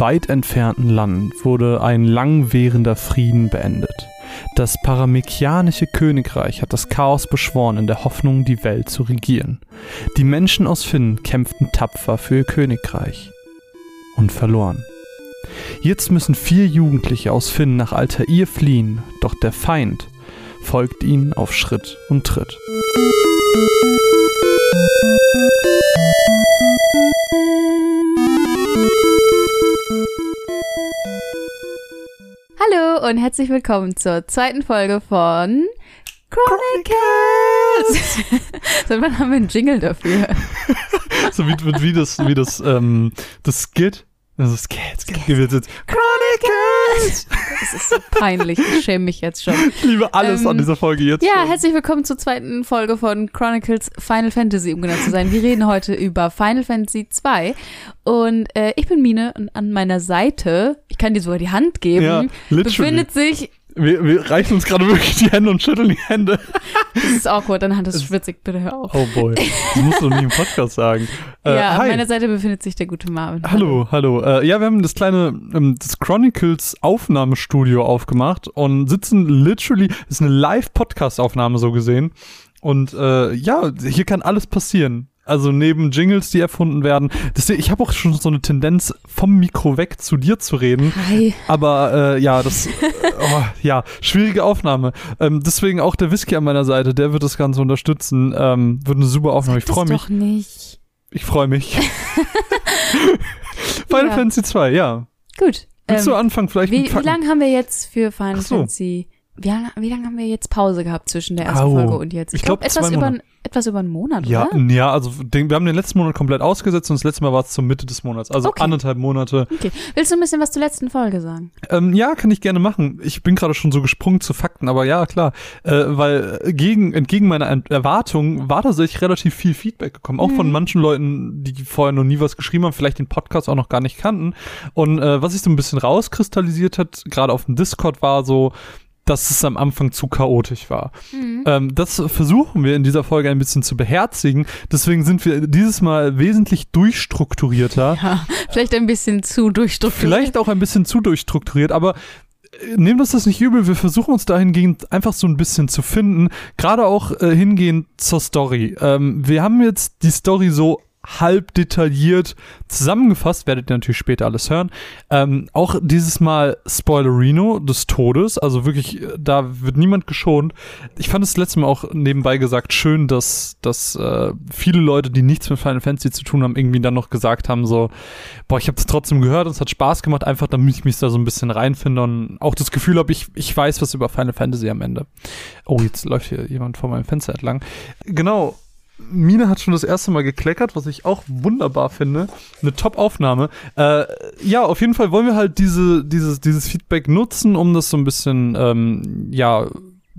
weit entfernten Land wurde ein langwährender Frieden beendet. Das paramekianische Königreich hat das Chaos beschworen in der Hoffnung, die Welt zu regieren. Die Menschen aus Finn kämpften tapfer für ihr Königreich und verloren. Jetzt müssen vier Jugendliche aus Finn nach Altair fliehen, doch der Feind folgt ihnen auf Schritt und Tritt. Hallo und herzlich willkommen zur zweiten Folge von Chronicles. Seit wann haben wir einen Jingle dafür? so wie, wie das, wie das, ähm, das Skit. Also Skit, Skit. Jetzt. Chronicles! Das ist so peinlich, ich schäme mich jetzt schon. Ich liebe alles ähm, an dieser Folge jetzt. Ja, schon. herzlich willkommen zur zweiten Folge von Chronicles Final Fantasy, um genau zu sein. Wir reden heute über Final Fantasy 2 und äh, ich bin Mine und an meiner Seite, ich kann dir sogar die Hand geben, ja, befindet sich wir, wir reichen uns gerade wirklich die Hände und schütteln die Hände. Das ist awkward, dann hat es schwitzig, bitte hör auf. Oh boy, das musst du nicht im Podcast sagen. Äh, ja, hi. an meiner Seite befindet sich der gute Marvin. Hallo, hallo. Äh, ja, wir haben das kleine, ähm, das Chronicles Aufnahmestudio aufgemacht und sitzen literally, das ist eine Live-Podcast-Aufnahme so gesehen. Und äh, ja, hier kann alles passieren. Also neben Jingles, die erfunden werden. Deswegen, ich habe auch schon so eine Tendenz, vom Mikro weg zu dir zu reden. Hi. Aber äh, ja, das, oh, ja, schwierige Aufnahme. Ähm, deswegen auch der Whisky an meiner Seite, der wird das Ganze unterstützen. Ähm, wird eine super Aufnahme. Sag ich freue mich. Doch nicht. Ich freue mich. Final ja. Fantasy 2, ja. Gut. Willst ähm, du anfangen vielleicht? Wie, wie lange haben wir jetzt für Final so. Fantasy? Wie lange, wie lange haben wir jetzt Pause gehabt zwischen der ersten Au. Folge und jetzt? Ich, ich glaube, glaub, etwas über etwas über einen Monat, ja, oder? Ja, also den, wir haben den letzten Monat komplett ausgesetzt und das letzte Mal war es zur Mitte des Monats, also okay. anderthalb Monate. Okay. Willst du ein bisschen was zur letzten Folge sagen? Ähm, ja, kann ich gerne machen. Ich bin gerade schon so gesprungen zu Fakten, aber ja, klar. Äh, weil gegen, entgegen meiner Erwartung war tatsächlich relativ viel Feedback gekommen. Auch mhm. von manchen Leuten, die vorher noch nie was geschrieben haben, vielleicht den Podcast auch noch gar nicht kannten. Und äh, was sich so ein bisschen rauskristallisiert hat, gerade auf dem Discord, war so, dass es am Anfang zu chaotisch war. Mhm. Ähm, das versuchen wir in dieser Folge ein bisschen zu beherzigen. Deswegen sind wir dieses Mal wesentlich durchstrukturierter. Ja, vielleicht ein bisschen zu durchstrukturiert. Vielleicht auch ein bisschen zu durchstrukturiert, aber äh, nehmt uns das nicht übel, wir versuchen uns dahingehend einfach so ein bisschen zu finden, gerade auch äh, hingehend zur Story. Ähm, wir haben jetzt die Story so halb detailliert zusammengefasst, werdet ihr natürlich später alles hören. Ähm, auch dieses Mal Spoilerino des Todes, also wirklich, da wird niemand geschont. Ich fand es letztes Mal auch nebenbei gesagt schön, dass, dass äh, viele Leute, die nichts mit Final Fantasy zu tun haben, irgendwie dann noch gesagt haben, so, boah, ich habe es trotzdem gehört und es hat Spaß gemacht, einfach damit ich mich da so ein bisschen reinfinde und auch das Gefühl habe, ich, ich weiß was über Final Fantasy am Ende. Oh, jetzt läuft hier jemand vor meinem Fenster entlang. Genau, Mine hat schon das erste Mal gekleckert, was ich auch wunderbar finde. Eine Top-Aufnahme. Äh, ja, auf jeden Fall wollen wir halt diese, dieses, dieses Feedback nutzen, um das so ein bisschen, ähm, ja,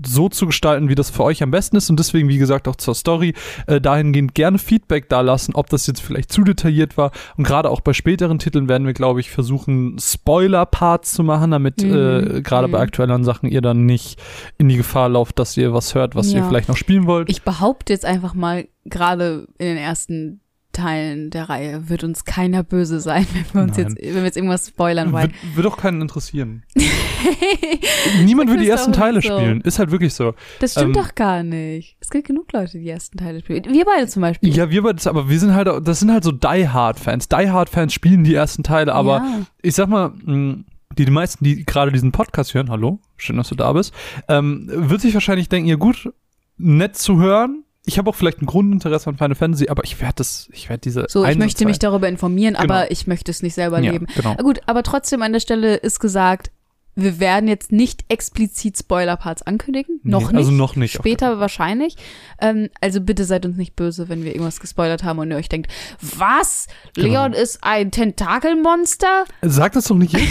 so zu gestalten, wie das für euch am besten ist und deswegen, wie gesagt, auch zur Story äh, dahingehend gerne Feedback da lassen, ob das jetzt vielleicht zu detailliert war und gerade auch bei späteren Titeln werden wir, glaube ich, versuchen, Spoiler-Parts zu machen, damit mhm. äh, gerade mhm. bei aktuellen Sachen ihr dann nicht in die Gefahr lauft, dass ihr was hört, was ja. ihr vielleicht noch spielen wollt. Ich behaupte jetzt einfach mal, gerade in den ersten Teilen der Reihe wird uns keiner böse sein, wenn wir uns Nein. jetzt, wenn wir jetzt irgendwas spoilern wollen. Wird, wird auch keinen interessieren. Niemand will die ersten Teile so. spielen. Ist halt wirklich so. Das stimmt ähm, doch gar nicht. Es gibt genug Leute, die die ersten Teile spielen. Wir beide zum Beispiel. Ja, wir beide, aber wir sind halt, das sind halt so Die Hard Fans. Die Hard Fans spielen die ersten Teile, aber ja. ich sag mal, hm, die, die meisten, die gerade diesen Podcast hören, hallo, schön, dass du da bist, ähm, wird sich wahrscheinlich denken, ja gut, nett zu hören, ich habe auch vielleicht ein Grundinteresse an Final Fantasy, aber ich werde das, ich werde diese. So, ich möchte mich darüber informieren, genau. aber ich möchte es nicht selber ja, leben. Genau. Gut, aber trotzdem an der Stelle ist gesagt, wir werden jetzt nicht explizit Spoiler-Parts ankündigen. Nee, noch nicht. Also noch nicht. Später wahrscheinlich. Ähm, also bitte seid uns nicht böse, wenn wir irgendwas gespoilert haben und ihr euch denkt, was? Genau. Leon ist ein Tentakelmonster? Sag das doch nicht jetzt.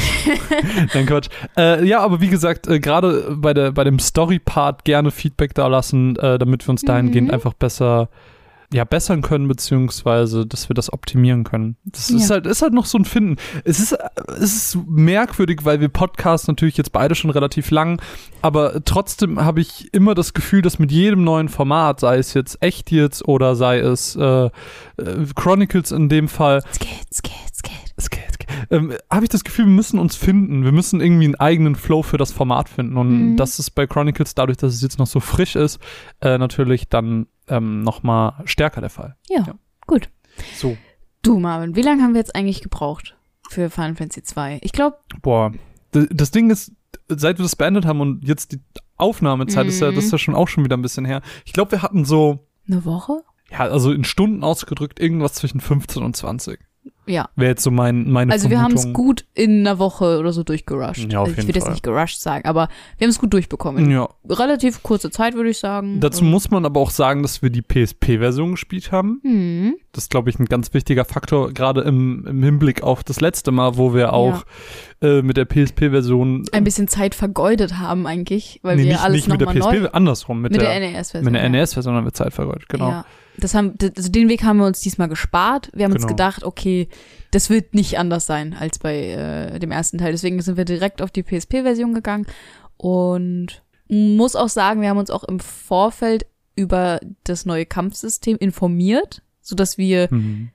Nein, Quatsch. Äh, ja, aber wie gesagt, äh, gerade bei, der, bei dem Story-Part gerne Feedback da lassen, äh, damit wir uns dahingehend mhm. einfach besser ja, bessern können, beziehungsweise, dass wir das optimieren können. Das ja. ist halt, ist halt noch so ein Finden. Es ist, es ist merkwürdig, weil wir Podcasts natürlich jetzt beide schon relativ lang, aber trotzdem habe ich immer das Gefühl, dass mit jedem neuen Format, sei es jetzt echt jetzt oder sei es äh, äh Chronicles in dem Fall, skate, skate, skate. Skate, ähm, habe ich das Gefühl, wir müssen uns finden. Wir müssen irgendwie einen eigenen Flow für das Format finden. Und Mhm. das ist bei Chronicles, dadurch, dass es jetzt noch so frisch ist, äh, natürlich dann ähm, noch mal stärker der Fall. Ja, Ja. gut. So, Du, Marvin, wie lange haben wir jetzt eigentlich gebraucht für Final Fantasy 2? Ich glaube, boah. D- Das Ding ist, seit wir das beendet haben und jetzt die Aufnahmezeit ist ja, Mhm. das ist ja schon auch schon wieder ein bisschen her. Ich glaube, wir hatten so, eine Woche? ja, also in Stunden ausgedrückt, irgendwas zwischen 15 und 20. Ja. Wäre jetzt so mein, meine Also wir haben es Vermutung. gut in einer Woche oder so durchgerusht. Ja, auf also ich jeden will jetzt Fall. nicht gerusht sagen, aber wir haben es gut durchbekommen. Ja, Relativ kurze Zeit, würde ich sagen. dazu muss man aber auch sagen, dass wir die PSP-Version gespielt haben. Hm. Das ist, glaube ich, ein ganz wichtiger Faktor, gerade im, im Hinblick auf das letzte Mal, wo wir auch äh, mit der PSP-Version Ein bisschen Zeit vergeudet haben eigentlich, weil nee, wir nicht, alles nicht mit der PSP, neu... andersrum, mit, Mit der, der NES-Version. mit der ja. NES-Version haben wir Zeit vergeudet, genau. Ja. Das haben, also den Weg haben wir uns diesmal gespart. Wir haben uns Genau. gedacht, okay, das wird nicht anders sein als bei äh, dem ersten Teil. Deswegen sind wir direkt auf die PSP-Version gegangen und muss auch sagen, wir haben uns auch im Vorfeld über das neue Kampfsystem informiert, sodass wir Mhm.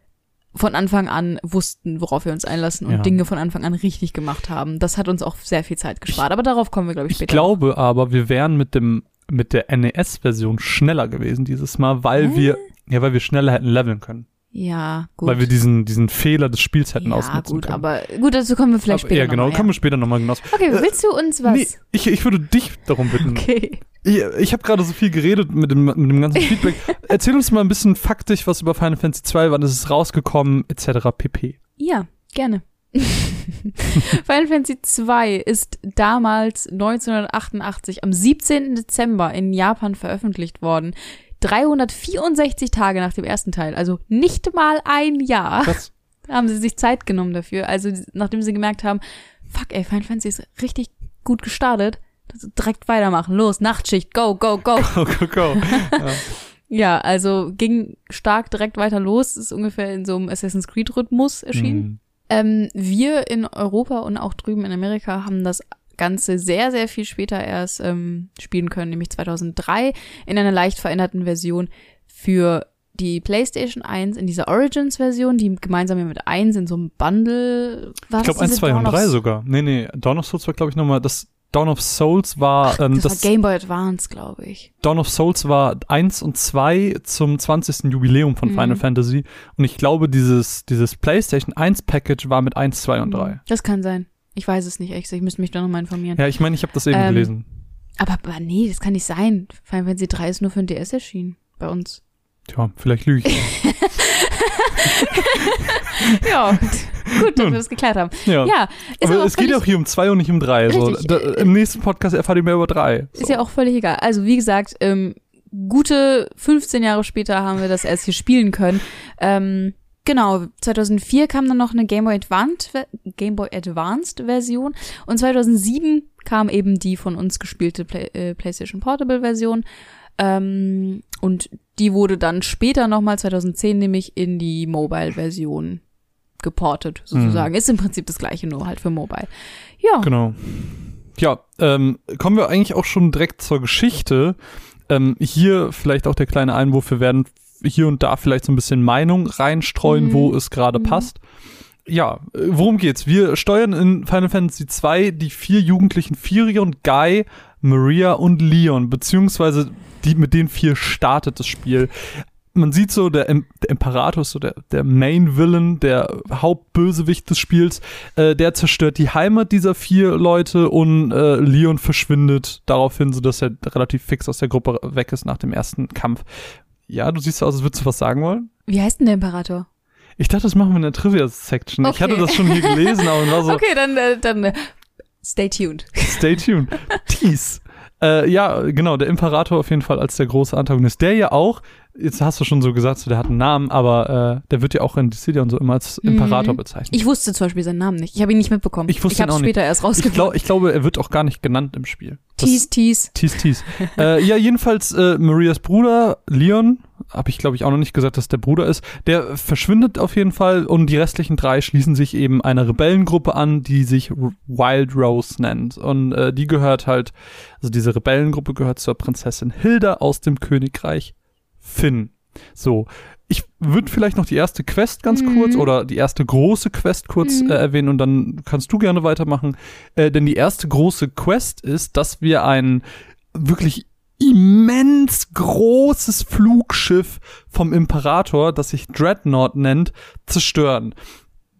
von Anfang an wussten, worauf wir uns einlassen und Ja. Dinge von Anfang an richtig gemacht haben. Das hat uns auch sehr viel Zeit gespart. Aber darauf kommen wir, glaube ich, Ich später. glaube aber, wir wären mit dem mit der NES-Version schneller gewesen dieses Mal, weil Hä? wir ja, weil wir schneller hätten leveln können, Ja, gut. weil wir diesen diesen Fehler des Spiels hätten ja, ausnutzen gut, können. aber gut, dazu kommen wir vielleicht Aber- später ja, genau, mal, kommen wir später nochmal genau. Okay, willst du uns was? Nee, ich, ich würde dich darum bitten. Okay. Ich, ich habe gerade so viel geredet mit dem, mit dem ganzen Feedback. Erzähl uns mal ein bisschen faktisch was über Final Fantasy 2, wann ist es rausgekommen, etc. pp. Ja, gerne. Final Fantasy 2 ist damals 1988 am 17. Dezember in Japan veröffentlicht worden. 364 Tage nach dem ersten Teil, also nicht mal ein Jahr, Krass. haben sie sich Zeit genommen dafür. Also nachdem sie gemerkt haben, fuck ey, Final Fantasy ist richtig gut gestartet, direkt weitermachen, los, Nachtschicht, go, go, go. Go, go, go. Ja. Ja, also ging stark direkt weiter los, ist ungefähr in so einem Assassin's Creed Rhythmus erschienen. Mhm. Ähm, wir in Europa und auch drüben in Amerika haben das Ganze sehr, sehr viel später erst ähm, spielen können, nämlich 2003 in einer leicht veränderten Version für die PlayStation 1 in dieser Origins-Version, die gemeinsam mit 1 in so einem Bundle war. Ich glaube 1, 2 und 3 sogar. Nee, nee, Dawn of Souls war, glaube ich, nochmal, das Dawn of Souls war, ähm, Das, das, war Game Boy Advance, glaube ich. Dawn of Souls war 1 und 2 zum 20. Jubiläum von Mhm. Final Fantasy. Und ich glaube, dieses, dieses PlayStation 1 Package war mit 1, 2 und 3. Das kann sein. Ich weiß es nicht, echt. Ich müsste mich da nochmal informieren. Ja, ich meine, ich habe das eben Ähm, gelesen. Aber, aber nee, das kann nicht sein. Final Fantasy 3 ist nur für den DS erschienen. Bei uns. Tja, vielleicht lüge ich. Ja, gut, dass wir das geklärt haben. Ja. Ja, aber aber, es geht ja auch hier um 2 und nicht um 3. So. Da, Im nächsten Podcast erfahrt ihr mehr über 3. So. ist ja auch völlig egal. Also wie gesagt, ähm, gute 15 Jahre später haben wir das erst hier spielen können. Ähm, genau, 2004 kam dann noch eine Game Boy Advanced, Game Boy Advanced Version und 2007 kam eben die von uns gespielte Play, äh, PlayStation Portable Version. Ähm, und die wurde dann später nochmal 2010 nämlich in die Mobile-Version geportet, sozusagen. Ist im Prinzip das gleiche, nur halt für Mobile. Ja. Genau. Ja, ähm, kommen wir eigentlich auch schon direkt zur Geschichte. Ähm, hier vielleicht auch der kleine Einwurf, wir werden hier und da vielleicht so ein bisschen Meinung reinstreuen, Mhm. wo es gerade Mhm. passt. Ja, äh, worum geht's? Wir steuern in Final Fantasy II die vier jugendlichen Firion, Guy, Maria und Leon, beziehungsweise die, mit den vier startet das Spiel. Man sieht so, der, Im der Imperator ist so der, der Main Villain, der Hauptbösewicht des Spiels. Äh, der zerstört die Heimat dieser vier Leute und äh, Leon verschwindet daraufhin, sodass er relativ fix aus der Gruppe weg ist nach dem ersten Kampf. Ja, du siehst so aus, als würdest du was sagen wollen. Wie heißt denn der Imperator? Ich dachte, das machen wir in der Trivia-Section. Ich Okay. hatte das schon hier gelesen, aber war so, Okay, dann, äh, dann äh, stay tuned. stay tuned. Tease. Äh, ja, genau, der Imperator auf jeden Fall als der große Antagonist. Der ja auch, jetzt hast du schon so gesagt, so, der hat einen Namen, aber äh, der wird ja auch in Dissidia so immer als Mhm. Imperator bezeichnet. Ich wusste zum Beispiel seinen Namen nicht. Ich habe ihn nicht mitbekommen. Ich wusste ich habe nicht. später erst Ich, rausgefunden. glaub, ich glaube, er wird auch gar nicht genannt im Spiel. Tease, tease. Tease, tease. äh, ja, jedenfalls äh, Marias Bruder, Leon, habe ich glaube ich auch noch nicht gesagt, dass der Bruder ist, der verschwindet auf jeden Fall und die restlichen drei schließen sich eben einer Rebellengruppe an, die sich R Wild Rose nennt. Und äh, die gehört halt, also diese Rebellengruppe gehört zur Prinzessin Hilda aus dem Königreich Finn. So, ich würde vielleicht noch die erste Quest ganz Mhm. kurz oder die erste große Quest kurz Mhm. äh, erwähnen und dann kannst du gerne weitermachen. Äh, denn die erste große Quest ist, dass wir ein wirklich immens großes Flugschiff vom Imperator, das sich Dreadnought nennt, zerstören.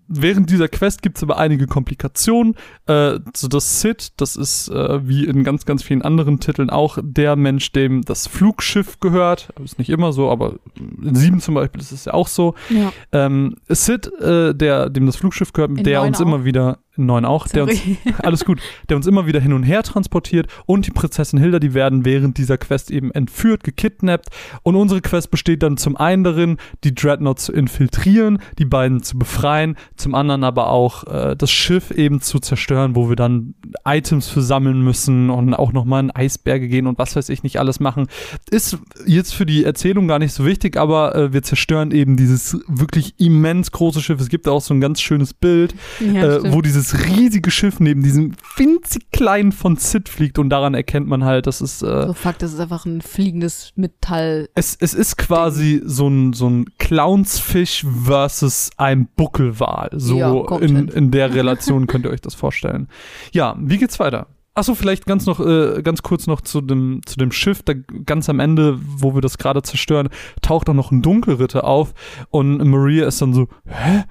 Während dieser Quest gibt es aber einige Komplikationen. Äh, so das Sid, das ist äh, wie in ganz, ganz vielen anderen Titeln auch der Mensch, dem das Flugschiff gehört. Ist nicht immer so, aber in sieben zum Beispiel ist es ja auch so. Ja. Ähm, Sid, äh, der, dem das Flugschiff gehört, In der uns auch. immer wieder, neun auch, der uns, Sorry. alles gut, der uns immer wieder hin und her transportiert und die Prinzessin Hilda, die werden während dieser Quest eben entführt, gekidnappt und unsere Quest besteht dann zum einen darin, die Dreadnought zu infiltrieren, die beiden zu befreien, zum anderen aber auch äh, das Schiff eben zu zerstören, wo wir dann Items für sammeln müssen und auch nochmal in Eisberge gehen und was weiß ich nicht alles machen. Ist jetzt für die Erzählung gar nicht so wichtig, aber äh, wir zerstören eben dieses wirklich immens große Schiff. Es gibt auch so ein ganz schönes Bild, Ja, äh, wo dieses riesige Schiff neben diesem winzig kleinen von Sid fliegt und daran erkennt man halt, dass es äh, so fuck, das ist einfach ein fliegendes Metall. es, es ist quasi so ein, so ein Clownsfisch versus ein Buckelwal. So Ja, in, in der Relation könnt ihr euch das vorstellen. Ja, wie geht's weiter? Achso, vielleicht ganz noch, äh, ganz kurz noch zu dem, zu dem Schiff. Da ganz am Ende, wo wir das gerade zerstören, taucht auch noch ein Dunkelritter auf und Maria ist dann so, hä?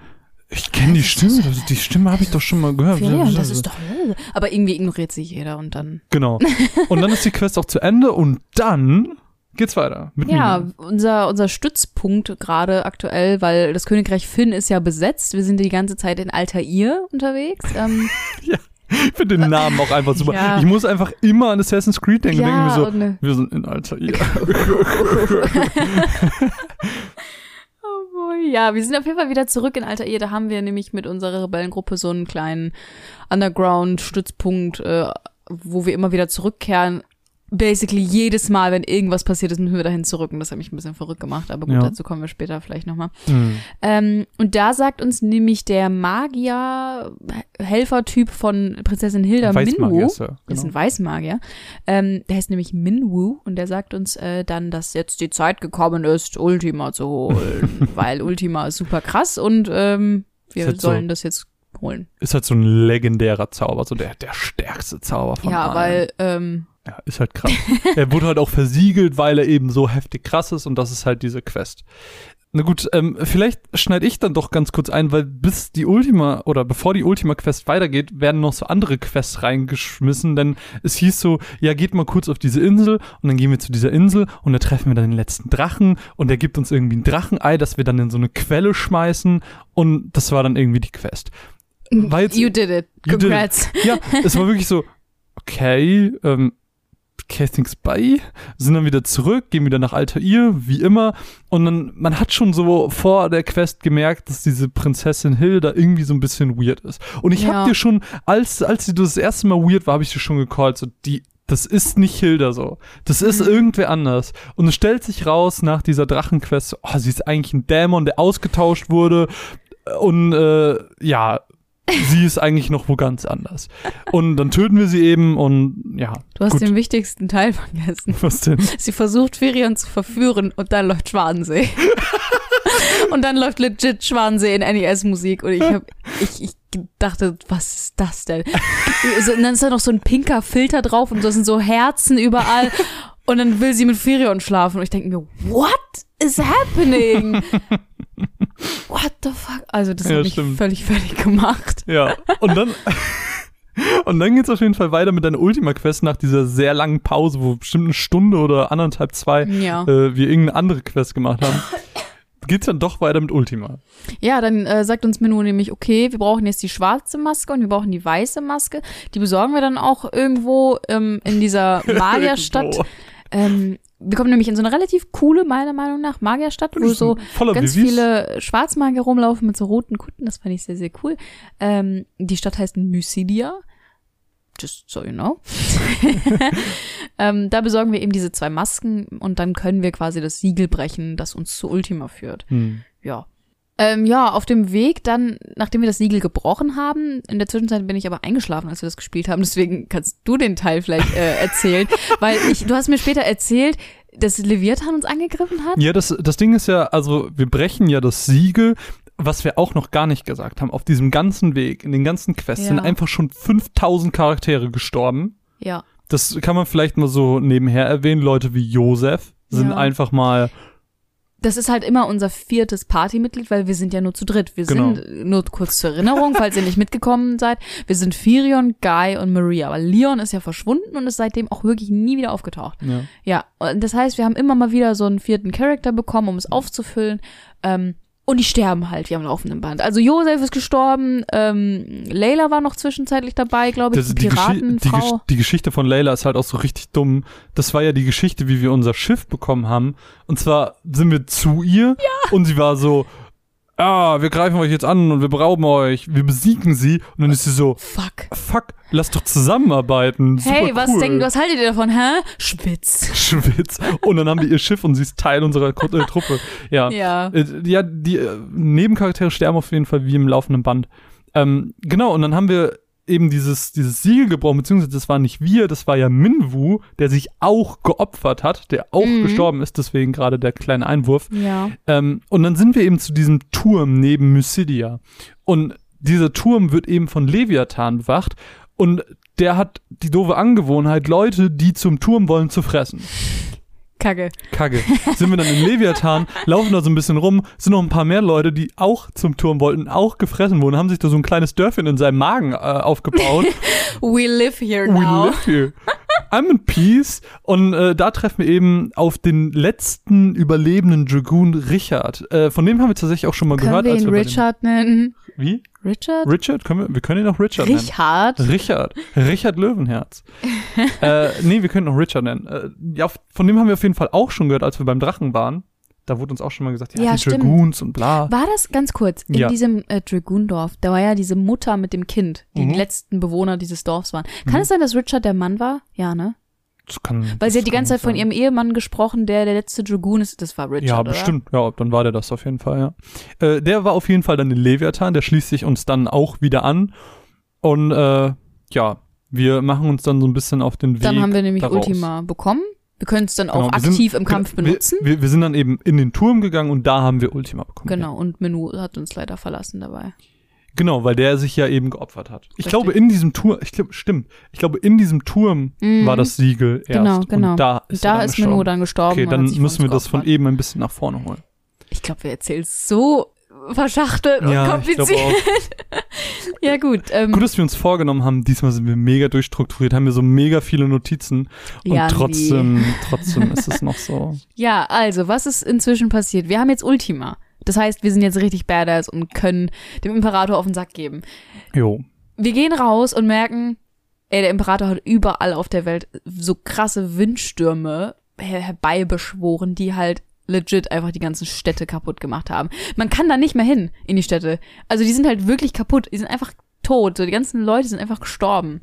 Ich kenne die Stimme, die Stimme habe ich doch schon mal gehört. Ja, das ist doch. Aber irgendwie ignoriert sich jeder und dann. Genau. Und dann ist die Quest auch zu Ende und dann geht's weiter. Mit Ja, unser, unser Stützpunkt gerade aktuell, weil das Königreich Finn ist ja besetzt. Wir sind die ganze Zeit in Altair unterwegs. Ähm, Ich finde den Namen auch einfach super. Ja. Ich muss einfach immer an Assassin's Creed denken. ja, denke mir und, äh, so, wir sind in Alter. Ja. Wir sind auf jeden Fall wieder zurück in Altair. Da haben wir nämlich mit unserer Rebellengruppe so einen kleinen Underground-Stützpunkt, äh, wo wir immer wieder zurückkehren. Basically jedes Mal, wenn irgendwas passiert ist, müssen wir dahin zurück. Und das hat mich ein bisschen verrückt gemacht. Aber gut, Ja. dazu kommen wir später vielleicht nochmal. Hm. Ähm, und da sagt uns nämlich der Magier-Helfertyp von Prinzessin Hilda Minwu, ist er, ist genau. ein Weißmagier, ähm, der heißt nämlich Minwu und der sagt uns äh, dann, dass jetzt die Zeit gekommen ist, Ultima zu holen, weil Ultima ist super krass und ähm, wir Ist halt so- sollen das jetzt holen. Ist halt so ein legendärer Zauber, so der, der stärkste Zauber von ja, allen. weil ähm, Ja, ist halt krass. er wurde halt auch versiegelt, weil er eben so heftig krass ist und das ist halt diese Quest. Na gut, ähm, vielleicht schneide ich dann doch ganz kurz ein, weil bis die Ultima oder bevor die Ultima-Quest weitergeht, werden noch so andere Quests reingeschmissen, denn es hieß so, ja, geht mal kurz auf diese Insel und dann gehen wir zu dieser Insel und da treffen wir dann den letzten Drachen und der gibt uns irgendwie ein Drachenei, das wir dann in so eine Quelle schmeißen und das war dann irgendwie die Quest. Jetzt- you did it. You did it. Congrats. Ja, es war wirklich so, okay, ähm, Castings bei, sind dann wieder zurück, gehen wieder nach Altair, wie immer. Und dann, man hat schon so vor der Quest gemerkt, dass diese Prinzessin Hilda irgendwie so ein bisschen weird ist. Und ich Ja. hab dir schon, als, als sie das erste Mal weird war, habe ich dir schon gecallt, so, die, das ist nicht Hilda so. Das ist Mhm. irgendwer anders. Und es stellt sich raus nach dieser Drachenquest, oh, sie ist eigentlich ein Dämon, der ausgetauscht wurde. Und äh, ja, sie ist eigentlich noch wo ganz anders. Und dann töten wir sie eben und ja. Du hast gut. den wichtigsten Teil vergessen. Was denn? Sie versucht Firion zu verführen und dann läuft Schwanensee. und dann läuft legit Schwanensee in NES-Musik und ich hab, ich, ich dachte, was ist das denn? Und dann ist da noch so ein pinker Filter drauf und da sind so Herzen überall und dann will sie mit Firion schlafen und ich denke mir, what is happening? What the fuck? Also das Ja, hat mich stimmt. völlig fertig gemacht. Ja. Und dann. Und dann geht's auf jeden Fall weiter mit deiner Ultima-Quest nach dieser sehr langen Pause, wo bestimmt eine Stunde oder anderthalb, zwei Ja. äh, wir irgendeine andere Quest gemacht haben. Geht's dann doch weiter mit Ultima. Ja, dann äh, sagt uns Menno nämlich, okay, wir brauchen jetzt die schwarze Maske und wir brauchen die weiße Maske. Die besorgen wir dann auch irgendwo ähm, in dieser Magierstadt. Irgendwo. ähm, wir kommen nämlich in so eine relativ coole, meiner Meinung nach, Magierstadt, wo so ganz Vivis. viele Schwarzmagier rumlaufen mit so roten Kutten. Das fand ich sehr, sehr cool. Ähm, die Stadt heißt Mysidia. Just so you know. ähm, da besorgen wir eben diese zwei Masken und dann können wir quasi das Siegel brechen, das uns zu Ultima führt. Hm. Ja. Ähm, ja, auf dem Weg dann, nachdem wir das Siegel gebrochen haben, in der Zwischenzeit bin ich aber eingeschlafen, als wir das gespielt haben, deswegen kannst du den Teil vielleicht äh, erzählen, weil ich, du hast mir später erzählt, dass Leviathan uns angegriffen hat? Ja, das, das Ding ist ja, also wir brechen ja das Siegel, was wir auch noch gar nicht gesagt haben. Auf diesem ganzen Weg, in den ganzen Quests Ja. sind einfach schon 5000 Charaktere gestorben. Ja. Das kann man vielleicht mal so nebenher erwähnen. Leute wie Josef sind Ja. einfach mal, Das ist halt immer unser viertes Partymitglied, weil wir sind ja nur zu dritt. Wir Genau. sind, nur kurz zur Erinnerung, falls ihr nicht mitgekommen seid, wir sind Firion, Guy und Maria. Aber Leon ist ja verschwunden und ist seitdem auch wirklich nie wieder aufgetaucht. ja. Ja, und das heißt, wir haben immer mal wieder so einen vierten Charakter bekommen, um es aufzufüllen. Ähm, und die sterben halt wie am laufenden Band. Also Josef ist gestorben, ähm, Layla war noch zwischenzeitlich dabei, glaube ich, Das, die Geschi die. Gesch die Geschichte von Layla ist halt auch so richtig dumm. Das war ja die Geschichte, wie wir unser Schiff bekommen haben. Und zwar sind wir zu ihr und sie war so, ah, wir greifen euch jetzt an und wir berauben euch, wir besiegen sie. Und dann ist sie so, Fuck. fuck, lass doch zusammenarbeiten. Super Hey, was cool. denken, was haltet ihr davon, hä? Spitz. Schwitz. Und dann haben wir ihr Schiff und sie ist Teil unserer äh, Truppe. Ja. Ja. Äh, ja, die äh, Nebencharaktere sterben auf jeden Fall wie im laufenden Band. Ähm, genau, und dann haben wir eben dieses, dieses Siegel gebrochen, beziehungsweise das war nicht wir, das war ja Minwu, der sich auch geopfert hat, der auch Mhm. gestorben ist, deswegen gerade der kleine Einwurf. Ja. Ähm, und dann sind wir eben zu diesem Turm neben Mysidia. Und dieser Turm wird eben von Leviathan bewacht und der hat die doofe Angewohnheit, Leute, die zum Turm wollen, zu fressen. Kacke. Kacke. Sind wir dann in Leviathan, laufen da so ein bisschen rum, sind noch ein paar mehr Leute, die auch zum Turm wollten, auch gefressen wurden, haben sich da so ein kleines Dörfchen in seinem Magen äh, aufgebaut. We live here We now. live here. I'm in peace. Und äh, da treffen wir eben auf den letzten überlebenden Dragoon Richard. Äh, von dem haben wir tatsächlich auch schon mal Können gehört. wir als ihn bei Richard nennen? Den, wie? Richard? Richard? Können wir, wir können ihn auch Richard nennen. Richard? Richard. Richard Löwenherz. äh, nee, wir können ihn auch Richard nennen. Äh, ja, von dem haben wir auf jeden Fall auch schon gehört, als wir beim Drachen waren. Da wurde uns auch schon mal gesagt, ja, Ja, die stimmt. Dragoons und bla. War das ganz kurz in Ja. diesem äh, Dragoondorf? Da war ja diese Mutter mit dem Kind, die Mhm. die letzten Bewohner dieses Dorfs waren. Kann es sein, dass Richard der Mann war? Ja, ne? Das kann, Weil sie hat die ganze Zeit von sein. ihrem Ehemann gesprochen, der der letzte Dragoon ist. Das war Richard, Ja, oder? bestimmt. Ja, dann war der das auf jeden Fall, ja. Äh, der war auf jeden Fall dann in Leviathan, der schließt sich uns dann auch wieder an. Und äh, ja, wir machen uns dann so ein bisschen auf den Weg. Dann haben wir nämlich daraus. Ultima bekommen. Wir können es dann auch Genau, sind- aktiv im Kampf wir, benutzen. Wir, wir sind dann eben in den Turm gegangen und da haben wir Ultima bekommen. Genau, und Menu hat uns leider verlassen dabei. Genau, weil der sich ja eben geopfert hat. Ich Richtig. glaube, in diesem Turm, ich glaube, stimmt, ich glaube, in diesem Turm Mhm. war das Siegel erst. Genau, genau. Und da Und ist, da dann ist Menu gestorben. dann gestorben. Okay, und dann müssen wir das von eben ein bisschen nach vorne holen. Ich glaube, wir erzählen es so verschachtelt und ich glaube kompliziert. Ja, gut. Ähm, Gut, dass wir uns vorgenommen haben, diesmal sind wir mega durchstrukturiert, haben wir so mega viele Notizen und Ja, trotzdem, trotzdem ist es noch so. Ja, also, was ist inzwischen passiert? Wir haben jetzt Ultima. Das heißt, wir sind jetzt richtig badass und können dem Imperator auf den Sack geben. Jo. Wir gehen raus und merken, ey, der Imperator hat überall auf der Welt so krasse Windstürme her herbeibeschworen, die halt legit einfach die ganzen Städte kaputt gemacht haben. Man kann da nicht mehr hin in die Städte. Also die sind halt wirklich kaputt. Die sind einfach tot. So, die ganzen Leute sind einfach gestorben.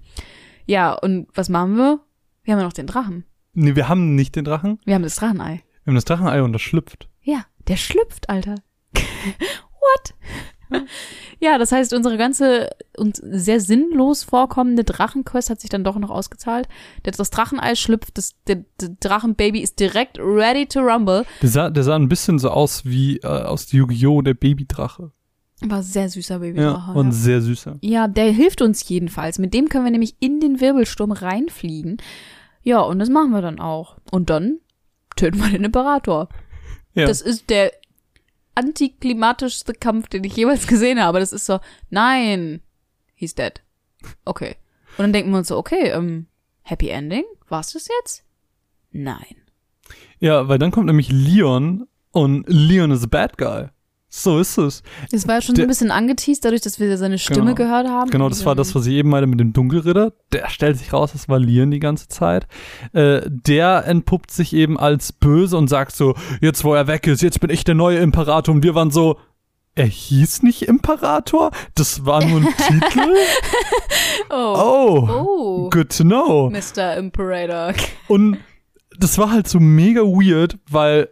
Ja, und was machen wir? Wir haben ja noch den Drachen. Nee, wir haben nicht den Drachen, Wir haben das Drachenei. wir haben das Drachenei und das schlüpft. Ja, der schlüpft, Alter. What? Ja, das heißt, unsere ganze und sehr sinnlos vorkommende Drachenquest hat sich dann doch noch ausgezahlt. Das, das Drachenei schlüpft, das, der, der Drachenbaby ist direkt ready to rumble. Der sah, der sah ein bisschen so aus wie äh, aus Yu-Gi-Oh! der Babydrache. War sehr süßer Ja, Babydrache. und Ja, sehr süßer. ja, der hilft uns jedenfalls. Mit dem können wir nämlich in den Wirbelsturm reinfliegen. Ja, und das machen wir dann auch. Und dann töten wir den Imperator. Ja. Das ist der antiklimatischste Kampf, den ich jemals gesehen habe. Das ist so, nein, he's dead. Okay. Und dann denken wir uns so, okay, ähm, Happy Ending? War's das jetzt? Nein. ja, weil dann kommt nämlich Leon und Leon is a bad guy. So ist es. Das war ja schon so Der- ein bisschen angeteased, dadurch, dass wir seine Genau. Stimme gehört haben. Genau, das war das, was ich eben meinte mit dem Dunkelritter. Der stellt sich raus, das war Leon die ganze Zeit. Äh, der entpuppt sich eben als böse und sagt so, jetzt wo er weg ist, jetzt bin ich der neue Imperator. Und wir waren so, er hieß nicht Imperator? Das war nur ein Titel? Oh. Oh, Oh. good to know. Mr. Imperator. Und das war halt so mega weird, weil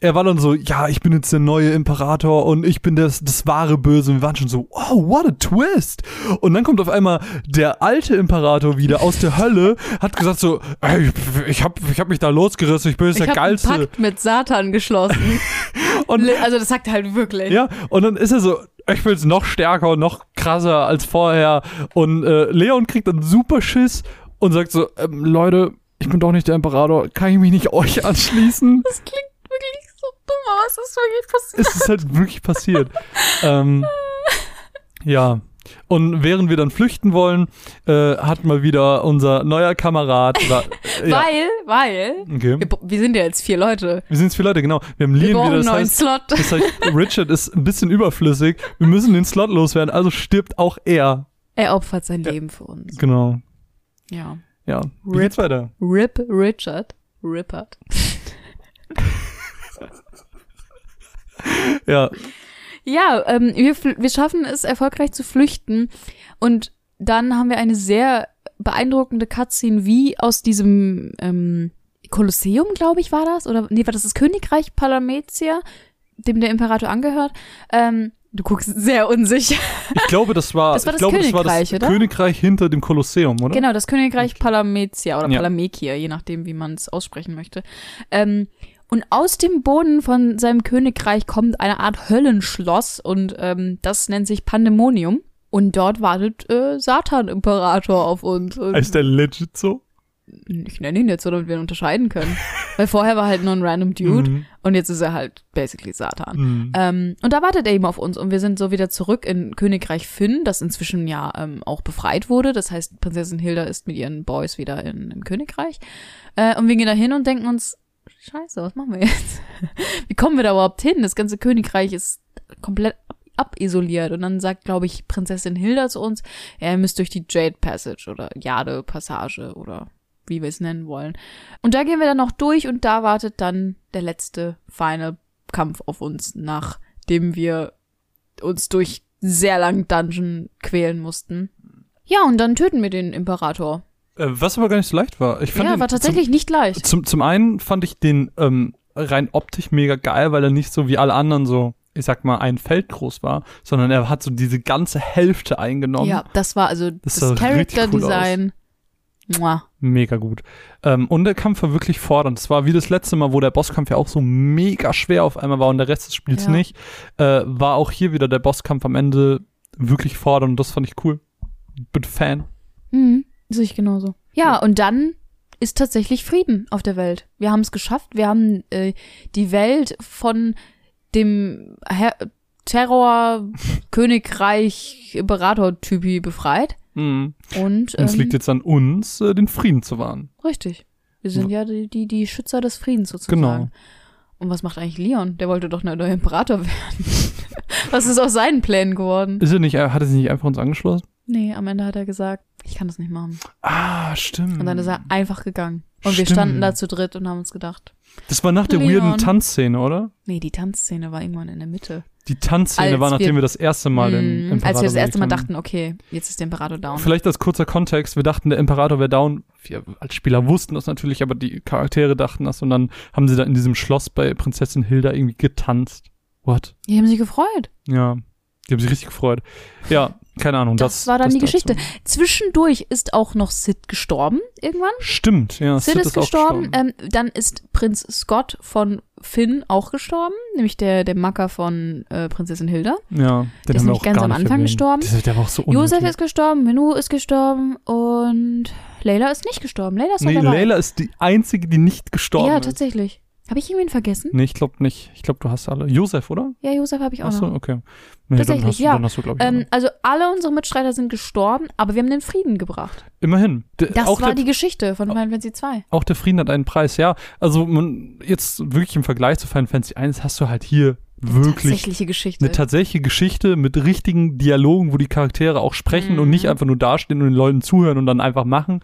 er war dann so, ja, ich bin jetzt der neue Imperator und ich bin das, das wahre Böse. Und wir waren schon so, wow, what a twist. Und dann kommt auf einmal der alte Imperator wieder aus der Hölle, hat gesagt so, ey, ich hab, ich hab mich da losgerissen, ich bin jetzt Ich der Geilste. Pakt mit Satan geschlossen. Und, also das sagt er halt wirklich. ja, und dann ist er so, ich bin jetzt noch stärker und noch krasser als vorher. Und äh, Leon kriegt dann super Schiss und sagt so, ähm, Leute, ich bin doch nicht der Imperator, kann ich mich nicht euch anschließen? Das klingt wirklich so dumm, aber es ist wirklich passiert. es ist halt wirklich passiert. ähm, ja. Und während wir dann flüchten wollen, äh, hat mal wieder unser neuer Kamerad. War, äh, ja, Weil, weil, okay. wir, wir sind ja jetzt vier Leute. Wir sind jetzt vier Leute, genau. Wir haben Wir Leon brauchen wieder. einen Das neuen heißt, Slot. das heißt, Richard ist ein bisschen überflüssig. Wir müssen den Slot loswerden, also stirbt auch er. Er opfert sein Leben für uns. Genau. Ja. Ja. Wie Rip. geht's weiter? Rip Richard. Rippert. Ja. Ja, ähm, wir, wir schaffen es erfolgreich zu flüchten und dann haben wir eine sehr beeindruckende Cutscene, wie aus diesem ähm, Kolosseum, glaube ich, war das? Oder nee, war das das Königreich Palametia, dem der Imperator angehört? Ähm, du guckst sehr unsicher. Ich glaube, das war, Das war ich das glaube, das war das Königreich, oder? Königreich hinter dem Kolosseum, oder? Genau, das Königreich Palametia oder Ja. Palamekia, je nachdem, wie man es aussprechen möchte. Ähm, und aus dem Boden von seinem Königreich kommt eine Art Höllenschloss und ähm, das nennt sich Pandemonium. Und dort wartet äh, Satan-Imperator auf uns. Und Ist der legit so? ich nenne ihn jetzt so, damit wir ihn unterscheiden können. Weil vorher war halt nur ein random Dude Mhm. und jetzt ist er halt basically Satan. Mhm. Ähm, und da wartet er eben auf uns und wir sind so wieder zurück in Königreich Finn, das inzwischen ja ähm, auch befreit wurde. Das heißt, Prinzessin Hilda ist mit ihren Boys wieder in, im Königreich. Äh, und wir gehen da hin und denken uns, scheiße, was machen wir jetzt? Wie kommen wir da überhaupt hin? Das ganze Königreich ist komplett ab abisoliert. Und dann sagt, glaube ich, Prinzessin Hilda zu uns, ihr müsst durch die Jade Passage oder Jade Passage oder wie wir es nennen wollen. Und da gehen wir dann noch durch und da wartet dann der letzte Final Kampf auf uns, nachdem wir uns durch sehr langen Dungeon quälen mussten. Ja, und dann töten wir den Imperator. Äh, was aber gar nicht so leicht war. Ich fand Ja, den war tatsächlich nicht leicht. Zum, zum, zum einen fand ich den ähm, rein optisch mega geil, weil er nicht so wie alle anderen so, ich sag mal, ein Feld groß war, sondern er hat so diese ganze Hälfte eingenommen. Ja, das war also das, cool Character-Design. Mua. Mega gut. Ähm, und der Kampf war wirklich fordernd. Es war wie das letzte Mal, wo der Bosskampf ja auch so mega schwer auf einmal war und der Rest des Spiels Ja. nicht. Äh, war auch hier wieder der Bosskampf am Ende wirklich fordernd und das fand ich cool. Bin Fan. Mhm, sehe ich genauso. Ja, und dann ist tatsächlich Frieden auf der Welt. Wir haben es geschafft. Wir haben äh, die Welt von dem Her Terror Königreich Imperator-Typi befreit. Mhm. Und, Und es ähm, liegt jetzt an uns, äh, den Frieden zu wahren. richtig. Wir sind ja die, die, die Schützer des Friedens sozusagen. Genau. Und was macht eigentlich Leon? Der wollte doch nur neuer Imperator werden. was ist aus seinen Plänen geworden? Ist er nicht, hat er sich nicht einfach uns angeschlossen? Nee, am Ende hat er gesagt, ich kann das nicht machen. Ah, stimmt. Und dann ist er einfach gegangen. Und wir Stimmt. standen da zu dritt und haben uns gedacht, Das war nach der Leon. weirden Tanzszene, oder? nee, die Tanzszene war irgendwann in der Mitte. Die Tanzszene Als war, nachdem wir- wir, das erste Mal den Imperator als wir das erste Mal dachten, okay, jetzt ist der Imperator down. Vielleicht als kurzer Kontext, wir dachten, der Imperator wäre down. Wir als Spieler wussten das natürlich, aber die Charaktere dachten das und dann haben sie da in diesem Schloss bei Prinzessin Hilda irgendwie getanzt. What? Die haben sich gefreut. Ja. Die haben sich richtig gefreut. Ja, keine Ahnung. Das, Das, war dann das die dazu. Geschichte. Zwischendurch ist auch noch Sid gestorben irgendwann. Stimmt, ja. Sid, ist auch gestorben. Ähm, dann ist Prinz Scott von Finn auch gestorben, nämlich der, der Macker von äh, Prinzessin Hilda. ja, den ist nämlich ganz am Anfang erwähnt. gestorben. Der, der war auch so Josef unnötig. ist gestorben, Menu ist gestorben und Layla ist nicht gestorben. Layla ist noch Nee, dabei. Layla ist die einzige, die nicht gestorben ja, ist. tatsächlich. Habe ich irgendwen vergessen? Nee, ich glaube nicht. Ich glaube, du hast alle. Josef, oder? Ja, Josef habe ich auch Achso, noch. okay. Nee, Tatsächlich, hast ja. Hast du, ich, Ähm, also alle unsere Mitstreiter sind gestorben, aber wir haben den Frieden gebracht. Immerhin. Der- Das war der, die Geschichte von Final Fantasy 2. Auch der Frieden hat einen Preis, ja. Also man, jetzt wirklich im Vergleich zu Final Fantasy 1 hast du halt hier wirklich Tatsächliche Geschichte. eine tatsächliche Geschichte mit richtigen Dialogen, wo die Charaktere auch sprechen Mhm. und nicht einfach nur dastehen und den Leuten zuhören und dann einfach machen.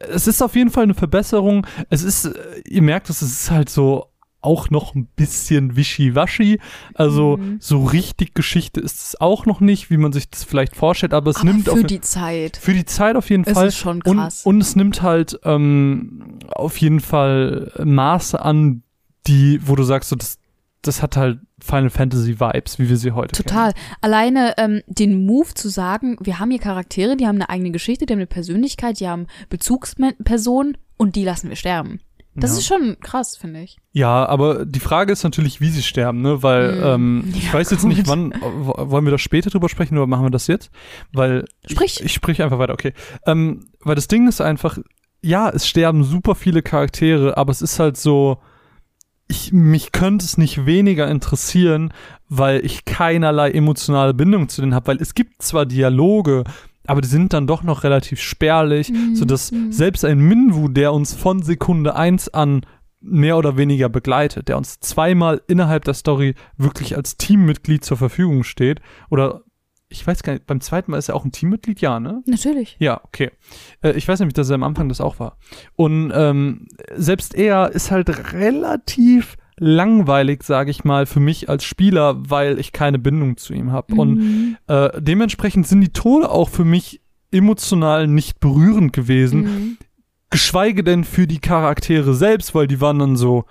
Es ist auf jeden Fall eine Verbesserung. Es ist, äh, ihr merkt, es ist halt so auch noch ein bisschen wischiwaschi. Also Mhm. so richtig Geschichte ist es auch noch nicht, wie man sich das vielleicht vorstellt, aber es aber nimmt auf, für die Zeit. für die Zeit auf jeden Es Fall. ist schon Und, krass. und es nimmt halt ähm, auf jeden Fall Maße an, die, wo du sagst, so, das, das hat halt Final Fantasy Vibes, wie wir sie heute Total. kennen. Alleine ähm, den Move zu sagen, wir haben hier Charaktere, die haben eine eigene Geschichte, die haben eine Persönlichkeit, die haben Bezugspersonen und die lassen wir sterben. Das Ja. ist schon krass, finde ich. Ja, aber die Frage ist natürlich, wie sie sterben, ne? Weil Mm, ähm, ich ja, weiß jetzt gut. nicht, wann w- wollen wir da später drüber sprechen oder machen wir das jetzt? Weil Sprich. ich, ich sprich einfach weiter, okay. Ähm, weil das Ding ist einfach, ja, es sterben super viele Charaktere, aber es ist halt so, ich mich könnte es nicht weniger interessieren, weil ich keinerlei emotionale Bindung zu denen habe, weil es gibt zwar Dialoge, aber die sind dann doch noch relativ spärlich, Mhm, sodass mhm. selbst ein Minwu, der uns von Sekunde eins an mehr oder weniger begleitet, der uns zweimal innerhalb der Story wirklich als Teammitglied zur Verfügung steht, oder ich weiß gar nicht, beim zweiten Mal ist er auch ein Teammitglied, ja, ne? Natürlich. Ja, okay. Äh, ich weiß nämlich, dass er am Anfang das auch war. Und ähm, selbst er ist halt relativ langweilig, sage ich mal, für mich als Spieler, weil ich keine Bindung zu ihm habe. Und Mhm. äh, dementsprechend sind die Tode auch für mich emotional nicht berührend gewesen, Mhm. geschweige denn für die Charaktere selbst, weil die waren dann so.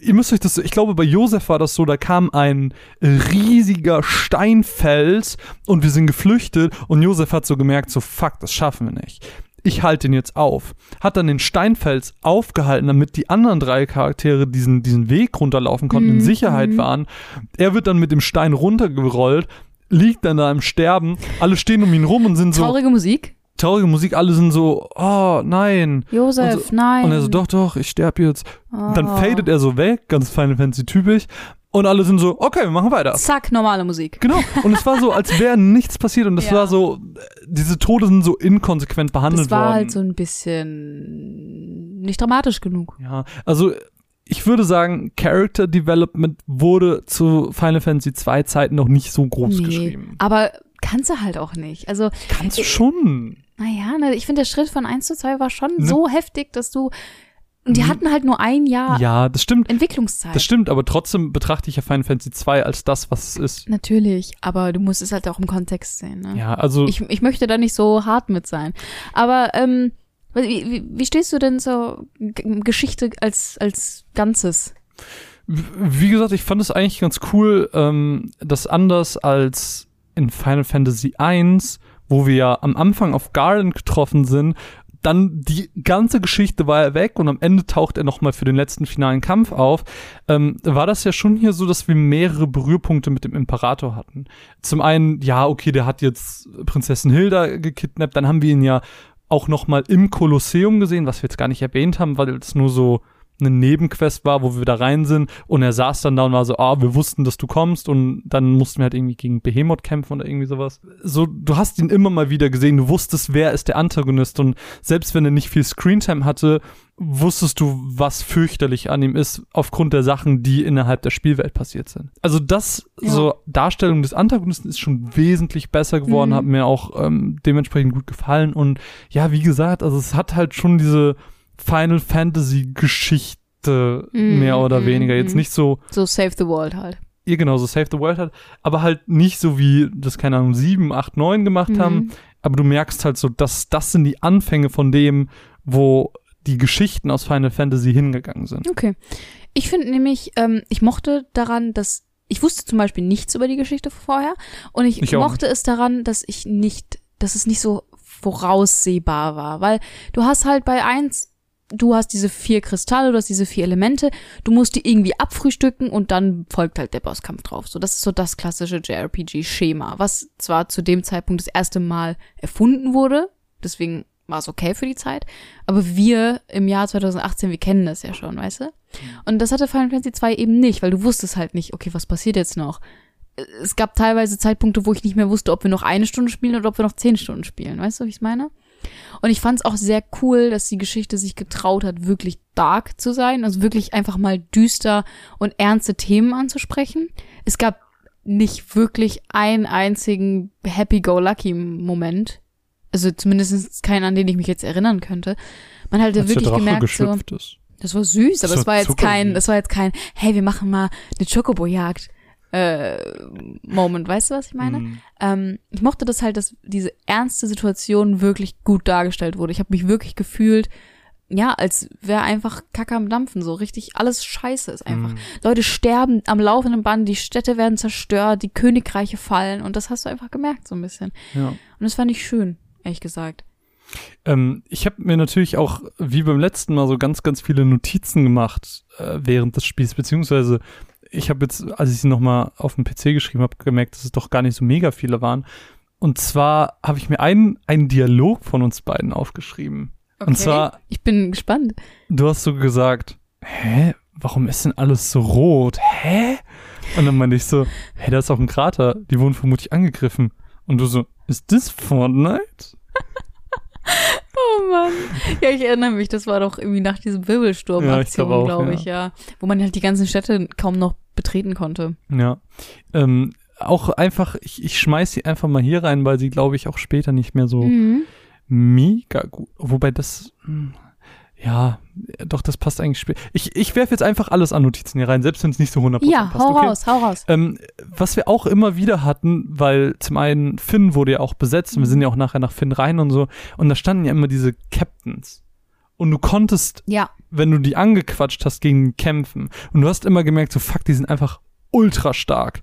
Ihr müsst euch das, ich glaube, bei Josef war das so, da kam ein riesiger Steinfels und wir sind geflüchtet und Josef hat so gemerkt, so fuck, das schaffen wir nicht. Ich halte ihn jetzt auf. Hat dann den Steinfels aufgehalten, damit die anderen drei Charaktere diesen, diesen Weg runterlaufen konnten, in Mhm, Sicherheit mhm. waren. Er wird dann mit dem Stein runtergerollt, liegt dann da im Sterben. Alle stehen um ihn rum und sind so, Traurige Musik. Traurige Musik, alle sind so, oh nein. Josef, Und so- nein. Und er so, doch, doch, ich sterbe jetzt. Oh. Dann fadet er so weg, ganz Final Fantasy typisch. Und alle sind so, okay, wir machen weiter. Zack, normale Musik. Genau. Und es war so, als wäre nichts passiert. Und das Ja. war so, diese Tode sind so inkonsequent behandelt Das war worden. halt so ein bisschen nicht dramatisch genug. Ja, also ich würde sagen, Character Development wurde zu Final Fantasy 2 Zeiten noch nicht so groß geschrieben. Aber kannst du halt auch nicht. Also, Kannst du schon. naja, ne, ich finde, der Schritt von 1 zu 2 war schon Ne. so heftig, dass du. Und die Mhm. hatten halt nur ein Jahr Ja, das stimmt. Entwicklungszeit. Das stimmt, aber trotzdem betrachte ich ja Final Fantasy 2 als das, was es ist. Natürlich, aber du musst es halt auch im Kontext sehen. Ne? Ja, also Ich, ich möchte da nicht so hart mit sein. Aber ähm, wie, wie, wie stehst du denn zur Geschichte als, als Ganzes? wie gesagt, ich fand es eigentlich ganz cool, ähm, dass anders als in Final Fantasy 1, wo wir ja am Anfang auf Garland getroffen sind, dann die ganze Geschichte war er weg und am Ende taucht er nochmal für den letzten finalen Kampf auf. Ähm, war das ja schon hier so, dass wir mehrere Berührpunkte mit dem Imperator hatten. Zum einen, ja, okay, der hat jetzt Prinzessin Hilda gekidnappt, dann haben wir ihn ja auch nochmal im Kolosseum gesehen, was wir jetzt gar nicht erwähnt haben, weil es nur so eine Nebenquest war, wo wir da rein sind und er saß dann da und war so, ah, wir wussten, dass du kommst und dann mussten wir halt irgendwie gegen Behemoth kämpfen oder irgendwie sowas. So, du hast ihn immer mal wieder gesehen, du wusstest, wer ist der Antagonist und selbst wenn er nicht viel Screentime hatte, wusstest du, was fürchterlich an ihm ist, aufgrund der Sachen, die innerhalb der Spielwelt passiert sind. Also das, Ja. so Darstellung des Antagonisten ist schon wesentlich besser geworden, Mhm. hat mir auch ähm, dementsprechend gut gefallen und ja, wie gesagt, also es hat halt schon diese Final Fantasy Geschichte Mm, mehr oder mm, weniger. Jetzt mm. nicht so, So Save the World halt. ihr genauso Save the World hat, aber halt nicht so wie das, keine Ahnung, 7, 8, 9 gemacht Mhm. haben. Aber du merkst halt so, dass das sind die Anfänge von dem, wo die Geschichten aus Final Fantasy hingegangen sind. Okay. Ich finde nämlich, ähm, ich mochte daran, dass ich wusste zum Beispiel nichts über die Geschichte vorher und ich, Ich mochte es daran, dass ich nicht, dass es nicht so voraussehbar war, weil du hast halt bei eins, du hast diese vier Kristalle, du hast diese vier Elemente, du musst die irgendwie abfrühstücken und dann folgt halt der Bosskampf drauf. So, das ist so das klassische JRPG-Schema, was zwar zu dem Zeitpunkt das erste Mal erfunden wurde, deswegen war es okay für die Zeit, aber wir im Jahr 2018, wir kennen das ja schon, weißt du? Und das hatte Final Fantasy 2 eben nicht, weil du wusstest halt nicht, okay, was passiert jetzt noch? Es gab teilweise Zeitpunkte, wo ich nicht mehr wusste, ob wir noch eine Stunde spielen oder ob wir noch zehn Stunden spielen. Weißt du, wie ich meine? Und ich fand es auch sehr cool, dass die Geschichte sich getraut hat, wirklich dark zu sein, also wirklich einfach mal düster und ernste Themen anzusprechen. Es gab nicht wirklich einen einzigen Happy-Go-Lucky-Moment. Also zumindest keinen, an den ich mich jetzt erinnern könnte. Man hat ja Als wirklich gemerkt, so, ist. das war süß, aber es war war jetzt kein, das war jetzt kein, hey, wir machen mal eine Chocobo-Jagd. Äh, Moment, weißt du, was ich meine? Mhm. Ähm, ich mochte das halt, dass diese ernste Situation wirklich gut dargestellt wurde. Ich habe mich wirklich gefühlt, ja, als wäre einfach Kacke am Dampfen, so richtig alles scheiße ist einfach. Mhm. Leute sterben am laufenden Band, die Städte werden zerstört, die Königreiche fallen und das hast du einfach gemerkt so ein bisschen. Ja. Und das fand ich schön, ehrlich gesagt. Ähm, ich habe mir natürlich auch, wie beim letzten Mal, so ganz, ganz viele Notizen gemacht äh, während des Spiels, beziehungsweise ich habe jetzt, als ich sie nochmal auf dem PC geschrieben habe, gemerkt, dass es doch gar nicht so mega viele waren. Und zwar habe ich mir einen, einen Dialog von uns beiden aufgeschrieben. Und zwar, ich bin gespannt. du hast so gesagt, hä, warum ist denn alles so rot? Hä? Und dann meinte ich so, hä, da ist auch ein Krater, die wurden vermutlich angegriffen. Und du so, ist das Fortnite? Oh Mann. Ja, ich erinnere mich, das war doch irgendwie nach diesem Wirbelsturm Ja, ich glaub glaube ja. ich, ja. Wo man halt die ganzen Städte kaum noch betreten konnte. Ja. Ähm, auch einfach, ich, ich schmeiß sie einfach mal hier rein, weil sie, glaube ich, auch später nicht mehr so Mhm. mega gut. Wobei das, hm, ja, doch, das passt eigentlich später. Ich, ich werfe jetzt einfach alles an Notizen hier rein, selbst wenn es nicht so 100% Ja, passt. hau okay? raus, hau raus. Ähm, was wir auch immer wieder hatten, weil zum einen Finn wurde ja auch besetzt und wir sind ja auch nachher nach Finn rein und so und da standen ja immer diese Captains. Und du konntest, Ja, wenn du die angequatscht hast, gegen die kämpfen. Und du hast immer gemerkt, so fuck, die sind einfach ultra stark.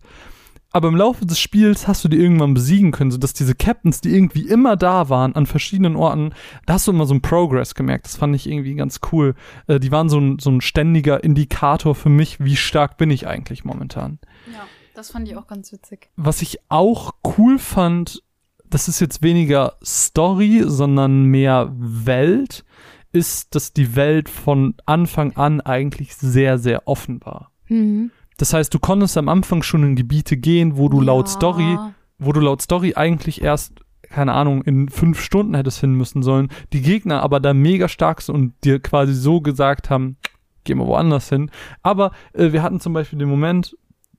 Aber im Laufe des Spiels hast du die irgendwann besiegen können, sodass diese Captains, die irgendwie immer da waren, an verschiedenen Orten, da hast du immer so einen Progress gemerkt. Das fand ich irgendwie ganz cool. Äh, die waren so ein, so ein ständiger Indikator für mich, wie stark bin ich eigentlich momentan. ja, das fand ich auch ganz witzig. Was ich auch cool fand, das ist jetzt weniger Story, sondern mehr Welt, ist, dass die Welt von Anfang an eigentlich sehr, sehr offen war. Mhm. Das heißt, du konntest am Anfang schon in Gebiete gehen, wo du laut Ja. Story, wo du laut Story eigentlich erst, keine Ahnung, in fünf Stunden hättest hin müssen sollen, die Gegner aber da mega stark sind und dir quasi so gesagt haben, geh mal woanders hin. Aber äh, wir hatten zum Beispiel den Moment,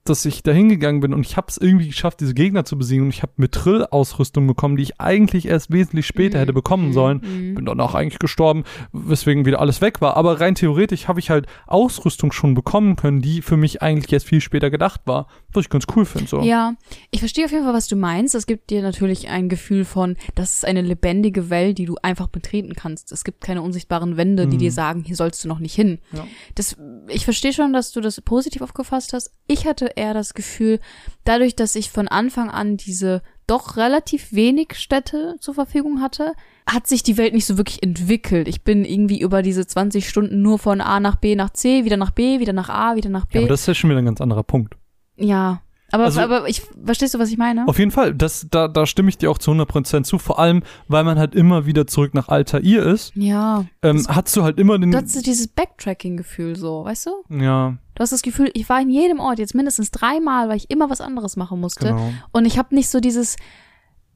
dass ich da hingegangen bin und ich habe es irgendwie geschafft, diese Gegner zu besiegen und ich habe Mithril-Ausrüstung bekommen, die ich eigentlich erst wesentlich später Mhm. hätte bekommen sollen. Mhm. Bin danach eigentlich gestorben, weswegen wieder alles weg war. Aber rein theoretisch habe ich halt Ausrüstung schon bekommen können, die für mich eigentlich erst viel später gedacht war. Was ich ganz cool finde. So. Ja, ich verstehe auf jeden Fall, was du meinst. Es gibt dir natürlich ein Gefühl von, das ist eine lebendige Welt, die du einfach betreten kannst. Es gibt keine unsichtbaren Wände, die Mhm. dir sagen, hier sollst du noch nicht hin. Ja. Das, ich verstehe schon, dass du das positiv aufgefasst hast. Ich hatte eher das Gefühl, dadurch, dass ich von Anfang an diese doch relativ wenig Städte zur Verfügung hatte, hat sich die Welt nicht so wirklich entwickelt. Ich bin irgendwie über diese 20 Stunden nur von A nach B nach C, wieder nach B, wieder nach A, wieder nach B. Ja, aber das ist ja schon wieder ein ganz anderer Punkt. Ja, aber, Also- aber ich, verstehst du, was ich meine? Auf jeden Fall, das, da, da stimme ich dir auch zu 100% zu. Vor allem, weil man halt immer wieder zurück nach Altair ist, Ja. ähm, Das- hast du halt immer den. Du hast so dieses Backtracking-Gefühl so, weißt du? ja, Du hast das Gefühl, ich war in jedem Ort jetzt mindestens dreimal, weil ich immer was anderes machen musste. genau. Und ich habe nicht so dieses,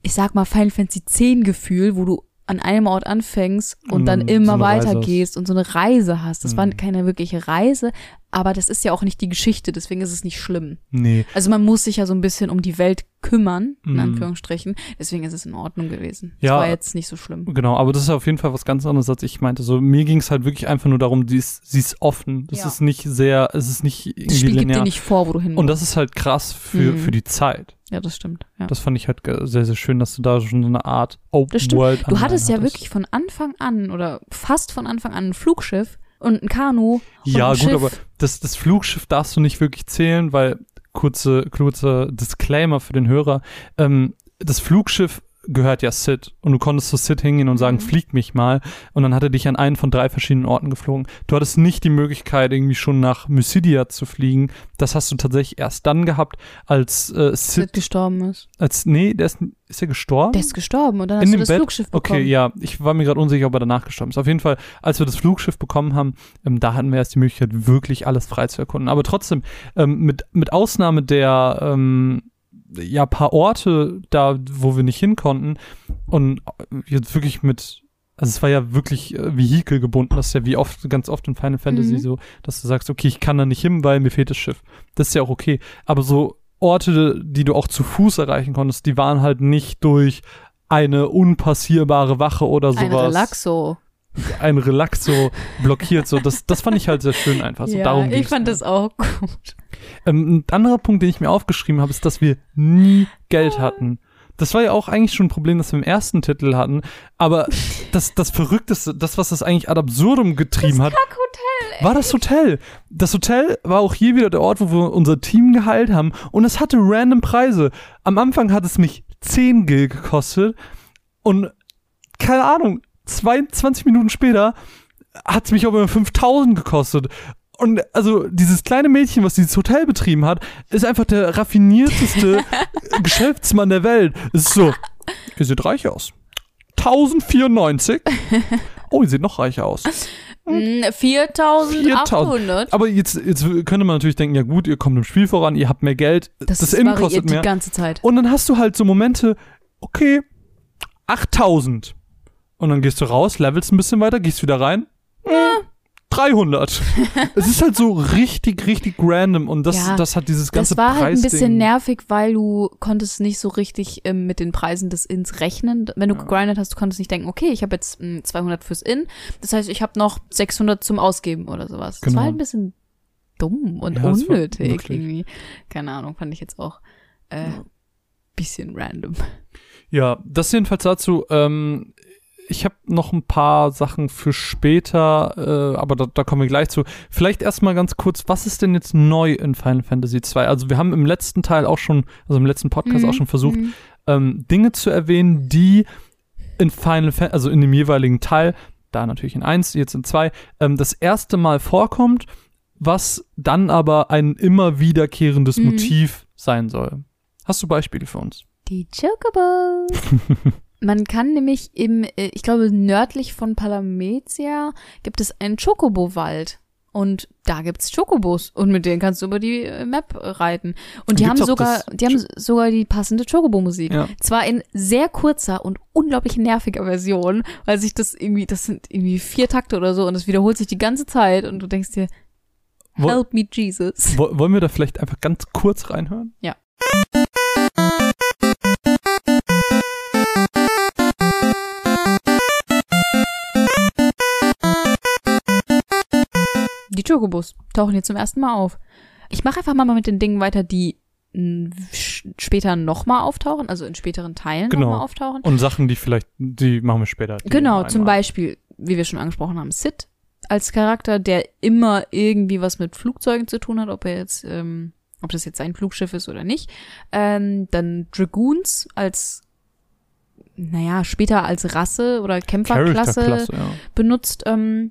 ich sag mal, Final Fantasy 10 Gefühl, wo du an einem Ort anfängst und, Und dann immer so weitergehst und so eine Reise hast. Das war Mhm. keine wirkliche Reise, aber das ist ja auch nicht die Geschichte, deswegen ist es nicht schlimm. Nee. Also man muss sich ja so ein bisschen um die Welt kümmern, in Mhm. Anführungsstrichen. Deswegen ist es in Ordnung gewesen. Ja. Das war jetzt nicht so schlimm. Genau, aber das ist auf jeden Fall was ganz anderes, als ich meinte. So, mir ging es halt wirklich einfach nur darum, sie ist, sie ist offen. Das Ja. ist nicht sehr, es ist nicht irgendwie Das Spiel gibt dir linear. nicht vor, wo du hin Und musst. das ist halt krass für, Mhm. für die Zeit. Ja, das stimmt. Ja. Das fand ich halt sehr, sehr schön, dass du da schon so eine Art Open Das stimmt. World Du hattest ja hattest. wirklich von Anfang an oder fast von Anfang an ein Flugschiff und ein Kanu. Ja, ein gut, Schiff. aber das, das Flugschiff darfst du nicht wirklich zählen, weil kurze, kurze Disclaimer für den Hörer. Ähm, das Flugschiff gehört ja Sid und du konntest zu Sid hingehen und sagen, Mhm. flieg mich mal und dann hat er dich an einen von drei verschiedenen Orten geflogen. Du hattest nicht die Möglichkeit, irgendwie schon nach Mysidia zu fliegen. Das hast du tatsächlich erst dann gehabt, als äh, Sid Sid, gestorben ist. als, nee, der ist, ist er gestorben? Der ist gestorben und dann In hast du dem das Bett? Flugschiff bekommen. Okay, ja, ich war mir gerade unsicher, ob er danach gestorben ist. Auf jeden Fall, als wir das Flugschiff bekommen haben, ähm, da hatten wir erst die Möglichkeit, wirklich alles frei zu erkunden. Aber trotzdem, ähm, mit, mit Ausnahme der ähm, ja, paar Orte da, wo wir nicht hin konnten und jetzt wirklich mit also es war ja wirklich äh, Vehikel gebunden, das ist ja wie oft, ganz oft in Final Fantasy Mhm. so, dass du sagst, okay, ich kann da nicht hin, weil mir fehlt das Schiff. Das ist ja auch okay. Aber so Orte, die du auch zu Fuß erreichen konntest, die waren halt nicht durch eine unpassierbare Wache oder Ein sowas. Relaxo. Ein Relaxo blockiert. So, das, das fand ich halt sehr schön einfach. So, ja, darum ich fand mir. das auch gut. Ähm, ein anderer Punkt, den ich mir aufgeschrieben habe, ist, dass wir nie Geld Ah. hatten. das war ja auch eigentlich schon ein Problem, das wir im ersten Titel hatten. Aber das, das Verrückteste, das, was das eigentlich ad absurdum getrieben das hat, Kackhotel, war das Hotel. Das Hotel war auch hier wieder der Ort, wo wir unser Team geheilt haben. Und es hatte random Preise. Am Anfang hat es mich 10 Gil gekostet. Und keine Ahnung, 22 Minuten später hat es mich auch immer 5000 gekostet. Und also dieses kleine Mädchen, was dieses Hotel betrieben hat, ist einfach der raffinierteste Geschäftsmann der Welt. Es ist so, ihr seht reich aus. 1094. Oh, ihr seht noch reicher aus. Mm, 4800. Aber jetzt, jetzt könnte man natürlich denken, ja gut, ihr kommt im Spiel voran, ihr habt mehr Geld, das, Das, Inn variiert kostet mehr. die ganze Zeit. Und dann hast du halt so Momente, okay, 8000. Und dann gehst du raus, levelst ein bisschen weiter, gehst wieder rein. Hm, 300. es ist halt so richtig, richtig random und das, Ja, das hat dieses ganze Das war halt ein bisschen nervig, weil du konntest nicht so richtig ähm, mit den Preisen des Inns rechnen. Wenn du gegrindet hast, du konntest nicht denken, okay, ich habe jetzt mm, 200 fürs Inn, das heißt, ich habe noch 600 zum Ausgeben oder sowas. Das Genau. war halt ein bisschen dumm und Ja, das unnötig irgendwie. Keine Ahnung, fand ich jetzt auch äh, bisschen random. Ja, das jedenfalls dazu. Ähm, ich habe noch ein paar Sachen für später, äh, aber da, da kommen wir gleich zu. Vielleicht erstmal ganz kurz, was ist denn jetzt neu in Final Fantasy 2? Also wir haben im letzten Teil auch schon, also im letzten Podcast Mhm, auch schon versucht, mhm. ähm, Dinge zu erwähnen, die in Final Fantasy, also in dem jeweiligen Teil, da natürlich in 1, jetzt in 2, ähm, das erste Mal vorkommt, was dann aber ein immer wiederkehrendes Mhm. Motiv sein soll. Hast du Beispiele für uns? Die Chocobos. Man kann nämlich im, äh, ich glaube, nördlich von Palamezia gibt es einen Chocobo-Wald. Und da gibt's Chocobos und mit denen kannst du über die äh, Map reiten. Und die haben sogar, die haben sogar die passende Chocobo-Musik. Ja. Zwar in sehr kurzer und unglaublich nerviger Version, weil sich das irgendwie, das sind irgendwie vier Takte oder so und das wiederholt sich die ganze Zeit und du denkst dir, Wo- help me Jesus. Wo- Wollen wir da vielleicht einfach ganz kurz reinhören? Ja. Die Chocobos tauchen hier zum ersten Mal auf. Ich mache einfach mal mit den Dingen weiter, die später nochmal auftauchen, also in späteren Teilen Genau. nochmal auftauchen. Und Sachen, die vielleicht, die machen wir später. Genau, zum Beispiel, wie wir schon angesprochen haben, Sid als Charakter, der immer irgendwie was mit Flugzeugen zu tun hat, ob er jetzt, ähm, ob das jetzt sein Flugschiff ist oder nicht. Ähm, dann Dragoons als, naja, später als Rasse oder Kämpferklasse ja. benutzt. Ähm,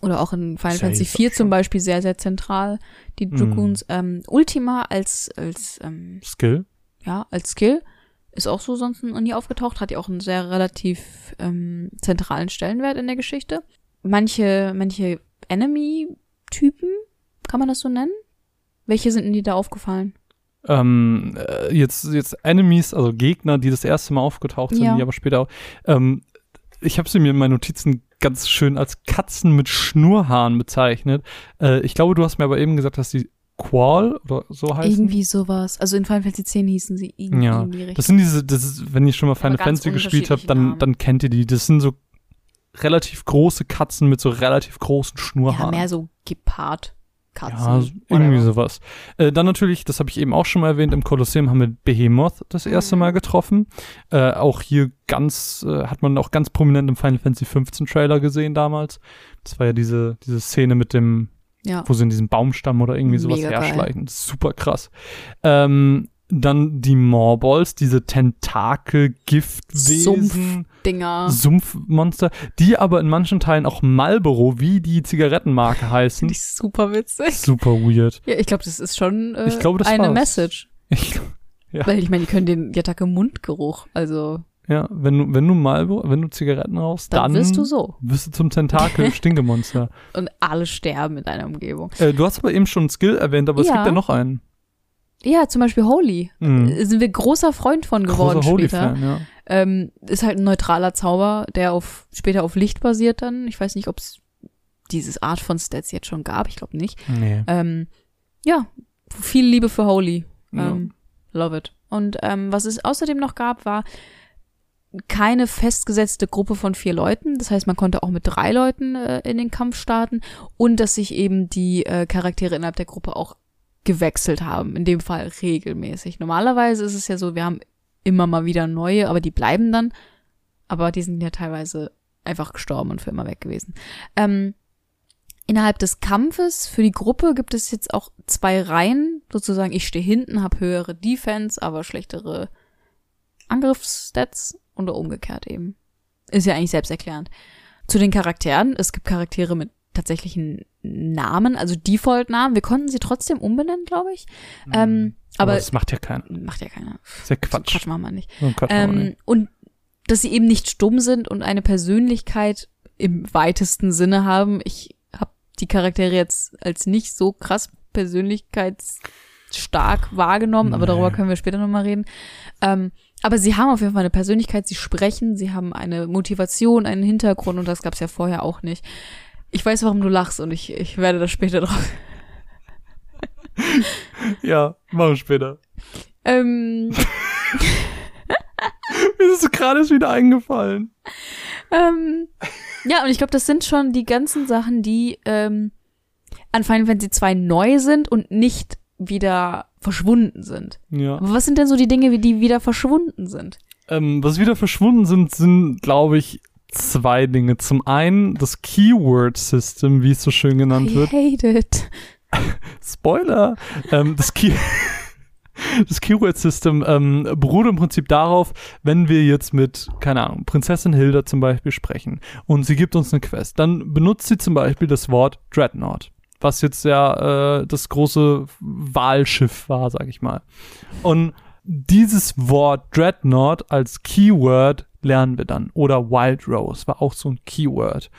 oder auch in Final Fantasy 4 zum. Beispiel sehr, sehr zentral, die Mhm. Dragoons. Ähm, Ultima als, als ähm, Skill. ja, als Skill. Ist auch so sonst noch nie aufgetaucht, hat ja auch einen sehr relativ ähm, zentralen Stellenwert in der Geschichte. Manche, manche Enemy-Typen, kann man das so nennen? Welche sind denn dir da aufgefallen? Ähm, äh, jetzt, jetzt Enemies, also Gegner, die das erste Mal aufgetaucht sind, Ja. die aber später auch. Ähm, ich habe sie mir in meinen Notizen ganz schön als Katzen mit Schnurhaaren bezeichnet. Äh, ich glaube, du hast mir aber eben gesagt, dass die Qual oder so heißen. Irgendwie sowas. Also in Final Fantasy 10 hießen sie irgendwie Ja, Richtung. Das sind diese, das ist, wenn ihr schon mal Final Fantasy gespielt habt, dann, dann kennt ihr die. Das sind so relativ große Katzen mit so relativ großen ja, Schnurhaaren. mehr so Gepard. Katzen. Ja, irgendwie sowas. Äh, dann natürlich, das habe ich eben auch schon mal erwähnt, im Kolosseum haben wir Behemoth das erste Mhm. Mal getroffen. Äh, auch hier ganz, äh, hat man auch ganz prominent im Final Fantasy 15 Trailer gesehen damals. Das war ja diese, diese Szene mit dem, Ja. wo sie in diesem Baumstamm oder irgendwie sowas Mega herschleichen. Super krass. Ähm, dann die Morballs, diese Tentakel-Giftwesen. Dinger. Sumpfmonster, die aber in manchen Teilen auch Marlboro, wie die Zigarettenmarke heißen. Finde ich super witzig. Super weird. Ja, ich glaube, das ist schon äh, Ich glaube, das eine war's. Message. Ich, Ja. Weil ich meine, die können den Jatake Mundgeruch. Also, ja, wenn du, wenn du Marlboro, wenn du Zigaretten rauchst, dann, dann, wirst du so. wirst du zum Tentakel-Stinkemonster. Und alle sterben in deiner Umgebung. äh, du hast aber eben schon Skill erwähnt, aber es Ja. gibt ja noch einen. Ja, zum Beispiel Holy. Mhm. Äh, Sind wir großer Freund von geworden Großer später. Holy-Fan, ja. Ähm, ist halt ein neutraler Zauber, der auf später auf Licht basiert dann. Ich weiß nicht, ob es dieses Art von Stats jetzt schon gab. Ich glaube nicht. Nee. Ähm, ja, viel Liebe für Holy. Ja. Ähm, Love it. Und ähm, was es außerdem noch gab, war keine festgesetzte Gruppe von vier Leuten. Das heißt, man konnte auch mit drei Leuten äh, in den Kampf starten und dass sich eben die äh, Charaktere innerhalb der Gruppe auch gewechselt haben. In dem Fall regelmäßig. Normalerweise ist es ja so, wir haben immer mal wieder neue, aber die bleiben dann. Aber die sind ja teilweise einfach gestorben und für immer weg gewesen. Ähm, innerhalb des Kampfes für die Gruppe gibt es jetzt auch zwei Reihen. Sozusagen, ich stehe hinten, habe höhere Defense, aber schlechtere Angriffsstats oder umgekehrt eben. Ist ja eigentlich selbsterklärend. Zu den Charakteren. Es gibt Charaktere mit tatsächlichen Namen, also Default-Namen. Wir konnten sie trotzdem umbenennen, glaube ich. Mhm. Ähm, aber, aber das macht ja keiner. Macht ja keiner. Sehr Quatsch. So Quatsch machen wir nicht. So Quatsch ähm, nicht. Und dass sie eben nicht stumm sind und eine Persönlichkeit im weitesten Sinne haben. Ich habe die Charaktere jetzt als nicht so krass persönlichkeitsstark wahrgenommen, nee. aber darüber können wir später nochmal reden. Ähm, aber sie haben auf jeden Fall eine Persönlichkeit, sie sprechen, sie haben eine Motivation, einen Hintergrund und das gab es ja vorher auch nicht. Ich weiß, warum du lachst und ich, ich werde das später drauf. ja, machen wir später. Ähm. Mir ist es gerade wieder eingefallen. Ähm, ja, und ich glaube, das sind schon die ganzen Sachen, die ähm, an Final Fantasy 2 neu sind und nicht wieder verschwunden sind. Ja. Aber was sind denn so die Dinge, die wieder verschwunden sind? Ähm, was wieder verschwunden sind, sind, glaube ich, zwei Dinge. Zum einen das Keyword System, wie es so schön genannt I wird. hate it. Spoiler. ähm, das Key das Keyword System ähm, beruht im Prinzip darauf, wenn wir jetzt mit, keine Ahnung, Prinzessin Hilda zum Beispiel sprechen und sie gibt uns eine Quest, dann benutzt sie zum Beispiel das Wort Dreadnought was jetzt ja äh, das große Wahlschiff war, sag ich mal. Und dieses Wort Dreadnought als Keyword lernen wir dann. Oder Wild Rose war auch so ein Keyword.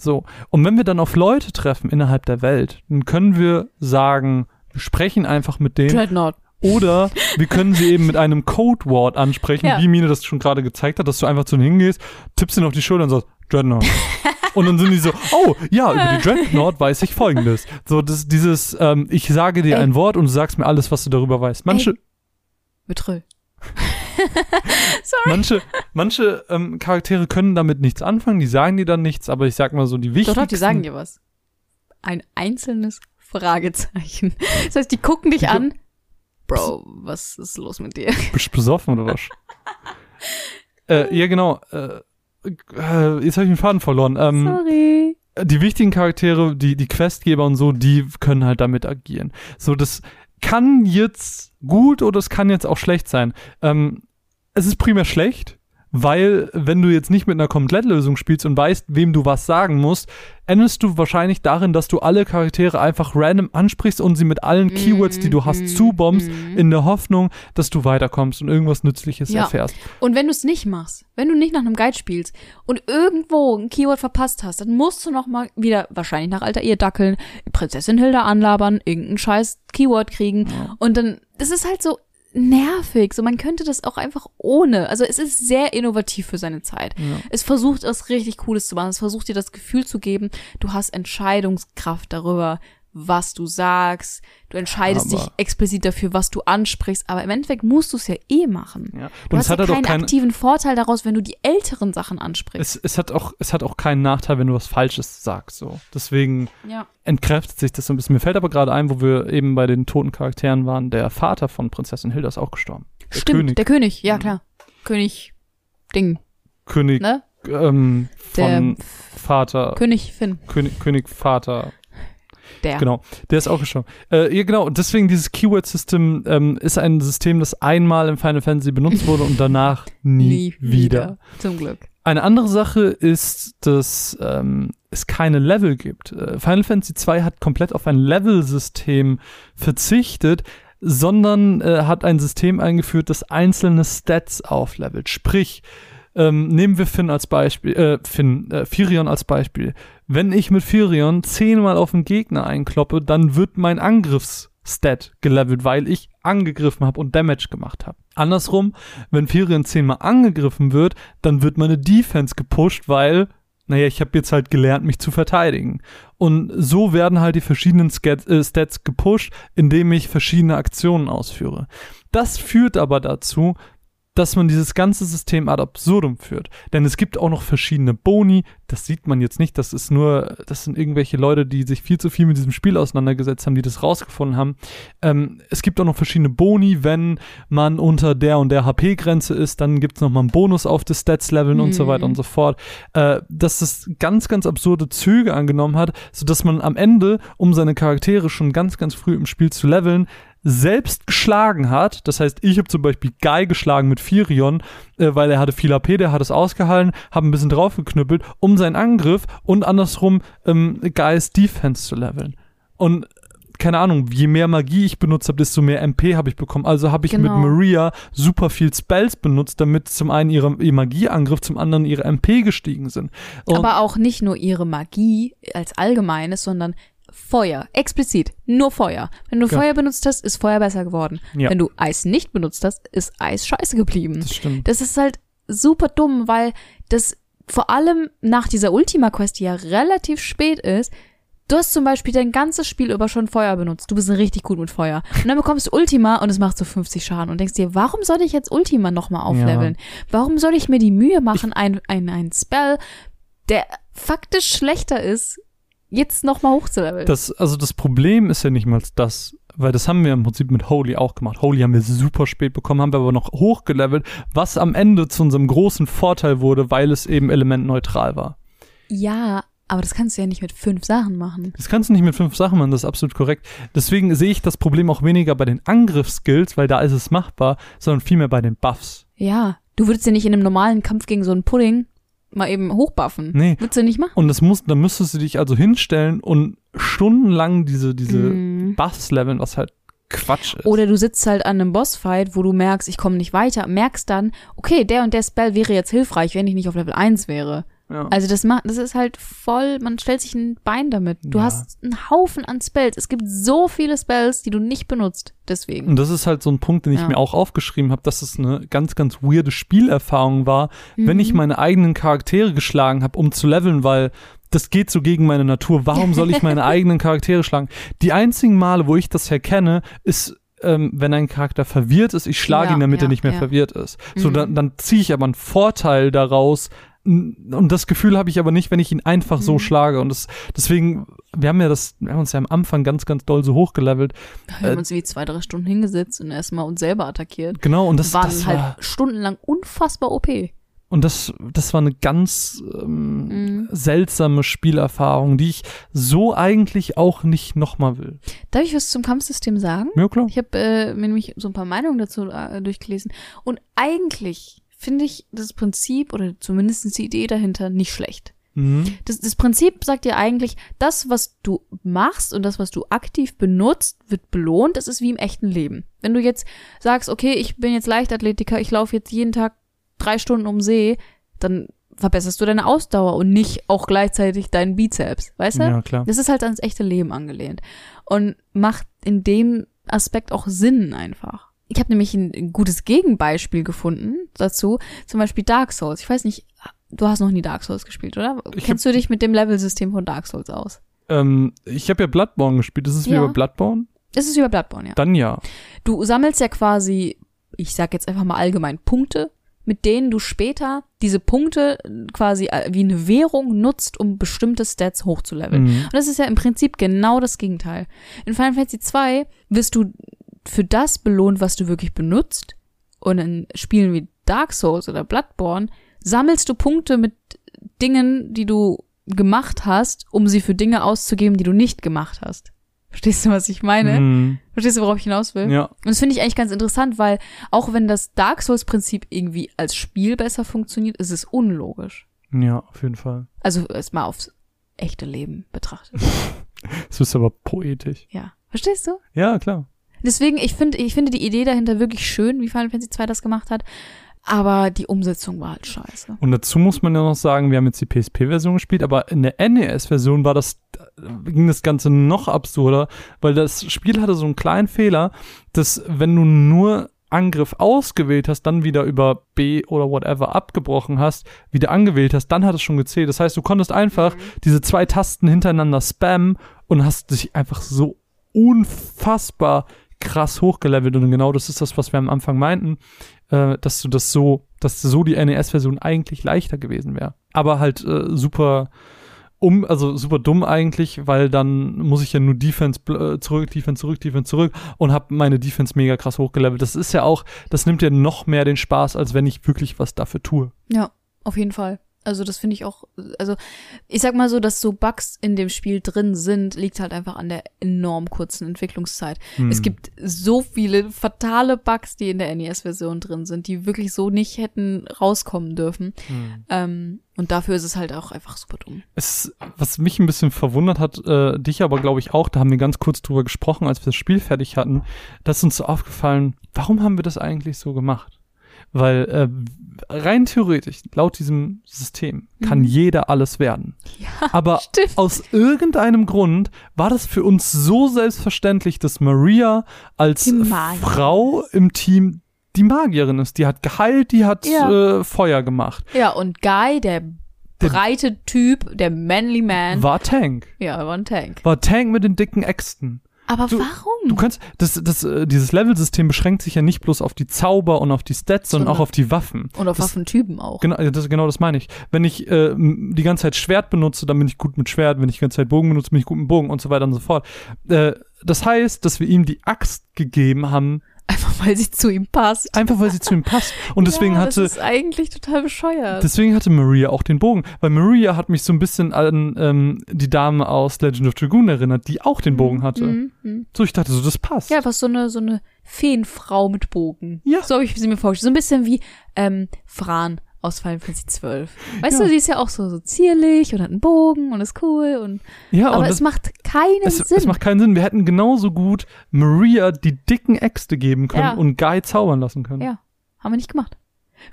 So. Und wenn wir dann auf Leute treffen innerhalb der Welt, dann können wir sagen, wir sprechen einfach mit denen. Dreadnought. Oder wir können sie eben mit einem Codewort ansprechen, ja. wie Mine das schon gerade gezeigt hat, dass du einfach zu ihnen hingehst, tippst ihn auf die Schulter und sagst, Dreadnought. Und dann sind die so, oh, ja, über die Dreadnought weiß ich folgendes. So, das, dieses, ähm, ich sage dir Ey. ein Wort und du sagst mir alles, was du darüber weißt. Manche. Betrüll. Sorry. Manche, manche ähm, Charaktere können damit nichts anfangen, die sagen dir dann nichts, aber ich sag mal so, die wichtigsten. Doch, doch, die sagen dir was. Ein einzelnes Fragezeichen. Das heißt, die gucken dich die an. Bro, was ist los mit dir? Bist du besoffen oder was? äh, ja, genau. Äh, äh, jetzt habe ich den Faden verloren. Ähm, Sorry. Die wichtigen Charaktere, die, die Questgeber und so, die können halt damit agieren. So, das kann jetzt gut oder es kann jetzt auch schlecht sein. Ähm, es ist primär schlecht, weil wenn du jetzt nicht mit einer Komplettlösung spielst und weißt, wem du was sagen musst, endest du wahrscheinlich darin, dass du alle Charaktere einfach random ansprichst und sie mit allen Keywords, die du hast, mhm. zubombst, mhm. in der Hoffnung, dass du weiterkommst und irgendwas Nützliches ja. erfährst. Und wenn du es nicht machst, wenn du nicht nach einem Guide spielst und irgendwo ein Keyword verpasst hast, dann musst du noch mal wieder, wahrscheinlich nach alter Ehe dackeln, Prinzessin Hilda anlabern, irgendein scheiß Keyword kriegen ja. und dann, das ist halt so, nervig. So, man könnte das auch einfach ohne. Also es ist sehr innovativ für seine Zeit. Ja. Es versucht, was richtig Cooles zu machen. Es versucht dir das Gefühl zu geben, du hast Entscheidungskraft darüber, was du sagst. Du entscheidest aber dich explizit dafür, was du ansprichst. Aber im Endeffekt musst du es ja eh machen. Ja. Du Und hast ja keinen kein, aktiven Vorteil daraus, wenn du die älteren Sachen ansprichst. Es, es, hat auch, es hat auch keinen Nachteil, wenn du was Falsches sagst. So. Deswegen ja. entkräftet sich das so ein bisschen. Mir fällt aber gerade ein, wo wir eben bei den toten Charakteren waren, der Vater von Prinzessin Hilda ist auch gestorben. Der Stimmt, König. der König, ja mhm. klar. König Ding. König ne? ähm, von der Vater. König Finn. König, König Vater. Der. Genau, der ist auch gestorben. Äh, ja, genau, deswegen dieses Keyword-System ähm, ist ein System, das einmal im Final Fantasy benutzt wurde und danach nie, nie wieder. wieder. Zum Glück. Eine andere Sache ist, dass ähm, es keine Level gibt. Äh, Final Fantasy 2 hat komplett auf ein Level-System verzichtet, sondern äh, hat ein System eingeführt, das einzelne Stats auflevelt. Sprich, ähm, nehmen wir Finn als Beispiel, äh, Finn, äh, Firion als Beispiel. Wenn ich mit Firion zehnmal auf den Gegner einkloppe, dann wird mein Angriffsstat gelevelt, weil ich angegriffen habe und Damage gemacht habe. Andersrum, wenn Firion zehnmal angegriffen wird, dann wird meine Defense gepusht, weil naja, ich habe jetzt halt gelernt, mich zu verteidigen. Und so werden halt die verschiedenen äh, Stats gepusht, indem ich verschiedene Aktionen ausführe. Das führt aber dazu, dass man dieses ganze System ad absurdum führt. Denn es gibt auch noch verschiedene Boni, das sieht man jetzt nicht, das ist nur, das sind irgendwelche Leute, die sich viel zu viel mit diesem Spiel auseinandergesetzt haben, die das rausgefunden haben. Ähm, es gibt auch noch verschiedene Boni, wenn man unter der und der HP-Grenze ist, dann gibt es nochmal einen Bonus auf das Stats-Leveln mhm. und so weiter und so fort. Äh, dass das ganz, ganz absurde Züge angenommen hat, sodass man am Ende, um seine Charaktere schon ganz, ganz früh im Spiel zu leveln, selbst geschlagen hat. Das heißt, ich habe zum Beispiel Guy geschlagen mit Firion, äh, weil er hatte viel AP, der hat es ausgehalten, habe ein bisschen draufgeknüppelt, um seinen Angriff und andersrum ähm, Guys Defense zu leveln. Und keine Ahnung, je mehr Magie ich benutzt habe, desto mehr MP habe ich bekommen. Also habe ich genau. mit Maria super viel Spells benutzt, damit zum einen ihre, ihr Magieangriff, zum anderen ihre MP gestiegen sind. Und Aber auch nicht nur ihre Magie als allgemeines, sondern Feuer, explizit, nur Feuer. Wenn du ja. Feuer benutzt hast, ist Feuer besser geworden. Ja. Wenn du Eis nicht benutzt hast, ist Eis scheiße geblieben. Das stimmt. Das ist halt super dumm, weil das vor allem nach dieser Ultima-Quest, die ja relativ spät ist, du hast zum Beispiel dein ganzes Spiel über schon Feuer benutzt. Du bist richtig gut mit Feuer. Und dann bekommst du Ultima und es macht so 50 Schaden und denkst dir, warum soll ich jetzt Ultima nochmal aufleveln? Ja. Warum soll ich mir die Mühe machen, ein, ein, ein Spell, der faktisch schlechter ist, jetzt nochmal hochzuleveln. Das, also das Problem ist ja nicht mal das, weil das haben wir im Prinzip mit Holy auch gemacht. Holy haben wir super spät bekommen, haben wir aber noch hochgelevelt, was am Ende zu unserem großen Vorteil wurde, weil es eben elementneutral war. Ja, aber das kannst du ja nicht mit fünf Sachen machen. Das kannst du nicht mit fünf Sachen machen, das ist absolut korrekt. Deswegen sehe ich das Problem auch weniger bei den Angriffsskills, weil da ist es machbar, sondern vielmehr bei den Buffs. Ja, du würdest ja nicht in einem normalen Kampf gegen so einen Pudding mal eben hochbuffen. Nee. Würdest du nicht machen? Und das muss, dann müsstest du dich also hinstellen und stundenlang diese, diese mm. Buffs leveln, was halt Quatsch ist. Oder du sitzt halt an einem Bossfight, wo du merkst, ich komme nicht weiter, merkst dann, okay, der und der Spell wäre jetzt hilfreich, wenn ich nicht auf Level 1 wäre. Ja. Also das macht, das ist halt voll, man stellt sich ein Bein damit. Du ja. hast einen Haufen an Spells. Es gibt so viele Spells, die du nicht benutzt. Deswegen. Und das ist halt so ein Punkt, den ich ja. mir auch aufgeschrieben habe, dass es eine ganz, ganz weirde Spielerfahrung war, mhm. wenn ich meine eigenen Charaktere geschlagen habe, um zu leveln, weil das geht so gegen meine Natur. Warum soll ich meine eigenen Charaktere schlagen? Die einzigen Male, wo ich das herkenne, ist ähm, wenn ein Charakter verwirrt ist, ich schlage ja, ihn, damit ja, er nicht mehr ja. verwirrt ist. So, mhm. dann, dann ziehe ich aber einen Vorteil daraus, und das Gefühl habe ich aber nicht, wenn ich ihn einfach so mhm. schlage. Und das, deswegen, wir haben ja das, wir haben uns ja am Anfang ganz, ganz doll so hochgelevelt. Wir haben äh, uns wie zwei, drei Stunden hingesetzt und erstmal uns selber attackiert. Genau, und das, waren das halt war, stundenlang unfassbar OP. Und das, das war eine ganz ähm, mhm. seltsame Spielerfahrung, die ich so eigentlich auch nicht nochmal will. Darf ich was zum Kampfsystem sagen? Ja, klar. Ich habe äh, mir nämlich so ein paar Meinungen dazu äh, durchgelesen. Und eigentlich finde ich das Prinzip oder zumindest die Idee dahinter nicht schlecht. Mhm. Das, das Prinzip sagt ja eigentlich, das, was du machst und das, was du aktiv benutzt, wird belohnt. Das ist wie im echten Leben. Wenn du jetzt sagst, okay, ich bin jetzt Leichtathletiker, ich laufe jetzt jeden Tag drei Stunden um See, dann verbesserst du deine Ausdauer und nicht auch gleichzeitig deinen Bizeps, weißt du? Ja, klar. Das ist halt ans echte Leben angelehnt und macht in dem Aspekt auch Sinn einfach. Ich habe nämlich ein gutes Gegenbeispiel gefunden dazu, zum Beispiel Dark Souls. Ich weiß nicht, du hast noch nie Dark Souls gespielt, oder? Ich Kennst du dich mit dem Level-System von Dark Souls aus? Ähm, ich habe ja Bloodborne gespielt. Ist es ja. wie bei Bloodborne? Es ist wie bei Bloodborne, ja. Dann ja. Du sammelst ja quasi, ich sag jetzt einfach mal allgemein, Punkte, mit denen du später diese Punkte quasi äh, wie eine Währung nutzt, um bestimmte Stats hochzuleveln. Mhm. Und das ist ja im Prinzip genau das Gegenteil. In Final Fantasy 2 wirst du für das belohnt, was du wirklich benutzt. Und in Spielen wie Dark Souls oder Bloodborne sammelst du Punkte mit Dingen, die du gemacht hast, um sie für Dinge auszugeben, die du nicht gemacht hast. Verstehst du, was ich meine? Mm. Verstehst du, worauf ich hinaus will? Ja. Und das finde ich eigentlich ganz interessant, weil auch wenn das Dark Souls-Prinzip irgendwie als Spiel besser funktioniert, ist es unlogisch. Ja, auf jeden Fall. Also erstmal aufs echte Leben betrachtet. Es ist aber poetisch. Ja. Verstehst du? Ja, klar. Deswegen, ich finde, ich finde die Idee dahinter wirklich schön, wie Final Fantasy 2 das gemacht hat. Aber die Umsetzung war halt scheiße. Und dazu muss man ja noch sagen, wir haben jetzt die PSP-Version gespielt, aber in der NES-Version war das, ging das Ganze noch absurder, weil das Spiel hatte so einen kleinen Fehler, dass wenn du nur Angriff ausgewählt hast, dann wieder über B oder whatever abgebrochen hast, wieder angewählt hast, dann hat es schon gezählt. Das heißt, du konntest einfach mhm. diese zwei Tasten hintereinander spammen und hast dich einfach so unfassbar krass hochgelevelt und genau das ist das, was wir am Anfang meinten. äh, dass du das so, dass so die NES-Version eigentlich leichter gewesen wäre. Aber halt äh, super um, also super dumm eigentlich, weil dann muss ich ja nur Defense äh, zurück, Defense zurück, Defense zurück und habe meine Defense mega krass hochgelevelt. Das ist ja auch, das nimmt ja noch mehr den Spaß, als wenn ich wirklich was dafür tue. Ja, auf jeden Fall. Also das finde ich auch, also ich sag mal so, dass so Bugs in dem Spiel drin sind, liegt halt einfach an der enorm kurzen Entwicklungszeit. Hm. Es gibt so viele fatale Bugs, die in der NES-Version drin sind, die wirklich so nicht hätten rauskommen dürfen. Hm. Ähm, und dafür ist es halt auch einfach super dumm. Es, was mich ein bisschen verwundert hat, äh, dich aber glaube ich auch, da haben wir ganz kurz drüber gesprochen, als wir das Spiel fertig hatten, da ist uns so aufgefallen, warum haben wir das eigentlich so gemacht? Weil äh, rein theoretisch, laut diesem System, kann Mhm. jeder alles werden. Ja, Aber stimmt. aus irgendeinem Grund war das für uns so selbstverständlich, dass Maria als Frau im Team die Magierin ist. Die hat geheilt, die hat Ja. äh, Feuer gemacht. Ja, und Guy, der breite Typ, der manly man, War Tank. ja, war ein Tank. War Tank mit den dicken Äxten. Aber Du- warum? Du kannst, das, das, äh, dieses Level-System beschränkt sich ja nicht bloß auf die Zauber und auf die Stats, sondern auch Sondern- auf die Waffen. und auf das- Waffentypen auch. Genau, das, genau das meine ich. Wenn ich äh, die ganze Zeit Schwert benutze, dann bin ich gut mit Schwert. Wenn ich die ganze Zeit Bogen benutze, bin ich gut mit Bogen und so weiter und so fort. Äh, das heißt, dass wir ihm die Axt gegeben haben, Einfach weil sie zu ihm passt. einfach weil sie zu ihm passt. Und deswegen ja, hatte Das ist eigentlich total bescheuert. Deswegen hatte Maria auch den Bogen, weil Maria hat mich so ein bisschen an ähm, die Dame aus Legend of Dragoon erinnert, die auch den Bogen hatte. Mhm, mhm. So, ich dachte so, das passt. Ja, einfach so eine, so eine Feenfrau mit Bogen. Ja. So habe ich sie mir vorgestellt. So ein bisschen wie ähm, Fran aus Final Fantasy XII. Weißt Ja. du, sie ist ja auch so, so zierlich und hat einen Bogen und ist cool. Und, ja, aber und es das, macht keinen es, Sinn. es macht keinen Sinn. Wir hätten genauso gut Maria die dicken Äxte geben können Ja. und Guy zaubern lassen können. Ja. haben wir nicht gemacht.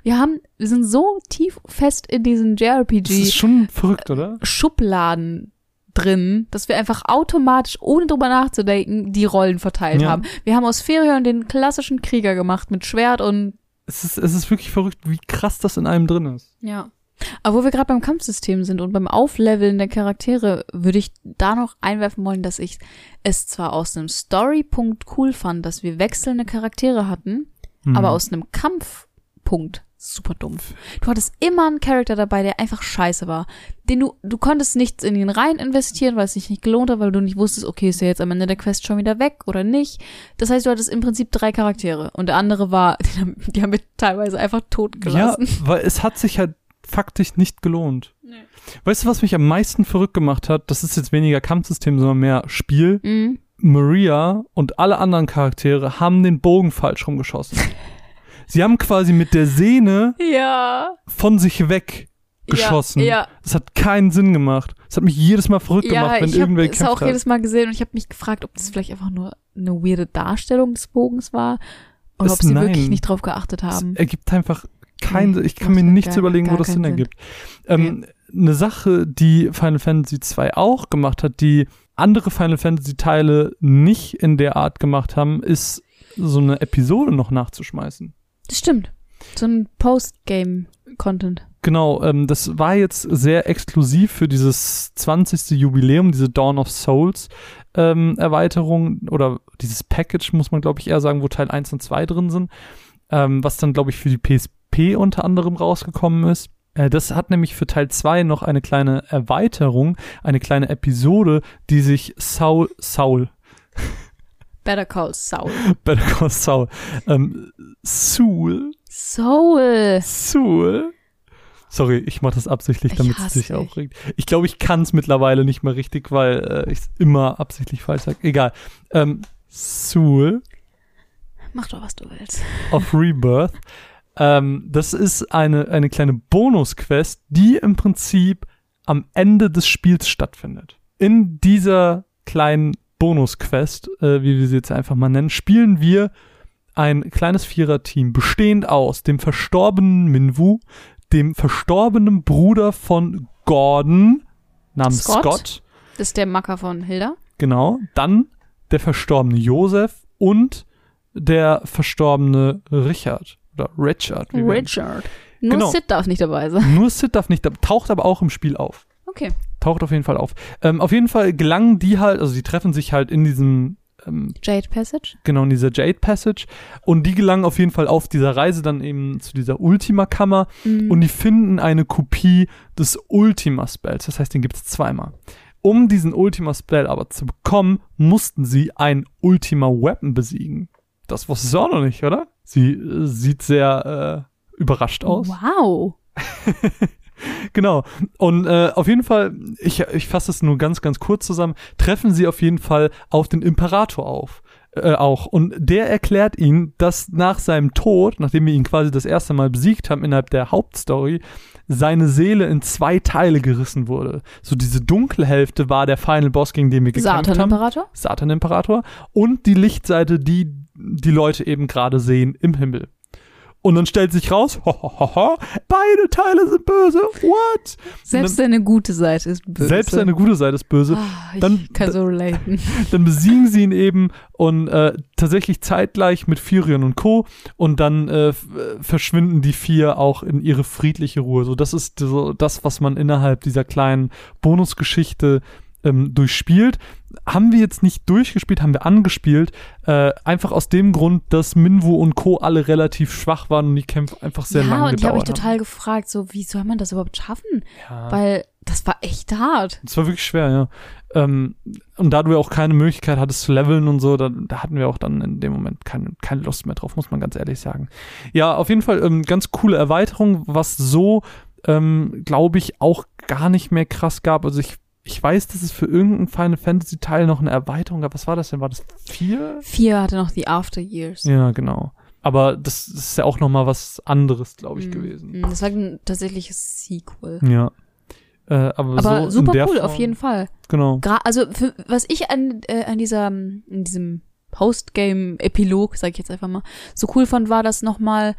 Wir haben, wir sind so tief fest in diesen Das JRPG ist schon verrückt, oder? Schubladen drin, dass wir einfach automatisch, ohne drüber nachzudenken, die Rollen verteilt Ja. haben. Wir haben aus Ferion den klassischen Krieger gemacht mit Schwert und Es ist, es ist wirklich verrückt, wie krass das in einem drin ist. Ja. Aber wo wir gerade beim Kampfsystem sind und beim Aufleveln der Charaktere, würde ich da noch einwerfen wollen, dass ich es zwar aus einem Storypunkt cool fand, dass wir wechselnde Charaktere hatten, Hm. aber aus einem Kampfpunkt super dumm. Du hattest immer einen Charakter dabei, der einfach scheiße war. Den du, du konntest nichts in ihn rein investieren, weil es sich nicht gelohnt hat, weil du nicht wusstest, okay, ist der jetzt am Ende der Quest schon wieder weg oder nicht. Das heißt, du hattest im Prinzip drei Charaktere und der andere war, die haben, die haben wir teilweise einfach tot Ja, gelassen. weil es hat sich halt faktisch nicht gelohnt. Weißt du, was mich am meisten verrückt gemacht hat? Das ist jetzt weniger Kampfsystem, sondern mehr Spiel. Mhm. Maria und alle anderen Charaktere haben den Bogen falsch rumgeschossen. Sie haben quasi mit der Sehne Ja. von sich weg geschossen. Ja, Das hat keinen Sinn gemacht. Das hat mich jedes Mal verrückt ja, gemacht, wenn ich habe irgendwer es gekämpft auch hat. jedes Mal gesehen und ich habe mich gefragt, ob das vielleicht einfach nur eine weirde Darstellung des Bogens war oder Es- ob sie nein. wirklich nicht drauf geachtet Es haben. ergibt einfach keinen Ich kann mir ja nichts gar- überlegen, wo gar das Sinn ergibt. Ähm, Eine Sache, die Final Fantasy 2 auch gemacht hat, die andere Final Fantasy Teile nicht in der Art gemacht haben, ist so eine Episode noch nachzuschmeißen. Das stimmt. So ein Postgame-Content. Genau, ähm, das war jetzt sehr exklusiv für dieses 20. Jubiläum, diese Dawn of Souls ähm, Erweiterung oder dieses Package, muss man glaube ich eher sagen, wo Teil 1 und 2 drin sind, ähm, was dann glaube ich für die PSP unter anderem rausgekommen ist. Äh, das hat nämlich für Teil 2 noch eine kleine Erweiterung, eine kleine Episode, die sich Saul, Saul, Better Call Saul. Better Call Saul, ähm, Soul, Soul. Soul. Sorry, ich mache das absichtlich, Ich damit es dich. aufregt. Ich glaube, ich kann es mittlerweile nicht mehr richtig, weil äh, ich es immer absichtlich falsch sage. Egal. Ähm, Soul Mach doch, was du willst. of Rebirth. ähm, das ist eine, eine kleine Bonus-Quest, die im Prinzip am Ende des Spiels stattfindet. In dieser kleinen Bonus-Quest, äh, wie wir sie jetzt einfach mal nennen, spielen wir ein kleines Viererteam, bestehend aus dem verstorbenen Minwu, dem verstorbenen Bruder von Gordon namens Scott? Scott, Das ist der Macker von Hilda. genau, dann der verstorbene Joseph und der verstorbene Richard oder Richard. wie Richard. Nur Genau. Sid darf nicht dabei sein. Nur Sid darf nicht, taucht aber auch im Spiel auf. Okay. Taucht auf jeden Fall auf. Ähm, auf jeden Fall gelangen die halt, also die treffen sich halt in diesem ähm, Jade Passage? genau in dieser Jade Passage. Und die gelangen auf jeden Fall auf dieser Reise dann eben zu dieser Ultima-Kammer Mhm. und die finden eine Kopie des Ultima-Spells. Das heißt, den gibt es zweimal. Um diesen Ultima-Spell aber zu bekommen, mussten sie ein Ultima-Weapon besiegen. Das wusstest du auch noch nicht, oder? Sie äh, sieht sehr äh, überrascht aus. Wow. Genau. Und äh, auf jeden Fall, ich, ich fasse es nur ganz, ganz kurz zusammen, treffen sie auf jeden Fall auf den Imperator auf. Äh, auch. Und der erklärt ihnen, dass nach seinem Tod, nachdem wir ihn quasi das erste Mal besiegt haben innerhalb der Hauptstory, seine Seele in zwei Teile gerissen wurde. So diese dunkle Hälfte war der Final Boss, gegen den wir gekämpft haben. Satan-Imperator? Satan-Imperator. Und die Lichtseite, die die Leute eben gerade sehen im Himmel. Und dann stellt sich raus, ho, ho, ho, beide Teile sind böse. What? Selbst seine gute Seite ist böse. Selbst seine gute Seite ist böse. Ich Dann- kann so relaten. Dann besiegen sie ihn eben und äh, tatsächlich zeitgleich mit Furion und Co. Und dann äh, verschwinden die vier auch in ihre friedliche Ruhe. So, das ist so das, was man innerhalb dieser kleinen Bonusgeschichte ähm, durchspielt. Haben wir jetzt nicht durchgespielt, haben wir angespielt. Äh, einfach aus dem Grund, dass Minwu und Co. alle relativ schwach waren und die Kämpfe einfach sehr ja, lange und ich habe mich gedauert total gefragt, so, wie soll man das überhaupt schaffen? haben. Ja. Weil das war echt hart. Es war wirklich schwer, ja. Ähm, und da du ja auch keine Möglichkeit hattest zu leveln und so, da, da hatten wir auch dann in dem Moment keine, keine Lust mehr drauf, muss man ganz ehrlich sagen. Ja, auf jeden Fall ähm, ganz coole Erweiterung, was so, ähm, glaube ich, auch gar nicht mehr krass gab. Also ich, ich weiß, dass es für irgendeinen Final Fantasy Teil noch eine Erweiterung gab. Was war das denn? War das vier? Vier hatte noch die After Years. Ja, genau. Aber das ist ja auch noch mal was anderes, glaube ich, Mm, gewesen. mm, Das war ein tatsächliches Sequel. Ja. Äh, aber Aber so super cool, Form, auf jeden Fall. Genau. Gra also für, was ich an, äh, an dieser, in diesem Postgame-Epilog, sag ich jetzt einfach mal, so cool fand, war, dass nochmal,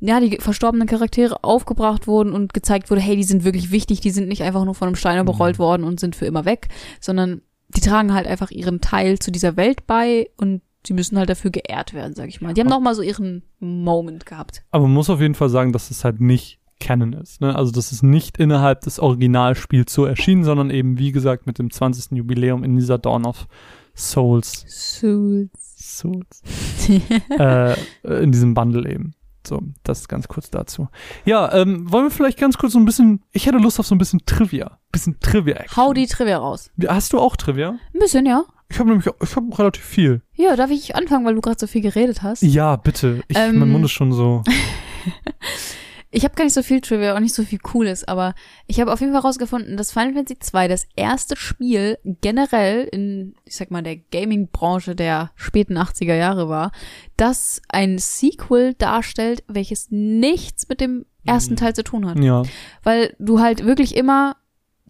ja, die verstorbenen Charaktere aufgebracht wurden und gezeigt wurde, hey, die sind wirklich wichtig, die sind nicht einfach nur von einem Stein überrollt Mhm. worden und sind für immer weg, sondern die tragen halt einfach ihren Teil zu dieser Welt bei und sie müssen halt dafür geehrt werden, sag ich mal. Die haben nochmal so ihren Moment gehabt. Aber man muss auf jeden Fall sagen, dass es halt nicht Canon ist. Ne? Also das ist nicht innerhalb des Originalspiels so erschienen, sondern eben, wie gesagt, mit dem 20. Jubiläum in dieser Dawn of Souls, Souls. Souls äh, in diesem Bundle eben. So, das ganz kurz dazu. Ja, ähm, wollen wir vielleicht ganz kurz so ein bisschen, ich hätte Lust auf so ein bisschen Trivia. Bisschen Trivia-Action. Hau die Trivia raus. Hast du auch Trivia? Ein bisschen, ja. Ich habe nämlich, ich habe relativ viel. Ja, darf ich anfangen, weil du gerade so viel geredet hast? Ja, bitte. Ich, Ähm, mein Mund ist schon so. Ich habe gar nicht so viel Trivia, auch nicht so viel Cooles, aber ich habe auf jeden Fall herausgefunden, dass Final Fantasy 2 das erste Spiel generell in, ich sag mal, der Gaming-Branche der späten 80er Jahre war, das ein Sequel darstellt, welches nichts mit dem ersten Mhm. Teil zu tun hat. Ja. Weil du halt wirklich immer,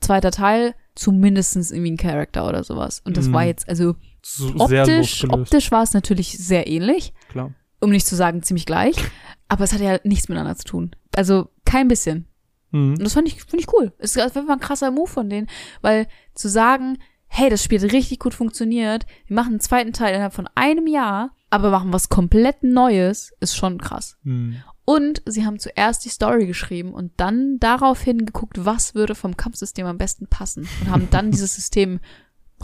zweiter Teil, zumindestens irgendwie ein Charakter oder sowas. Und das Mhm. war jetzt, also So optisch, optisch war es natürlich sehr ähnlich Klar. um nicht zu sagen ziemlich gleich, aber es hat ja nichts miteinander zu tun. Also kein bisschen. Mhm. Und das fand ich, finde ich cool. Es ist auf jeden Fall ein krasser Move von denen, weil zu sagen, hey, das Spiel hat richtig gut funktioniert, wir machen einen zweiten Teil innerhalb von einem Jahr, aber machen was komplett Neues, ist schon krass. Mhm. Und sie haben zuerst die Story geschrieben und dann daraufhin geguckt, was würde vom Kampfsystem am besten passen und haben dann dieses System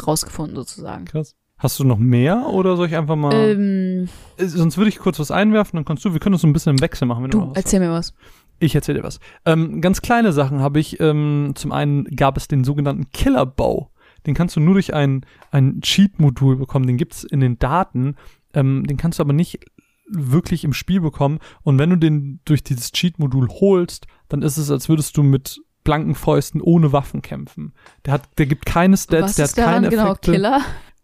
rausgefunden sozusagen. Krass. Hast du noch mehr oder soll ich einfach mal. Ähm, Äh, Sonst würde ich kurz was einwerfen, dann kannst du, wir können das so ein bisschen im Wechsel machen, wenn du, noch du, was erzähl mir was. hast. Ich erzähle dir was. Ähm, ganz kleine Sachen habe ich. Ähm, zum einen gab es den sogenannten Killer-Bow. Den kannst du nur durch ein, ein Cheat-Modul bekommen. Den gibt's in den Daten. Ähm, den kannst du aber nicht wirklich im Spiel bekommen. Und wenn du den durch dieses Cheat-Modul holst, dann ist es, als würdest du mit blanken Fäusten ohne Waffen kämpfen. Der hat, der gibt keine Stats, was der hat keine genau Effekte. Killer?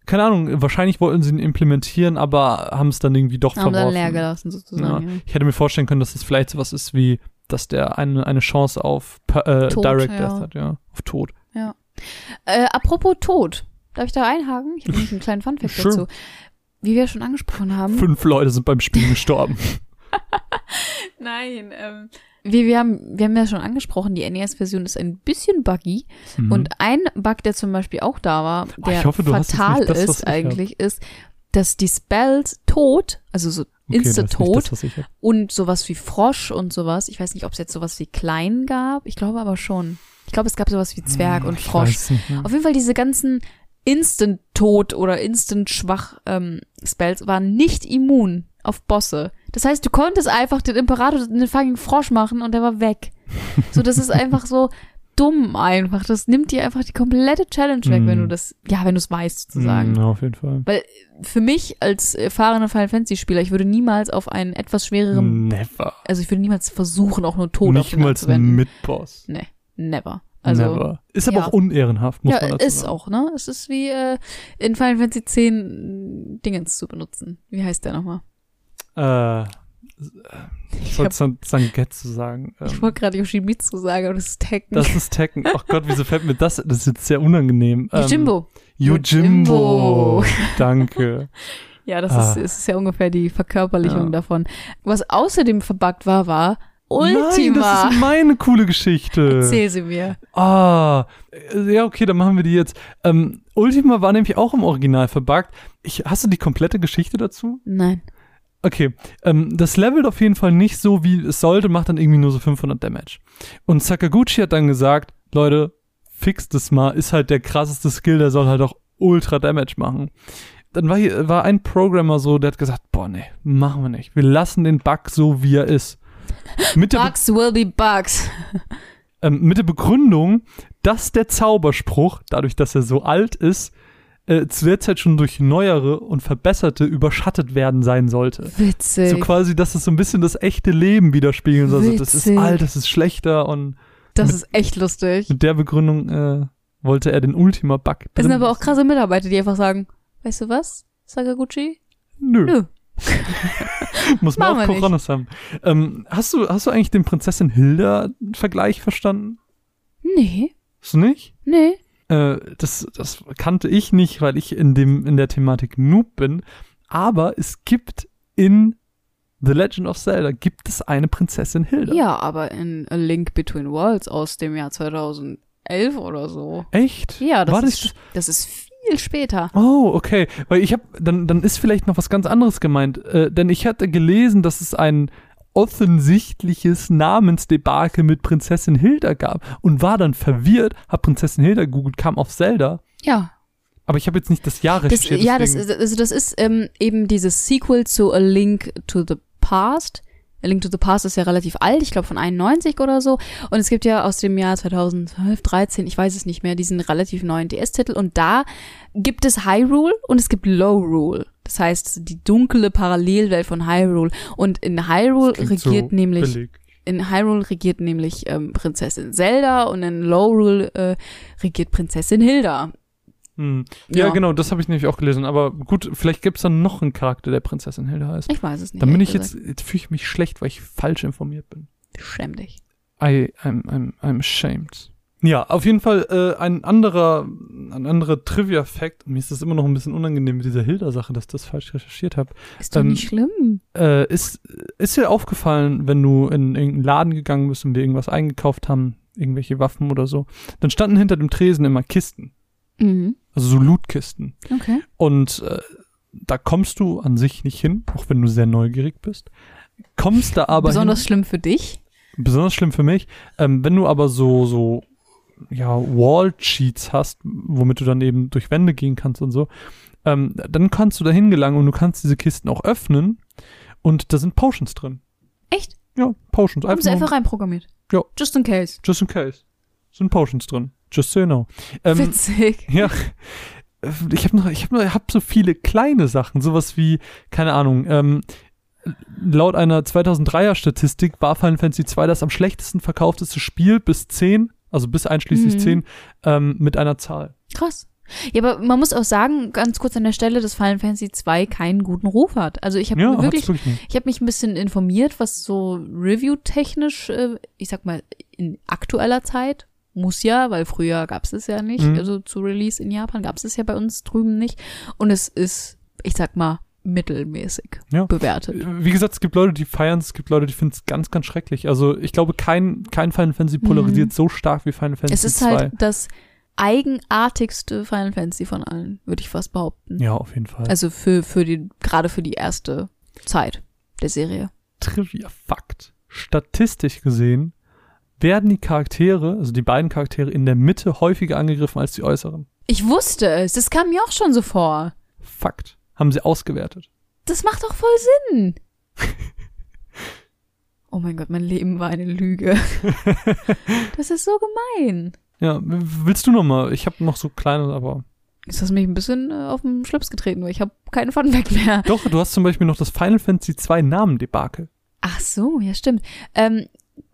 Keine Ahnung, wahrscheinlich wollten sie ihn implementieren, aber haben es dann irgendwie doch Haben verworfen. dann leer gelassen sozusagen. Ja. Ich hätte mir vorstellen können, dass das vielleicht sowas ist wie, dass der eine, eine Chance auf äh, Tod, Direct ja. Death hat, ja, auf Tod. Äh, apropos Tod. Darf ich da einhaken? Ich habe nämlich einen kleinen Funfact Sure. dazu. Wie wir schon angesprochen haben. Fünf Leute sind beim Spiel gestorben. Nein, ähm. Wir, wir, haben, wir haben ja schon angesprochen, die NES-Version ist ein bisschen buggy. Mhm. Und ein Bug, der zum Beispiel auch da war, Oh, der ich hoffe, fatal das, ist ich hab. eigentlich, ist, dass die Spells Tod, also so Okay, Insta-Tot und sowas wie Frosch und sowas, ich weiß nicht, ob es jetzt sowas wie Klein gab, ich glaube aber schon. Ich glaube, es gab sowas wie Zwerg Hm, und Frosch. Auf jeden Fall diese ganzen Instant-Tot oder Instant-Schwach-Spells waren nicht immun auf Bosse. Das heißt, du konntest einfach den Imperator, den fucking Frosch machen und der war weg. So, das ist einfach so dumm einfach. Das nimmt dir einfach die komplette Challenge weg, Mm. wenn du das, ja, wenn du es weißt, sozusagen. Mm, auf jeden Fall. Weil für mich als erfahrener Final Fantasy Spieler, ich würde niemals auf einen etwas schwereren, Never. also ich würde niemals versuchen, auch nur Tod Nicht mal anzuwenden. Mitboss. Nee, never. Also Never. Ist aber ja. auch unehrenhaft, muss ja, man dazu ist sagen. auch, ne? Es ist wie äh, in Final Fantasy X Dingens zu benutzen. Wie heißt der nochmal? Äh, ich wollte San Sangetsu sagen. Ich Ähm, wollte gerade Yoshimitsu sagen, aber das ist Tekken. das ist Tekken. Ach Gott, wieso fällt mir das? Das ist jetzt sehr unangenehm. Ähm, Yojimbo. Yojimbo. Danke. Ja, das Ah. ist, ist ja ungefähr die Verkörperlichung Ja. davon. Was außerdem verbuggt war, war Nein, Ultima. das ist meine coole Geschichte. Erzähl sie mir. Ah, ja, okay, dann machen wir die jetzt. Ähm, Ultima war nämlich auch im Original verbuggt. Ich, hast du die komplette Geschichte dazu? Nein. Okay, ähm, das levelt auf jeden Fall nicht so, wie es sollte, macht dann irgendwie nur so 500 Damage. Und Sakaguchi hat dann gesagt, Leute, fixt es mal, ist halt der krasseste Skill, der soll halt auch Ultra Damage machen. Dann war hier, war ein Programmer so, der hat gesagt, boah, nee, machen wir nicht. Wir lassen den Bug so, wie er ist. Der, Be Bugs will be bugs. ähm, mit der Begründung, dass der Zauberspruch, dadurch, dass er so alt ist, äh, zu der Zeit schon durch neuere und verbesserte überschattet werden sein sollte. Witzig. So quasi, dass es so ein bisschen das echte Leben widerspiegeln soll. Also, das ist alt, das ist schlechter und das mit- ist echt lustig. mit der Begründung äh, wollte er den Ultima-Bug Das sind aber auch krasse Mitarbeiter, die einfach sagen, weißt du was, Sakaguchi? Nö. Nö. Muss man auch. Coronas haben. Ähm, hast, du, hast du eigentlich den Prinzessin Hilda-Vergleich verstanden? Nee, Hast du nicht? nee. Äh, das, das kannte ich nicht, weil ich in, dem, in der Thematik Noob bin. Aber es gibt in The Legend of Zelda gibt es eine Prinzessin Hilda. Ja, aber in A Link Between Worlds aus dem Jahr 2011 oder so. Echt? Ja, das, War das ist, das ist viel später. Oh, okay. Weil ich habe, dann, dann ist vielleicht noch was ganz anderes gemeint. Äh, denn ich hatte gelesen, dass es ein offensichtliches Namensdebakel mit Prinzessin Hilda gab und war dann verwirrt, hab Prinzessin Hilda gegoogelt, kam auf Zelda. Ja, Aber ich habe jetzt nicht das Jahr das, recherchiert. ja, das, also das ist ähm, eben dieses Sequel zu A Link to the Past. A Link to the Past ist ja relativ alt, ich glaube von 91 oder so. Und es gibt ja aus dem Jahr 2012, 13, ich weiß es nicht mehr, diesen relativ neuen DS-Titel. Und da gibt es Hyrule und es gibt Low Rule. Das heißt, die dunkle Parallelwelt von Hyrule. Und in Hyrule Klingt so regiert nämlich billig. in Hyrule regiert nämlich ähm, Prinzessin Zelda und in Lowrule äh, regiert Prinzessin Hilda. Hm. Ja, Ja. genau, das habe ich nämlich auch gelesen. Aber gut, vielleicht gibt's dann noch einen Charakter, der Prinzessin Hilda heißt. Ich weiß es nicht. Dann bin ich ehrlich jetzt, jetzt fühle ich mich schlecht, weil ich falsch informiert bin. gesagt. Schäm dich. I, I'm, I'm, I'm ashamed. Ja, auf jeden Fall äh, ein anderer, ein anderer Trivia-Fact. Mir ist das immer noch ein bisschen unangenehm mit dieser Hilda-Sache, dass ich das falsch recherchiert habe. Ist doch Ähm, nicht schlimm. Äh, ist, ist dir aufgefallen, wenn du in irgendeinen Laden gegangen bist und wir irgendwas eingekauft haben, irgendwelche Waffen oder so, dann standen hinter dem Tresen immer Kisten, Mhm. also so Lootkisten. Okay. Und äh, da kommst du an sich nicht hin, auch wenn du sehr neugierig bist. Kommst da aber Besonders hin, schlimm für dich. besonders schlimm für mich, ähm, wenn du aber so, so, ja, Wall-Cheats hast, womit du dann eben durch Wände gehen kannst und so, ähm, dann kannst du da hingelangen und du kannst diese Kisten auch öffnen und da sind Potions drin. Echt? Ja, Potions. Haben sie einfach reinprogrammiert. Ja. Just in case. Just in case. Sind Potions drin. Just so you know. Ähm, Witzig. ja. Ich habe noch, ich habe noch, hab so viele kleine Sachen, sowas wie, keine Ahnung, ähm, laut einer 2003er Statistik war Final Fantasy 2 das am schlechtesten verkaufteste Spiel bis 10, also bis einschließlich Mhm. 10, ähm, mit einer Zahl. Krass. Ja, aber man muss auch sagen, ganz kurz an der Stelle, dass Final Fantasy 2 keinen guten Ruf hat. Also ich habe Ja, wirklich, wirklich ich habe mich ein bisschen informiert, was so Review-technisch, äh, ich sag mal, in aktueller Zeit, muss ja, weil früher gab es es ja nicht, Mhm. also zu Release in Japan gab es es ja bei uns drüben nicht. Und es ist, ich sag mal, mittelmäßig Ja. bewertet. Wie gesagt, es gibt Leute, die feiern es, es gibt Leute, die finden es ganz, ganz schrecklich. Also ich glaube, kein, kein Final Fantasy polarisiert so stark wie Final Fantasy Mhm. Es ist 2. halt das eigenartigste Final Fantasy von allen, würde ich fast behaupten. ja, auf jeden Fall. Also für, für die, gerade für die erste Zeit der Serie. Trivia-Fakt. Statistisch gesehen werden die Charaktere, also die beiden Charaktere, in der Mitte häufiger angegriffen als die äußeren. Ich wusste es. Das kam mir auch schon so vor. Fakt. Haben sie ausgewertet. Das macht doch voll Sinn. oh mein Gott, mein Leben war eine Lüge. das ist so gemein. Ja, willst du noch mal? Ich habe noch so kleine, aber hast du mich ein bisschen äh, auf den Schlips getreten, weil ich habe keinen Funfact mehr. Doch, du hast zum Beispiel noch das Final Fantasy 2 Namen-Debakel. Ach so, ja stimmt. Ähm,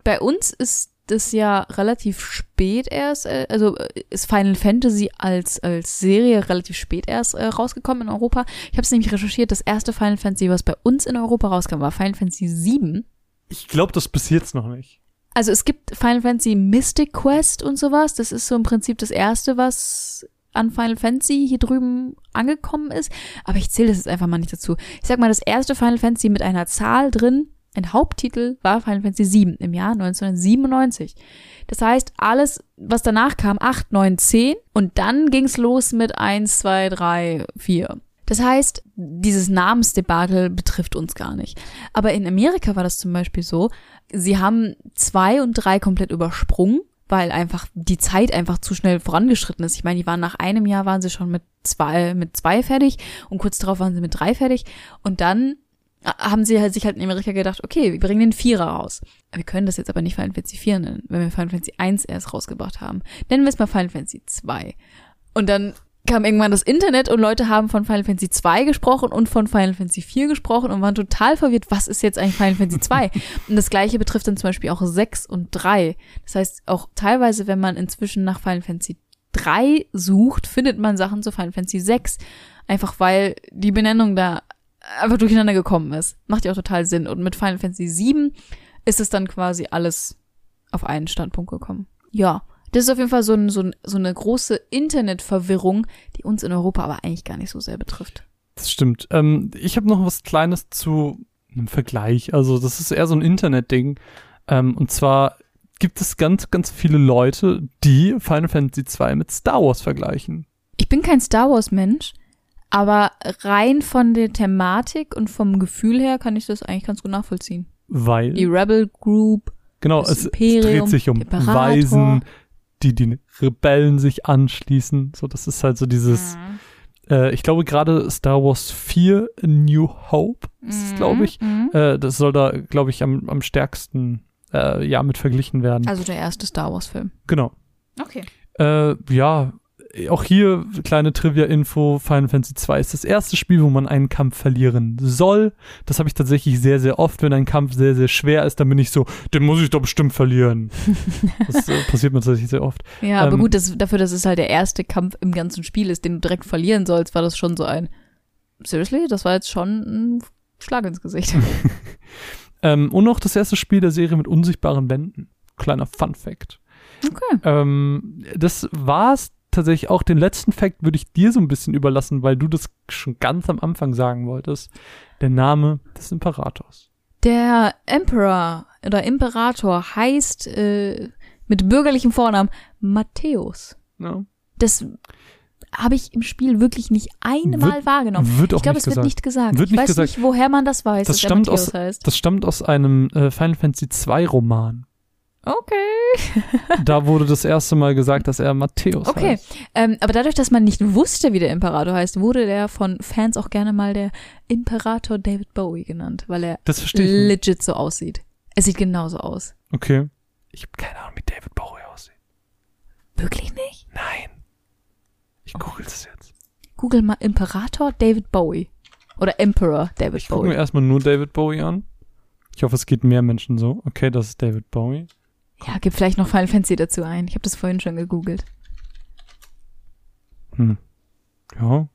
bei uns ist das ja relativ spät erst, äh, also äh, ist Final Fantasy als, als Serie relativ spät erst äh, rausgekommen in Europa. Ich habe es nämlich recherchiert, das erste Final Fantasy, was bei uns in Europa rauskam, war Final Fantasy 7. Ich glaube das bis jetzt noch nicht. Also es gibt Final Fantasy Mystic Quest und sowas. Das ist so im Prinzip das erste, was an Final Fantasy hier drüben angekommen ist. Aber ich zähle das jetzt einfach mal nicht dazu. Ich sag mal, das erste Final Fantasy mit einer Zahl drin, ein Haupttitel, war Final Fantasy 7 im Jahr 1997. Das heißt, alles, was danach kam, 8, 9, 10 und dann ging's los mit 1, 2, 3, 4. Das heißt, dieses Namensdebakel betrifft uns gar nicht. Aber in Amerika war das zum Beispiel so, sie haben zwei und drei komplett übersprungen weil einfach die Zeit einfach zu schnell vorangeschritten ist. Ich meine, die waren nach einem Jahr waren sie schon mit zwei, mit zwei fertig und kurz darauf waren sie mit drei fertig und dann haben sie halt sich halt in Amerika gedacht, okay, wir bringen den Vierer raus. Wir können das jetzt aber nicht Final Fantasy 4 nennen, wenn wir Final Fantasy 1 erst rausgebracht haben. Nennen wir es mal Final Fantasy 2. Und dann kam irgendwann das Internet und Leute haben von Final Fantasy 2 gesprochen und von Final Fantasy 4 gesprochen und waren total verwirrt, was ist jetzt eigentlich Final Fantasy 2? und das gleiche betrifft dann zum Beispiel auch 6 und 3. Das heißt, auch teilweise, wenn man inzwischen nach Final Fantasy 3 sucht, findet man Sachen zu Final Fantasy 6. Einfach weil die Benennung da einfach durcheinander gekommen ist. Macht ja auch total Sinn. Und mit Final Fantasy 7 ist es dann quasi alles auf einen Standpunkt gekommen. Ja. Das ist auf jeden Fall so, ein, so, ein, so eine große Internetverwirrung, die uns in Europa aber eigentlich gar nicht so sehr betrifft. Das stimmt. Ähm, ich habe noch was Kleines zu einem Vergleich. Also das ist eher so ein Internetding. Ähm, und zwar gibt es ganz, ganz viele Leute, die Final Fantasy 2 mit Star Wars vergleichen. Ich bin kein Star Wars Mensch, aber rein von der Thematik und vom Gefühl her kann ich das eigentlich ganz gut nachvollziehen. Weil. Die Rebel Group. Genau, es, Imperium, dreht sich um Imperator. Weisen, die den Rebellen sich anschließen. So, das ist halt so dieses. Mhm. Äh, ich glaube gerade Star Wars 4 New Hope ist, mhm. glaube ich. Mhm. Äh, das soll da, glaube ich, am, am stärksten äh, ja mit verglichen werden. Also der erste Star Wars Film. Genau. Okay. Äh, ja, auch hier kleine Trivia-Info, Final Fantasy 2 ist das erste Spiel, wo man einen Kampf verlieren soll. Das habe ich tatsächlich sehr, sehr oft. Wenn ein Kampf sehr, sehr schwer ist, dann bin ich so, den muss ich doch bestimmt verlieren. das äh, passiert mir tatsächlich sehr oft. Ja, aber ähm, gut, das, dafür, dass es halt der erste Kampf im ganzen Spiel ist, den du direkt verlieren sollst, war das schon so ein, seriously? Das war jetzt schon ein Schlag ins Gesicht. ähm, und noch das erste Spiel der Serie mit unsichtbaren Wänden. Kleiner Fun Fact. Okay. Ähm, das war's tatsächlich auch den letzten Fact würde ich dir so ein bisschen überlassen, weil du das schon ganz am Anfang sagen wolltest. Der Name des Imperators. Der Emperor oder Imperator heißt äh, mit bürgerlichem Vornamen Matthäus. Ja. Das habe ich im Spiel wirklich nicht einmal wird, wahrgenommen. Wird auch ich glaube, es gesagt. wird nicht gesagt. Wird ich weiß gesagt. nicht, woher man das weiß, das dass stammt aus, heißt. Das stammt aus einem äh, Final Fantasy II Roman. Okay. da wurde das erste Mal gesagt, dass er Matthäus okay. heißt. Okay, ähm, aber dadurch, dass man nicht wusste, wie der Imperator heißt, wurde der von Fans auch gerne mal der Imperator David Bowie genannt, weil er das legit nicht. so aussieht. Er sieht genauso aus. Okay. Ich habe keine Ahnung, wie David Bowie aussieht. Wirklich nicht? Nein. Ich google es jetzt. Google mal Imperator David Bowie. Oder Emperor David ich Bowie. Ich gucke mir erstmal nur David Bowie an. Ich hoffe, es geht mehr Menschen so. Okay, das ist David Bowie. Ja, gib vielleicht noch Final Fantasy dazu ein. Ich habe das vorhin schon gegoogelt. Hm. Ja.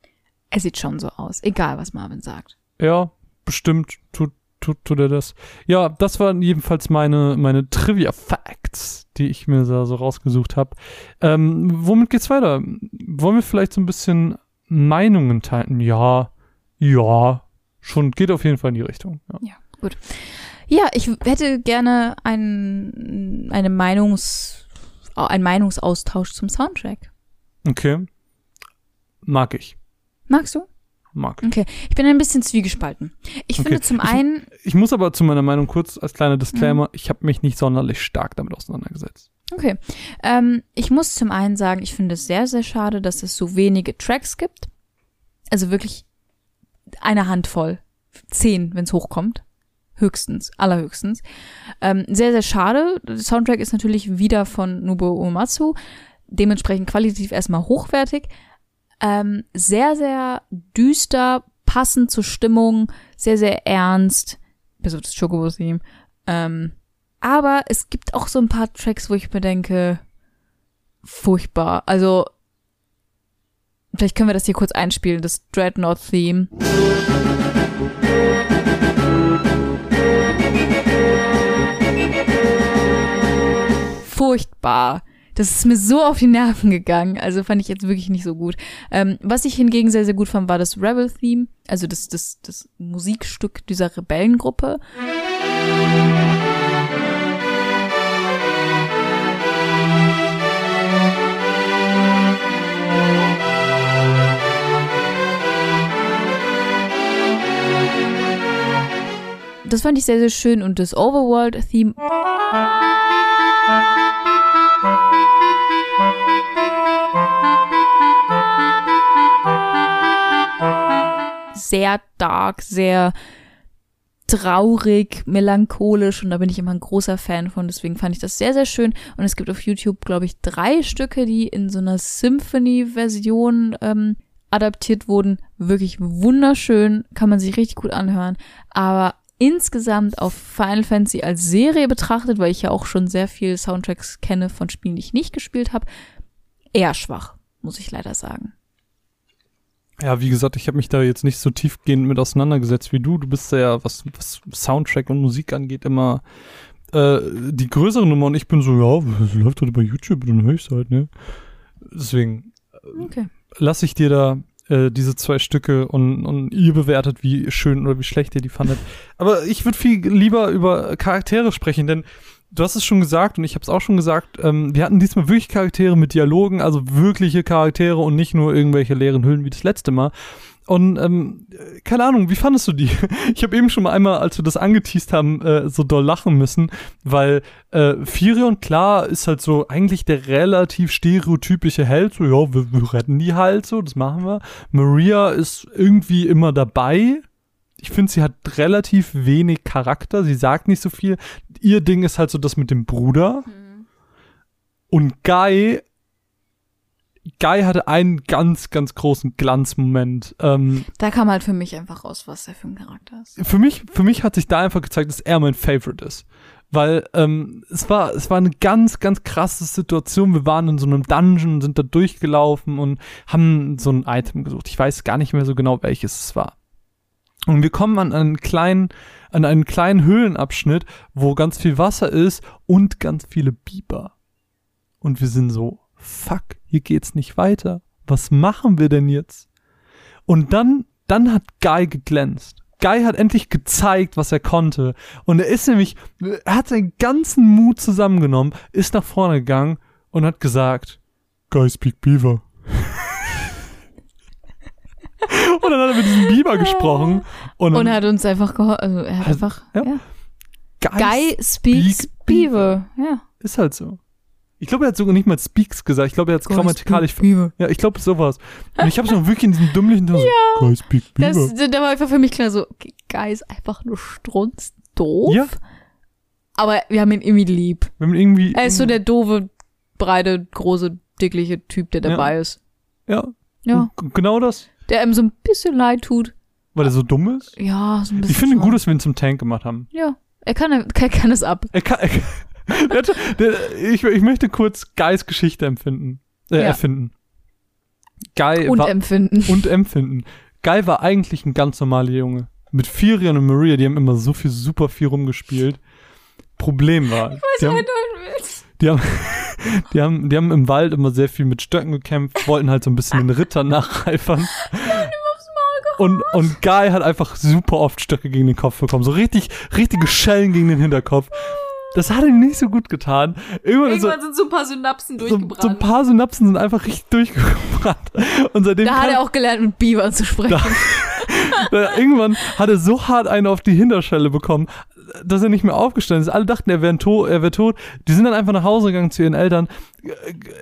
Er sieht schon so aus, egal was Marvin sagt. Ja, bestimmt tut, tut, tut er das. Ja, das waren jedenfalls meine, meine Trivia-Facts, die ich mir da so rausgesucht habe. Ähm, womit geht's weiter? Wollen wir vielleicht so ein bisschen Meinungen teilen? Ja, ja, schon geht auf jeden Fall in die Richtung. Ja, ja gut. Ja, ich hätte gerne ein, eine Meinungs, einen Meinungsaustausch zum Soundtrack. Okay. Mag ich. Magst du? Mag ich. Okay. Ich bin ein bisschen zwiegespalten. Ich okay. finde zum ich, einen. Ich muss aber zu meiner Meinung kurz als kleiner Disclaimer, mhm. ich habe mich nicht sonderlich stark damit auseinandergesetzt. Okay. Ähm, ich muss zum einen sagen, ich finde es sehr, sehr schade, dass es so wenige Tracks gibt. Also wirklich eine Handvoll. Zehn, wenn es hochkommt. Höchstens, allerhöchstens. Ähm, sehr, sehr schade. Der Soundtrack ist natürlich wieder von Nobuo Uematsu. Dementsprechend qualitativ erstmal hochwertig. Ähm, sehr, sehr düster, passend zur Stimmung, sehr, sehr ernst. Bis auf das Chocobo-Theme. Ähm, aber es gibt auch so ein paar Tracks, wo ich mir denke, furchtbar. Also, vielleicht können wir das hier kurz einspielen, das Dreadnought-Theme. Furchtbar. Das ist mir so auf die Nerven gegangen. Also fand ich jetzt wirklich nicht so gut. Ähm, was ich hingegen sehr, sehr gut fand, war das Rebel-Theme. Also das, das, das Musikstück dieser Rebellengruppe. Das fand ich sehr, sehr schön und das Overworld-Theme. Sehr dark, sehr traurig, melancholisch und da bin ich immer ein großer Fan von, deswegen fand ich das sehr, sehr schön. Und es gibt auf YouTube, glaube ich, drei Stücke, die in so einer Symphony-Version ähm, adaptiert wurden. Wirklich wunderschön, kann man sich richtig gut anhören. Aber insgesamt auf Final Fantasy als Serie betrachtet, weil ich ja auch schon sehr viel Soundtracks kenne von Spielen, die ich nicht gespielt habe, eher schwach, muss ich leider sagen. Ja, wie gesagt, ich habe mich da jetzt nicht so tiefgehend mit auseinandergesetzt wie du. Du bist ja, was, was Soundtrack und Musik angeht, immer äh, die größere Nummer und ich bin so, ja, das läuft heute bei YouTube, dann höre ich halt, ne? Deswegen okay. lasse ich dir da äh, diese zwei Stücke und, und ihr bewertet, wie schön oder wie schlecht ihr die fandet. Aber ich würde viel lieber über Charaktere sprechen, denn du hast es schon gesagt und ich habe es auch schon gesagt, ähm, wir hatten diesmal wirklich Charaktere mit Dialogen, also wirkliche Charaktere und nicht nur irgendwelche leeren Hüllen wie das letzte Mal. Und ähm, keine Ahnung, wie fandest du die? Ich habe eben schon mal einmal, als wir das angeteased haben, äh, so doll lachen müssen, weil äh, Firion, klar, ist halt so eigentlich der relativ stereotypische Held, so ja, wir, wir retten die halt so, das machen wir. Maria ist irgendwie immer dabei, ich finde, sie hat relativ wenig Charakter. Sie sagt nicht so viel. Ihr Ding ist halt so das mit dem Bruder. Mhm. Und Guy, Guy hatte einen ganz, ganz großen Glanzmoment. Ähm, da kam halt für mich einfach raus, was er für ein Charakter ist. Für mich, für mich hat sich da einfach gezeigt, dass er mein Favorite ist. Weil ähm, es war, es war eine ganz, ganz krasse Situation. Wir waren in so einem Dungeon, sind da durchgelaufen und haben so ein Item gesucht. Ich weiß gar nicht mehr so genau, welches es war. Und wir kommen an einen kleinen, an einen kleinen Höhlenabschnitt, wo ganz viel Wasser ist und ganz viele Biber. Und wir sind so, fuck, hier geht's nicht weiter. Was machen wir denn jetzt? Und dann, dann hat Guy geglänzt. Guy hat endlich gezeigt, was er konnte. Und er ist nämlich, er hat seinen ganzen Mut zusammengenommen, ist nach vorne gegangen und hat gesagt, Guy speak Beaver. und dann hat er mit diesem Biber gesprochen. Und, und er hat uns einfach geholfen. Also er hat einfach. Ja. ja. Guy, Guy speaks speak Beaver. Ja. Ist halt so. Ich glaube, er hat sogar nicht mal Speaks gesagt. Ich glaube, er hat es grammatikalisch. Ja, ich glaube sowas. Und ich habe es noch wirklich in diesem dümmlichen Ton ja. Guy speak Beaver. Das, da war einfach für mich klar so, Guy ist einfach nur strunzdoof. Ja. Aber wir haben ihn irgendwie lieb. Wir haben ihn irgendwie. Er ist so der doofe, breite, große, dickliche Typ, der dabei ja. ist. Ja. Ja. Genau das der einem so ein bisschen leid tut. Weil er so dumm ist? Ja, so ein bisschen. Ich finde gut, dass wir ihn zum Tank gemacht haben. Ja, er kann, er, kann es ab. Er kann, er, der, der, ich, ich möchte kurz Guys Geschichte empfinden, äh, ja. erfinden. Guy und war, empfinden. Und empfinden. Guy war eigentlich ein ganz normaler Junge. Mit Firion und Maria, die haben immer so viel, super viel rumgespielt. Problem war. Ich weiß, die haben, die haben, die haben, die haben im Wald immer sehr viel mit Stöcken gekämpft, wollten halt so ein bisschen den Ritter nacheifern. Und, und Guy hat einfach super oft Stöcke gegen den Kopf bekommen. So richtig, richtige Schellen gegen den Hinterkopf. Das hat ihm nicht so gut getan. Irgendwann, Irgendwann so, sind so ein paar Synapsen durchgebrannt. So, so, ein paar Synapsen sind einfach richtig durchgebrannt. Und seitdem da hat er auch gelernt, mit Biber zu sprechen. Da, irgendwann hat er so hart einen auf die Hinterschelle bekommen. Dass er nicht mehr aufgestanden ist. Alle dachten, er wäre tot, er wäre tot. Die sind dann einfach nach Hause gegangen zu ihren Eltern.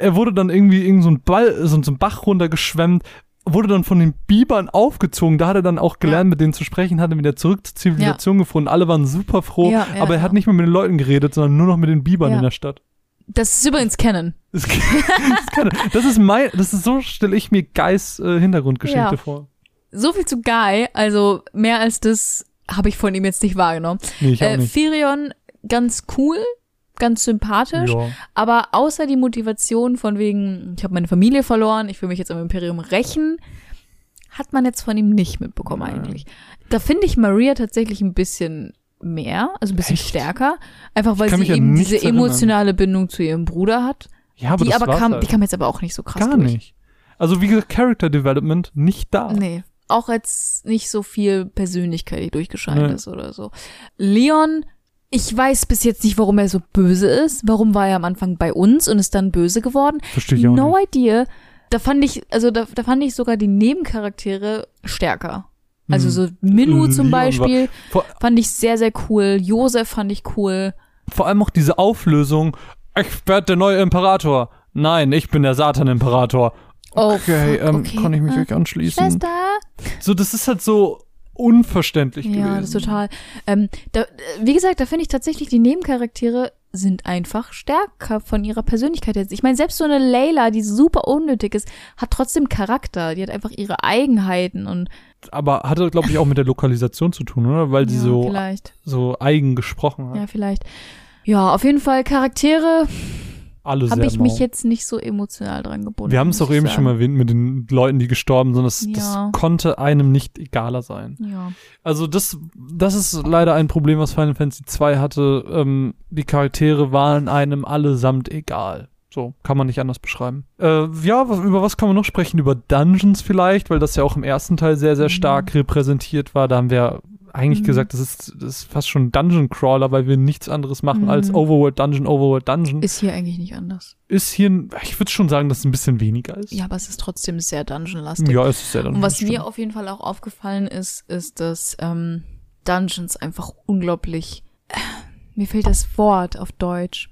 Er wurde dann irgendwie in so ein Ball, so, so ein Bach runtergeschwemmt, wurde dann von den Bibern aufgezogen. Da hat er dann auch gelernt, Ja. mit denen zu sprechen, hat er wieder zurück zur Zivilisation gefunden. Alle waren super froh, Ja, ja, aber er ja. hat nicht mehr mit den Leuten geredet, sondern nur noch mit den Bibern Ja. in der Stadt. Das ist übrigens Canon. Das, ist mein, das ist so stelle ich mir Geis äh, Hintergrundgeschichte Ja. vor. So viel zu Guy, also mehr als das habe ich von ihm jetzt nicht wahrgenommen. Nee, ich auch Äh, nicht. Firion, ganz cool, ganz sympathisch. Ja. Aber außer die Motivation von wegen, ich habe meine Familie verloren, ich will mich jetzt am Imperium rächen, hat man jetzt von ihm nicht mitbekommen Nein. eigentlich. Da finde ich Maria tatsächlich ein bisschen mehr, also ein bisschen Echt? stärker, einfach weil sie an eben diese erinnern. emotionale Bindung zu ihrem Bruder hat. ja, aber die das aber kam, halt. die kam jetzt aber auch nicht so krass gar durch. nicht. Also wie gesagt, Character Development nicht da. Nee. Auch jetzt nicht so viel Persönlichkeit, die durchgescheint Nee. ist oder so. Leon, ich weiß bis jetzt nicht, warum er so böse ist. Warum war er am Anfang bei uns und ist dann böse geworden? Verstehe ich auch no nicht. idea. Da fand ich, also da, da fand ich sogar die Nebencharaktere stärker. Also Hm. so Minu zum Leon war- Beispiel Vor, fand ich sehr, sehr cool. Josef fand ich cool. vor allem auch diese Auflösung. Ich werde der neue Imperator. Nein, ich bin der Satan-Imperator. Oh, Okay, fuck, ähm, okay. kann ich mich Ah, euch anschließen? Schwester. So, das ist halt so unverständlich Ja, gewesen. das ist total. Ähm, da, äh, wie gesagt, da finde ich tatsächlich, die Nebencharaktere sind einfach stärker von ihrer Persönlichkeit jetzt. Ich meine, selbst so eine Layla, die super unnötig ist, hat trotzdem Charakter. Die hat einfach ihre Eigenheiten und Aber hatte, glaube ich, auch mit der Lokalisation zu tun, oder? Weil die ja, so, vielleicht. so eigen gesprochen hat. Ja, vielleicht. Ja, auf jeden Fall Charaktere Alle habe sehr ich mich mau. jetzt nicht so emotional dran gebunden. Wir haben es ich eben sagen. schon mal erwähnt mit den Leuten, die gestorben sind. Das, das Ja. konnte einem nicht egaler sein. Ja. Also das, das ist leider ein Problem, was Final Fantasy 2 hatte. Ähm, die Charaktere waren einem allesamt egal. So, kann man nicht anders beschreiben. Äh, ja, was, über was kann man noch sprechen? Über Dungeons vielleicht, weil das ja auch im ersten Teil sehr, sehr Mhm. stark repräsentiert war. Da haben wir eigentlich Mhm. gesagt, das ist, das ist fast schon Dungeon Crawler, weil wir nichts anderes machen Mhm. als Overworld Dungeon, Overworld Dungeon. Ist, Ist hier eigentlich nicht anders. hier, ein- ich würde schon sagen, dass es ein bisschen weniger ist. Ja, aber es ist trotzdem sehr Dungeon-lastig. ja es ist sehr Dungeon. Und was mir auf jeden Fall auch aufgefallen ist, ist, dass ähm, Dungeons einfach unglaublich. Äh, mir fehlt das Wort auf Deutsch.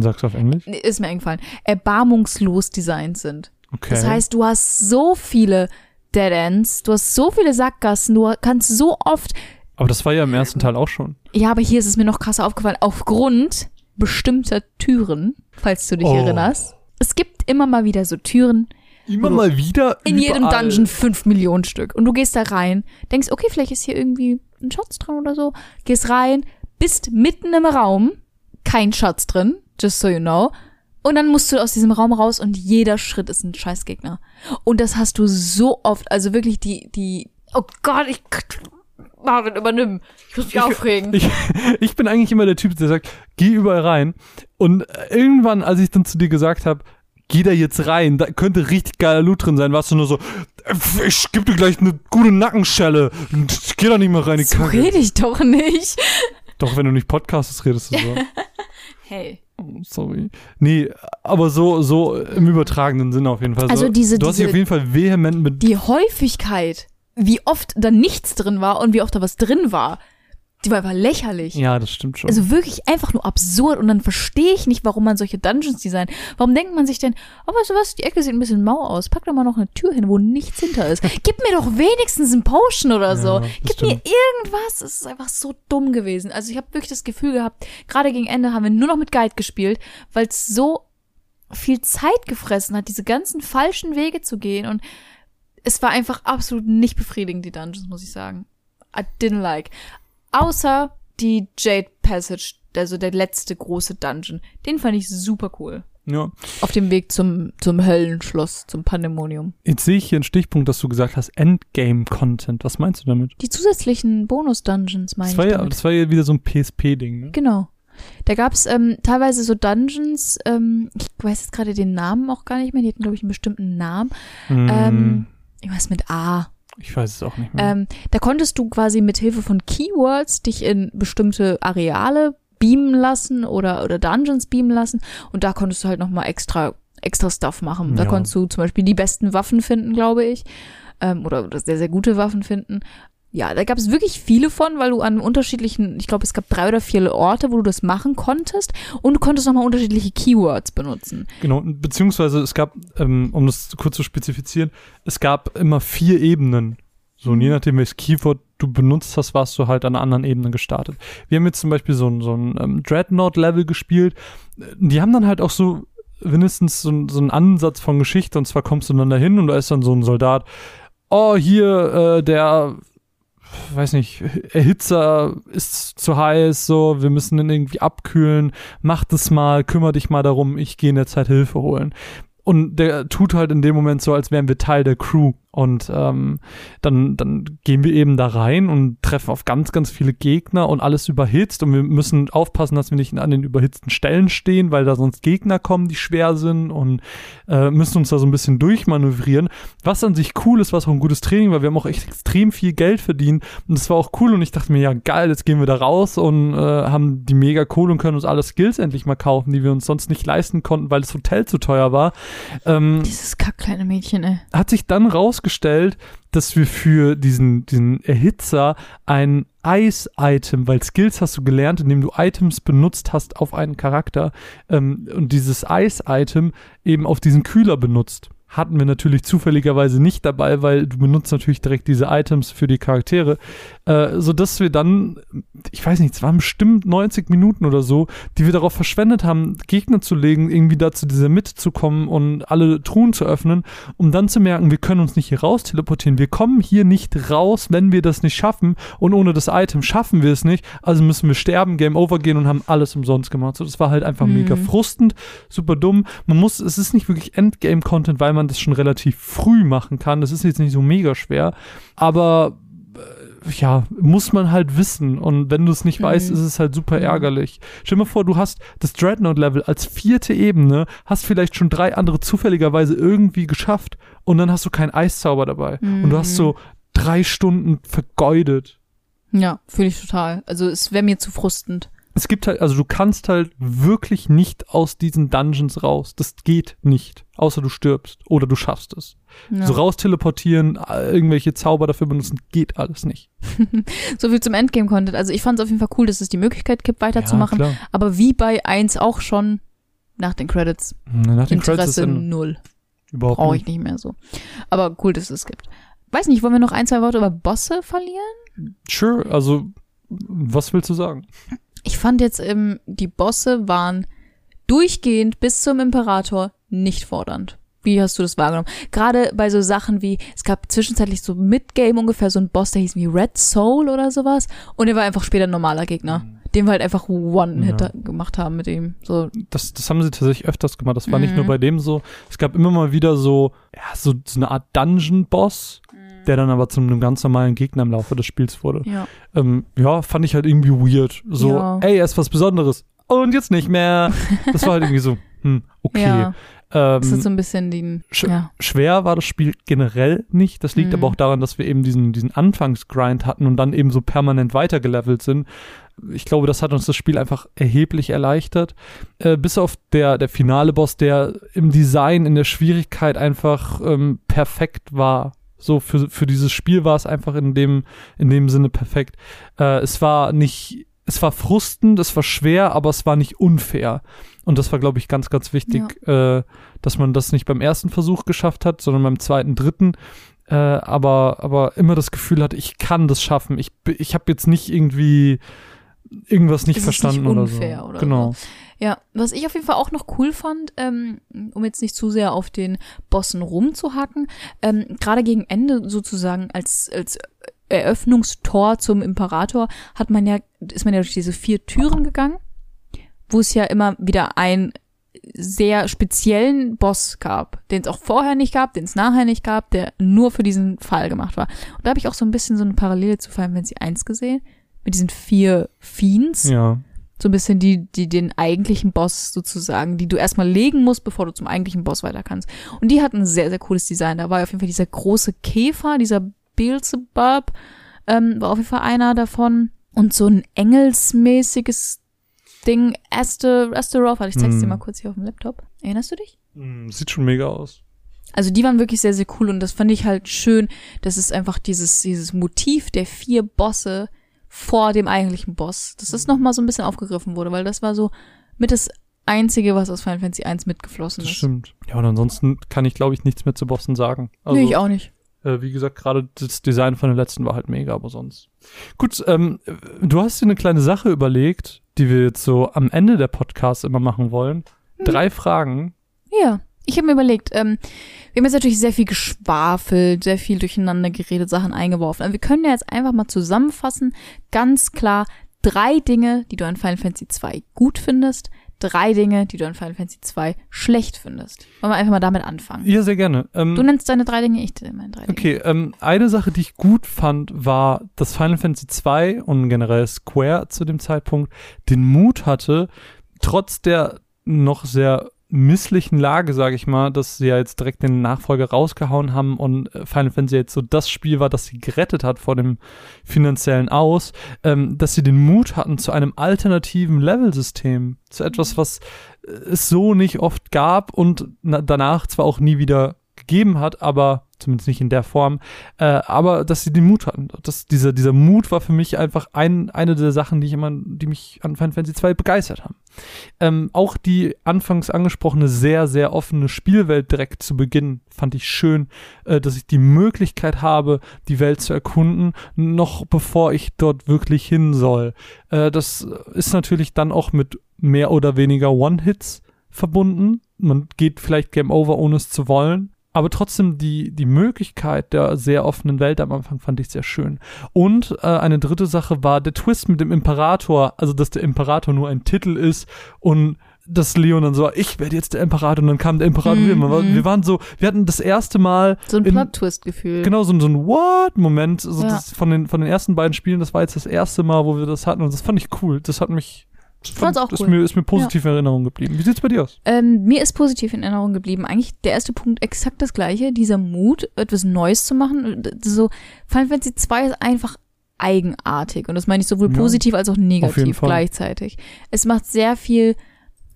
Sagst du auf Englisch? Ist mir eingefallen. Erbarmungslos designt sind. Okay. Das heißt, du hast so viele Dead Ends, du hast so viele Sackgassen, du kannst so oft. aber das war ja im ersten Teil auch schon. Ja, aber hier ist es mir noch krasser aufgefallen, aufgrund bestimmter Türen, falls du dich Oh. erinnerst. Es gibt immer mal wieder so Türen, Immer mal wieder. in jedem überall. Dungeon fünf Millionen Stück. Und du gehst da rein, denkst, okay, vielleicht ist hier irgendwie ein Schatz drin oder so. Gehst rein, bist mitten im Raum, kein Schatz drin, just so you know. Und dann musst du aus diesem Raum raus und jeder Schritt ist ein Scheißgegner. Und das hast du so oft, also wirklich die, die, oh Gott, ich, Marvin, übernimm. Ich muss mich aufregen. Ich, ich bin eigentlich immer der Typ, der sagt, geh überall rein. Und irgendwann, als ich dann zu dir gesagt habe, geh da jetzt rein, da könnte richtig geiler Loot drin sein, warst du nur so, "Äh, ich geb dir gleich eine gute Nackenschelle. Und Geh da nicht mehr rein, die so Kacke. rede ich doch nicht. Doch, wenn du nicht podcastest, redest du so. Hey. Sorry. Nee, aber so, so im übertragenen Sinne auf jeden Fall. Also so. diese- du hast dich auf jeden Fall vehement mit die Häufigkeit, wie oft da nichts drin war und wie oft da was drin war, die war einfach lächerlich. Ja, das stimmt schon. Also wirklich einfach nur absurd und dann verstehe ich nicht, warum man solche Dungeons designt. Warum denkt man sich denn, oh, weißt du was, die Ecke sieht ein bisschen mau aus, pack doch mal noch eine Tür hin, wo nichts hinter ist. Gib mir doch wenigstens ein Potion oder so. Ja, Gib mir stimmt. irgendwas. Es ist einfach so dumm gewesen. Also ich habe wirklich das Gefühl gehabt, gerade gegen Ende haben wir nur noch mit Guide gespielt, weil es so viel Zeit gefressen hat, diese ganzen falschen Wege zu gehen und es war einfach absolut nicht befriedigend, die Dungeons, muss ich sagen. I didn't like. Außer die Jade Passage, also der letzte große Dungeon. Den fand ich super cool. ja. Auf dem Weg zum, zum Höllenschloss, zum Pandemonium. Jetzt sehe ich hier einen Stichpunkt, dass du gesagt hast, Endgame-Content. Was meinst du damit? Die zusätzlichen Bonus-Dungeons meine ich war, ja, das war ja wieder so ein PSP-Ding, ne? Genau. Da gab's ähm, teilweise so Dungeons, ähm, ich weiß jetzt gerade den Namen auch gar nicht mehr, die hatten, glaube ich, einen bestimmten Namen. Mm, Ähm, irgendwas mit A. ich weiß es auch nicht mehr. Ähm, da konntest du quasi mit Hilfe von Keywords dich in bestimmte Areale beamen lassen oder, oder Dungeons beamen lassen und da konntest du halt nochmal extra, extra Stuff machen. Da Ja. konntest du zum Beispiel die besten Waffen finden, glaube ich, ähm, oder, oder sehr, sehr gute Waffen finden. Ja, da gab es wirklich viele von, weil du an unterschiedlichen, ich glaube, es gab drei oder vier Orte, wo du das machen konntest und du konntest nochmal unterschiedliche Keywords benutzen. Genau, beziehungsweise es gab, ähm, um das kurz zu spezifizieren, es gab immer vier Ebenen. So, und je mhm. nachdem, welches Keyword du benutzt hast, warst du halt an einer anderen Ebene gestartet. Wir haben jetzt zum Beispiel so ein, so ein ähm, Dreadnought-Level gespielt. Die haben dann halt auch so wenigstens so, so einen Ansatz von Geschichte und zwar kommst du dann dahin und da ist dann so ein Soldat, oh, hier, äh, der weiß nicht, Erhitzer ist zu heiß, so, wir müssen ihn irgendwie abkühlen, mach das mal, kümmere dich mal darum, ich gehe in der Zeit Hilfe holen. Und der tut halt in dem Moment so, als wären wir Teil der Crew. Und ähm, dann, dann gehen wir eben da rein und treffen auf ganz, ganz viele Gegner und alles überhitzt. Und wir müssen aufpassen, dass wir nicht an den überhitzten Stellen stehen, weil da sonst Gegner kommen, die schwer sind und äh, müssen uns da so ein bisschen durchmanövrieren. Was an sich cool ist, was auch ein gutes Training war. Wir haben auch echt extrem viel Geld verdient. Und das war auch cool. Und ich dachte mir, ja geil, jetzt gehen wir da raus und äh, haben die mega cool und können uns alle Skills endlich mal kaufen, die wir uns sonst nicht leisten konnten, weil das Hotel zu teuer war. Ähm, Dieses kack kleine Mädchen, ey. Hat sich dann raus herausgestellt, dass wir für diesen, diesen Erhitzer ein Ice-Item, weil Skills hast du gelernt, indem du Items benutzt hast auf einen Charakter ähm, und dieses Ice-Item eben auf diesen Kühler benutzt hatten wir natürlich zufälligerweise nicht dabei, weil du benutzt natürlich direkt diese Items für die Charaktere, äh, so dass wir dann, ich weiß nicht, es waren bestimmt 90 Minuten oder so, die wir darauf verschwendet haben, Gegner zu legen, irgendwie da zu dieser Mitte zu kommen und alle Truhen zu öffnen, um dann zu merken, wir können uns nicht hier raus teleportieren, wir kommen hier nicht raus, wenn wir das nicht schaffen und ohne das Item schaffen wir es nicht, also müssen wir sterben, Game Over gehen und haben alles umsonst gemacht. So, das war halt einfach mhm. mega frustend, super dumm. Man muss, es ist nicht wirklich Endgame-Content, weil man man das schon relativ früh machen kann. Das ist jetzt nicht so mega schwer, aber äh, ja, muss man halt wissen. Und wenn du es nicht mhm. weißt, ist es halt super ärgerlich. Stell dir mal vor, du hast das Dreadnought-Level als vierte Ebene, hast vielleicht schon drei andere zufälligerweise irgendwie geschafft und dann hast du keinen Eiszauber dabei. Mhm. Und du hast so mhm. drei Stunden vergeudet. Ja, fühle ich total. Also es wäre mir zu frustend es gibt halt, also du kannst halt wirklich nicht aus diesen Dungeons raus. Das geht nicht. Außer du stirbst oder du schaffst es. Ja. So raus teleportieren, irgendwelche Zauber dafür benutzen, geht alles nicht. so viel zum Endgame-Content. Also ich fand es auf jeden Fall cool, dass es die Möglichkeit gibt, weiterzumachen. Ja, aber wie bei 1 auch schon nach den Credits. Nach den Interesse Credits ist null. Überhaupt Brauche ich nicht mehr so. Aber cool, dass es gibt. Weiß nicht, wollen wir noch ein, zwei Worte über Bosse verlieren? Sure, also was willst du sagen? Ich fand jetzt, ähm, die Bosse waren durchgehend bis zum Imperator nicht fordernd. Wie hast du das wahrgenommen? Gerade bei so Sachen wie, es gab zwischenzeitlich so Mid-Game ungefähr so ein Boss, der hieß wie Red Soul oder sowas. Und er war einfach später ein normaler Gegner. Mhm. Den wir halt einfach One-Hit ja. gemacht haben mit ihm. So. Das, das haben sie tatsächlich öfters gemacht. Das war mhm. nicht nur mhm. bei dem so. Es gab immer mal wieder so, ja, so, so eine Art Dungeon-Boss, der dann aber zu einem ganz normalen Gegner im Laufe des Spiels wurde. Ja, ähm, ja fand ich halt irgendwie weird. So, ja. ey, er ist was Besonderes. Und jetzt nicht mehr. Das war halt irgendwie so, hm, okay. Ja. Ähm, das ist so ein bisschen die, sch ja. Schwer war das Spiel generell nicht. Das liegt mhm. aber auch daran, dass wir eben diesen, diesen Anfangsgrind hatten und dann eben so permanent weitergelevelt sind. Ich glaube, das hat uns das Spiel einfach erheblich erleichtert. Äh, bis auf der, der finale Boss, der im Design, in der Schwierigkeit einfach ähm, perfekt war. So für, für dieses Spiel war es einfach in dem, in dem Sinne perfekt. Äh, es war nicht, es war frustend, es war schwer, aber es war nicht unfair. Und das war, glaube ich, ganz, ganz wichtig, ja. äh, dass man das nicht beim ersten Versuch geschafft hat, sondern beim zweiten, dritten. Äh, aber, aber immer das Gefühl hatte, ich kann das schaffen. Ich, ich habe jetzt nicht irgendwie irgendwas nicht verstanden nicht oder so. Oder genau. So. Ja, was ich auf jeden Fall auch noch cool fand, ähm, um jetzt nicht zu sehr auf den Bossen rumzuhacken, ähm, gerade gegen Ende sozusagen als, als Eröffnungstor zum Imperator hat man ja, ist man ja durch diese vier Türen gegangen, wo es ja immer wieder einen sehr speziellen Boss gab, den es auch vorher nicht gab, den es nachher nicht gab, der nur für diesen Fall gemacht war. Und da habe ich auch so ein bisschen so eine Parallele zu Final Fantasy 1 gesehen, mit diesen vier Fiends. Ja so ein bisschen die, die den eigentlichen Boss sozusagen, die du erstmal legen musst, bevor du zum eigentlichen Boss weiter kannst. Und die hatten ein sehr, sehr cooles Design. Da war auf jeden Fall dieser große Käfer, dieser Beelzebub, ähm, war auf jeden Fall einer davon. Und so ein engelsmäßiges Ding, Aster, Asteroth, ich zeig's dir hm. mal kurz hier auf dem Laptop. Erinnerst du dich? Hm, sieht schon mega aus. Also die waren wirklich sehr, sehr cool und das fand ich halt schön, dass es einfach dieses, dieses Motiv der vier Bosse vor dem eigentlichen Boss, dass das nochmal so ein bisschen aufgegriffen wurde, weil das war so mit das Einzige, was aus Final Fantasy 1 mitgeflossen Das ist. stimmt. Ja, und ansonsten kann ich, glaube ich, nichts mehr zu Bossen sagen. Also, nee, ich auch nicht. Äh, wie gesagt, gerade das Design von den letzten war halt mega, aber sonst. Gut, ähm, du hast dir eine kleine Sache überlegt, die wir jetzt so am Ende der Podcasts immer machen wollen. Hm. Drei Fragen. Ja. Ich habe mir überlegt, ähm, wir haben jetzt natürlich sehr viel geschwafelt, sehr viel durcheinander geredet, Sachen eingeworfen. Aber wir können ja jetzt einfach mal zusammenfassen, ganz klar, drei Dinge, die du an Final Fantasy 2 gut findest, drei Dinge, die du an Final Fantasy 2 schlecht findest. Wollen wir einfach mal damit anfangen. Ja, sehr gerne. Ähm, Du nennst deine drei Dinge, ich nenne meine drei Dinge. Okay, ähm, eine Sache, die ich gut fand, war, dass Final Fantasy 2 und generell Square zu dem Zeitpunkt den Mut hatte, trotz der noch sehr misslichen Lage, sage ich mal, dass sie ja jetzt direkt den Nachfolger rausgehauen haben und äh, Final Fantasy jetzt so das Spiel war, das sie gerettet hat vor dem finanziellen Aus, ähm, dass sie den Mut hatten zu einem alternativen Level-System, zu etwas, was äh, es so nicht oft gab und na, danach zwar auch nie wieder gegeben hat, aber zumindest nicht in der Form, äh, aber dass sie den Mut hatten. Das, dieser, dieser Mut war für mich einfach ein, eine der Sachen, die ich immer, die mich an Final Fantasy 2 begeistert haben. Ähm, auch die anfangs angesprochene sehr, sehr offene Spielwelt direkt zu Beginn fand ich schön, äh, dass ich die Möglichkeit habe, die Welt zu erkunden, noch bevor ich dort wirklich hin soll. Äh, das ist natürlich dann auch mit mehr oder weniger One-Hits verbunden. Man geht vielleicht Game Over, ohne es zu wollen. Aber trotzdem die, die Möglichkeit der sehr offenen Welt am Anfang fand ich sehr schön. Und äh, eine dritte Sache war der Twist mit dem Imperator, also dass der Imperator nur ein Titel ist und dass Leon dann so, ich werde jetzt der Imperator und dann kam der Imperator Mhm, wieder. War, mhm. wir waren so, wir hatten das erste Mal So ein in- Plot-Twist-Gefühl. Genau, so, ein- so ein What-Moment so Ja. von, den, von den ersten beiden Spielen. Das war jetzt das erste Mal, wo wir das hatten. Und das fand ich cool. Das hat mich. Das fand's auch ist cool. Mir, ist mir positiv in Erinnerung geblieben. Wie sieht's bei dir aus? Ähm, mir ist positiv in Erinnerung geblieben. Eigentlich der erste Punkt exakt das gleiche. Dieser Mut, etwas Neues zu machen. So, Final Fantasy 2 ist einfach eigenartig. Und das meine ich sowohl Ja, positiv als auch negativ gleichzeitig. Es macht sehr viel,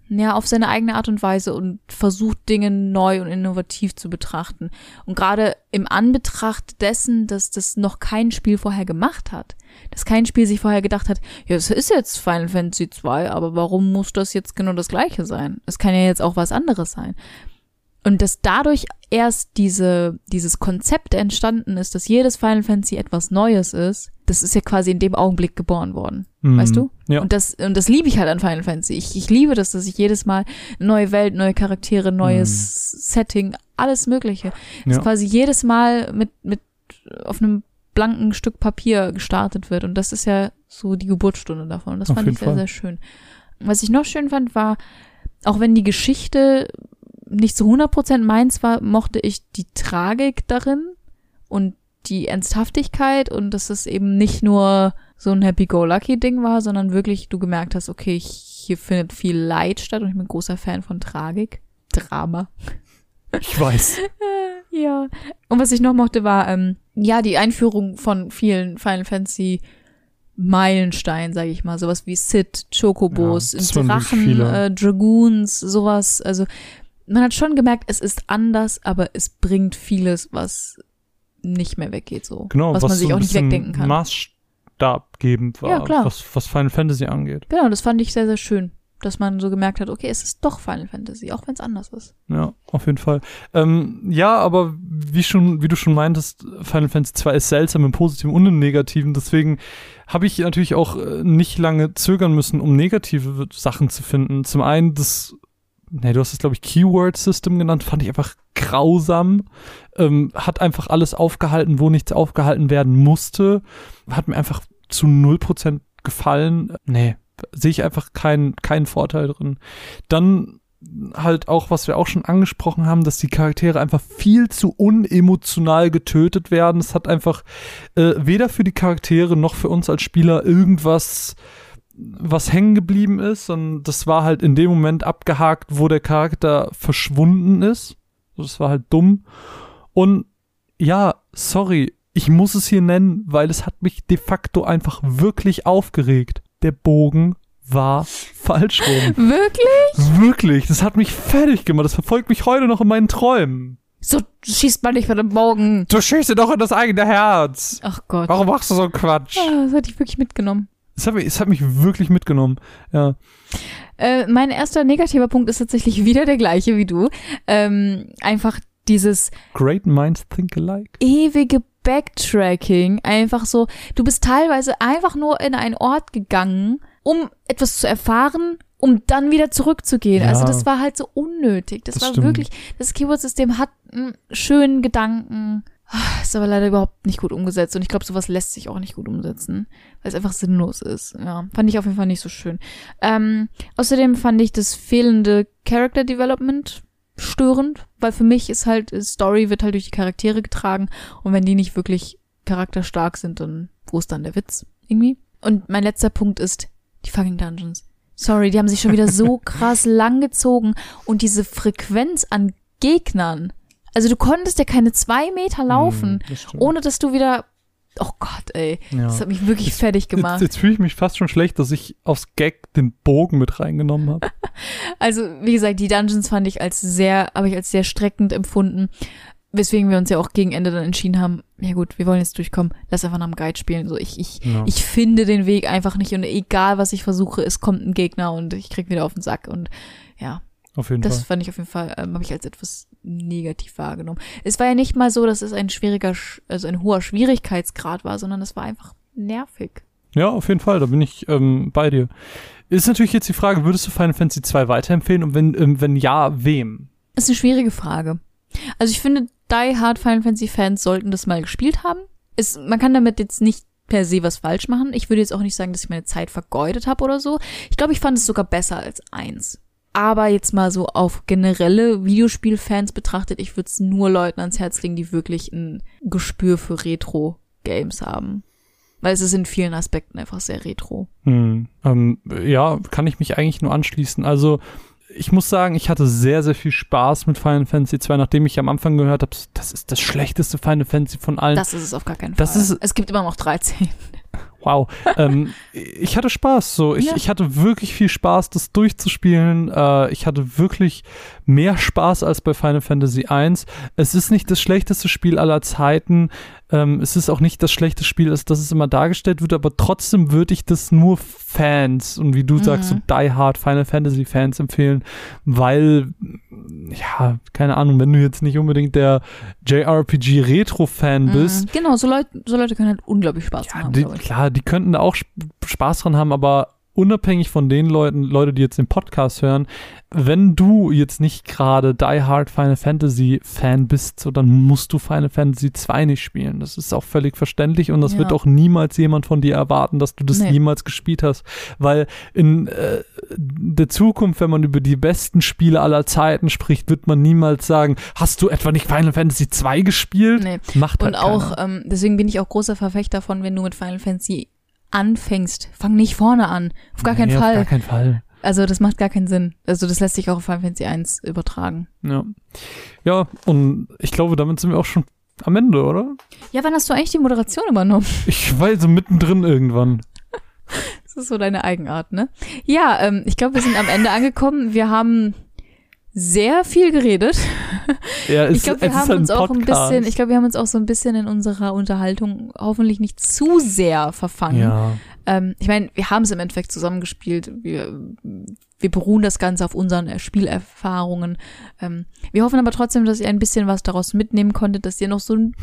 ja, auf seine eigene Art und Weise und versucht Dinge neu und innovativ zu betrachten. Und gerade im Anbetracht dessen, dass das noch kein Spiel vorher gemacht hat, dass kein Spiel sich vorher gedacht hat, ja, es ist jetzt Final Fantasy 2, aber warum muss das jetzt genau das gleiche sein? Es kann ja jetzt auch was anderes sein. Und dass dadurch erst diese, dieses Konzept entstanden ist, dass jedes Final Fantasy etwas Neues ist, das ist ja quasi in dem Augenblick geboren worden. Weißt du? Mhm. Ja. Und das, und das liebe ich halt an Final Fantasy. Ich, ich liebe das, dass ich jedes Mal eine neue Welt, neue Charaktere, neues Setting, alles Mögliche. Dass Ja. quasi jedes Mal mit, mit auf einem blanken Stück Papier gestartet wird. Und das ist ja so die Geburtsstunde davon. Und das Auf fand ich sehr, Fall. sehr schön. Was ich noch schön fand, war, auch wenn die Geschichte nicht zu 100% meins war, mochte ich die Tragik darin und die Ernsthaftigkeit und dass es eben nicht nur so ein Happy-Go-Lucky-Ding war, sondern wirklich du gemerkt hast, okay, hier findet viel Leid statt und ich bin ein großer Fan von Tragik. Drama. Ich weiß. Ja. Und was ich noch mochte, war, ähm, ja, die Einführung von vielen Final Fantasy Meilensteinen, sage ich mal. Sowas wie Sid, Chocobos, Ja, Drachen, äh, Dragoons, sowas. Also man hat schon gemerkt, es ist anders, aber es bringt vieles, was nicht mehr weggeht, so. Genau, was, man sich so auch nicht wegdenken kann. Maßstabgebend war, Ja, klar. Was, was Final Fantasy angeht. Genau, das fand ich sehr, sehr schön. Dass man so gemerkt hat, okay, es ist doch Final Fantasy, auch wenn es anders ist. Ja, auf jeden Fall. Ähm, ja, aber wie schon, wie du schon meintest, Final Fantasy 2 ist seltsam im Positiven und im Negativen. Deswegen habe ich natürlich auch äh, nicht lange zögern müssen, um negative Sachen zu finden. Zum einen das, ne, du hast es glaube ich Keyword System genannt, fand ich einfach grausam. Ähm, hat einfach alles aufgehalten, wo nichts aufgehalten werden musste. Hat mir einfach zu 0% gefallen. Nee, sehe ich einfach keinen keinen Vorteil drin. Dann halt auch, was wir auch schon angesprochen haben, dass die Charaktere einfach viel zu unemotional getötet werden. Es hat einfach äh, weder für die Charaktere noch für uns als Spieler irgendwas was hängen geblieben ist, sondern das war halt in dem Moment abgehakt, wo der Charakter verschwunden ist. Das war halt dumm. Und ja, sorry, ich muss es hier nennen, weil es hat mich de facto einfach wirklich aufgeregt. Der Bogen war falsch rum. Wirklich? Wirklich, das hat mich fertig gemacht. Das verfolgt mich heute noch in meinen Träumen. So schießt man nicht mit dem Bogen. Du schießt dir doch in das eigene Herz. Ach Gott. Warum machst du so einen Quatsch? Ah, das hat dich wirklich mitgenommen. Es hat, mich, es hat mich wirklich mitgenommen. Ja. Äh, mein erster negativer Punkt ist tatsächlich wieder der gleiche wie du. Ähm, einfach dieses Great minds think alike. ewige Backtracking. Einfach so, du bist teilweise einfach nur in einen Ort gegangen, um etwas zu erfahren, um dann wieder zurückzugehen. Ja. Also das war halt so unnötig. Das, Das war stimmt. wirklich, das Keyword-System hat einen schönen Gedanken, ist aber leider überhaupt nicht gut umgesetzt. Und ich glaube, sowas lässt sich auch nicht gut umsetzen, weil es einfach sinnlos ist. Ja, fand ich auf jeden Fall nicht so schön. Ähm, außerdem fand ich das fehlende Character Development störend, weil für mich ist halt, Story wird halt durch die Charaktere getragen und wenn die nicht wirklich charakterstark sind, dann wo ist dann der Witz irgendwie? Und mein letzter Punkt ist die fucking Dungeons. Sorry, die haben sich schon wieder so krass lang gezogen und diese Frequenz an Gegnern. Also du konntest ja keine zwei Meter laufen, Hm, das ohne dass du wieder. Oh Gott, ey. Ja. Das hat mich wirklich fertig gemacht. Jetzt, jetzt fühle ich mich fast schon schlecht, dass ich aufs Gag den Bogen mit reingenommen habe. Also, wie gesagt, die Dungeons fand ich als sehr, habe ich als sehr streckend empfunden. Weswegen wir uns ja auch gegen Ende dann entschieden haben, ja gut, wir wollen jetzt durchkommen, lass einfach nach dem Guide spielen. So, ich, ich, Ja. ich finde den Weg einfach nicht und egal was ich versuche, es kommt ein Gegner und ich krieg wieder auf den Sack und ja, Auf jeden das Fall. fand ich auf jeden Fall, ähm, habe ich als etwas negativ wahrgenommen. Es war ja nicht mal so, dass es ein schwieriger, Sch- also ein hoher Schwierigkeitsgrad war, sondern es war einfach nervig. Ja, auf jeden Fall, da bin ich ähm, bei dir. Ist natürlich jetzt die Frage, würdest du Final Fantasy 2 weiterempfehlen und wenn, ähm, wenn ja, wem? Das ist eine schwierige Frage. Also ich finde, Die Hard Final Fantasy Fans sollten das mal gespielt haben. Es, man kann damit jetzt nicht per se was falsch machen. Ich würde jetzt auch nicht sagen, dass ich meine Zeit vergeudet habe oder so. Ich glaube, ich fand es sogar besser als eins. Aber jetzt mal so auf generelle Videospielfans betrachtet, ich würde es nur Leuten ans Herz legen, die wirklich ein Gespür für Retro-Games haben. Weil es ist in vielen Aspekten einfach sehr retro. Hm, ähm, ja, kann ich mich eigentlich nur anschließen. Also, ich muss sagen, ich hatte sehr, sehr viel Spaß mit Final Fantasy 2, nachdem ich am Anfang gehört habe, das ist das schlechteste Final Fantasy von allen. Das ist es auf gar keinen Fall. Das ist- es gibt immer noch 13. Wow. ähm, ich hatte Spaß. So, ich, Ja. ich hatte wirklich viel Spaß, das durchzuspielen. Äh, ich hatte wirklich mehr Spaß als bei Final Fantasy 1. Es ist nicht das schlechteste Spiel aller Zeiten. Ähm, es ist auch nicht das schlechte Spiel, als das es immer dargestellt wird, aber trotzdem würde ich das nur Fans und wie du sagst, so Mhm. Die Hard Final Fantasy Fans empfehlen, weil, ja, keine Ahnung, wenn du jetzt nicht unbedingt der JRPG Retro-Fan bist, Mhm. Genau, so Leute, so Leute können halt unglaublich Spaß ja, haben. die, klar, die könnten da auch sp- Spaß dran haben, aber unabhängig von den Leuten, Leute, die jetzt den Podcast hören, wenn du jetzt nicht gerade Die Hard Final Fantasy Fan bist, so dann musst du Final Fantasy 2 nicht spielen. Das ist auch völlig verständlich und das Ja. wird auch niemals jemand von dir erwarten, dass du das Nee. jemals gespielt hast, weil in äh, der Zukunft, wenn man über die besten Spiele aller Zeiten spricht, wird man niemals sagen, hast du etwa nicht Final Fantasy 2 gespielt? Nee. Macht halt Und auch, ähm, deswegen bin ich auch großer Verfechter von, wenn du mit Final Fantasy anfängst, fang nicht vorne an. Auf gar keinen Nee, Fall. Auf gar keinen Fall. Also das macht gar keinen Sinn. Also das lässt sich auch auf Final Fantasy 1 übertragen. Ja. Ja, und ich glaube, damit sind wir auch schon am Ende, oder? Ja, wann hast du eigentlich die Moderation übernommen? Ich war so mittendrin irgendwann. Das ist so deine Eigenart, ne? Ja, ähm, ich glaube, wir sind am Ende angekommen. Wir haben sehr viel geredet. Ja, es, Ich glaube, wir haben uns auch ein bisschen, ich glaube, wir haben uns auch so ein bisschen in unserer Unterhaltung hoffentlich nicht zu sehr verfangen. Ja, Ähm, ich meine, wir haben es im Endeffekt zusammengespielt. Wir, wir beruhen das Ganze auf unseren Spielerfahrungen. Ähm, wir hoffen aber trotzdem, dass ihr ein bisschen was daraus mitnehmen konntet, dass ihr noch so ein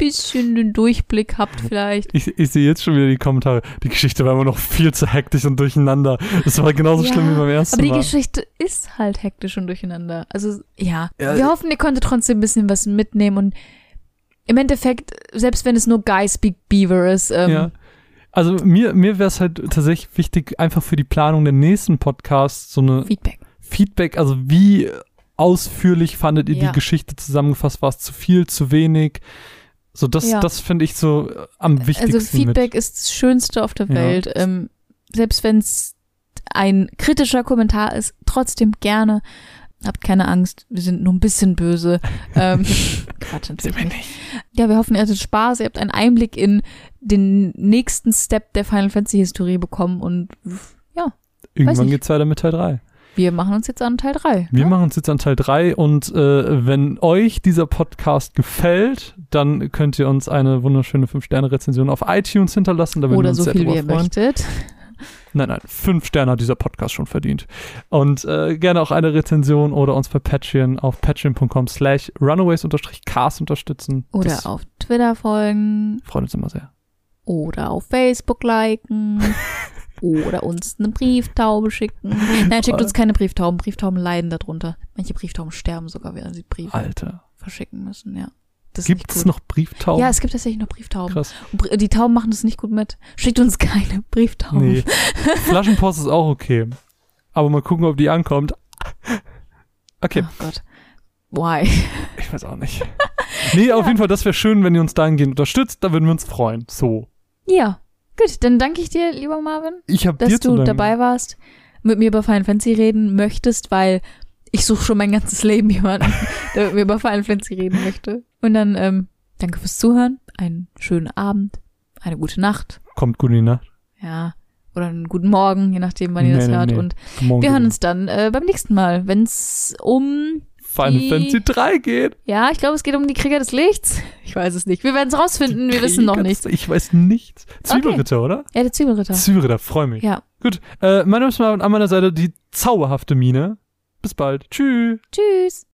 bisschen den Durchblick habt vielleicht. ich, ich sehe jetzt schon wieder die Kommentare. Die Geschichte war immer noch viel zu hektisch und durcheinander. Das war genauso Ja, schlimm wie beim ersten Aber die Mal. Geschichte ist halt hektisch und durcheinander. Also ja, Ja, wir hoffen, ihr konntet trotzdem ein bisschen was mitnehmen und im Endeffekt, selbst wenn es nur Guy Speak Beaver ist, ähm, ja. Also mir, mir wäre es halt tatsächlich wichtig, einfach für die Planung der nächsten Podcasts so eine Feedback. Feedback, also wie ausführlich fandet ihr Ja. die Geschichte zusammengefasst? War es zu viel, zu wenig? So, das, Ja. das finde ich so äh, am wichtigsten. Also Feedback ist das Schönste auf der Ja. Welt. Ähm, selbst wenn es ein kritischer Kommentar ist, trotzdem gerne. Habt keine Angst, wir sind nur ein bisschen böse. ähm, Quatsch, natürlich wir nicht. Ja, wir hoffen, ihr hattet Spaß, ihr habt einen Einblick in den nächsten Step der Final Fantasy Historie bekommen und ja, Irgendwann geht's weiter mit Teil 3. Wir machen uns jetzt an Teil 3. Wir ne? machen uns jetzt an Teil 3 und äh, wenn euch dieser Podcast gefällt, dann könnt ihr uns eine wunderschöne 5-Sterne-Rezension auf iTunes hinterlassen. Da Oder uns so sehr viel, wie ihr freuen. möchtet. Nein, nein, 5 Sterne hat dieser Podcast schon verdient. Und äh, gerne auch eine Rezension oder uns bei Patreon auf patreon.com slash runaways-cast unterstützen. Oder Das auf Twitter folgen. freut uns immer sehr. Oder auf Facebook liken. oder uns eine Brieftaube schicken. Nein, schickt uns keine Brieftauben. Brieftauben leiden darunter. Manche Brieftauben sterben sogar, während sie Briefe Alter. verschicken müssen, ja. Gibt es noch Brieftauben? Ja, es gibt tatsächlich noch Brieftauben. Krass. Und Die Tauben machen das nicht gut mit. Schickt uns keine Brieftauben. Nee. Flaschenpost ist auch okay. Aber mal gucken, ob die ankommt. Okay, Oh Gott. Why? ich weiß auch nicht. Nee, auf jeden Fall, das wäre schön, wenn ihr uns dahingehend unterstützt. Da würden wir uns freuen. So. Ja. Gut, dann danke ich dir, lieber Marvin, Ich habe dass dir zu du danken. dabei warst, mit mir über Final Fantasy reden möchtest, weil ich suche schon mein ganzes Leben jemanden, der mit mir über Final Fantasy reden möchte. Und dann, ähm, danke fürs Zuhören, einen schönen Abend, eine gute Nacht, Kommt gut in die Nacht. ja, oder einen guten Morgen, je nachdem, wann ihr Nee, das nee, hört. nee. Und Morgen wir hören uns dann äh, beim nächsten Mal, wenn es um Final die- Fantasy 3 geht. Ja, ich glaube, es geht um die Krieger des Lichts. Ich weiß es nicht. Wir werden es rausfinden. Wir wissen noch Krieger- nicht. Ich weiß nichts. Zwiebelritter, oder? Ja, der Zwiebelritter. Zwiebelritter, freu mich. Ja. Gut, äh, mein Name ist Marvin, an meiner Seite die zauberhafte Mine. Bis bald. Tschüss. Tschüss.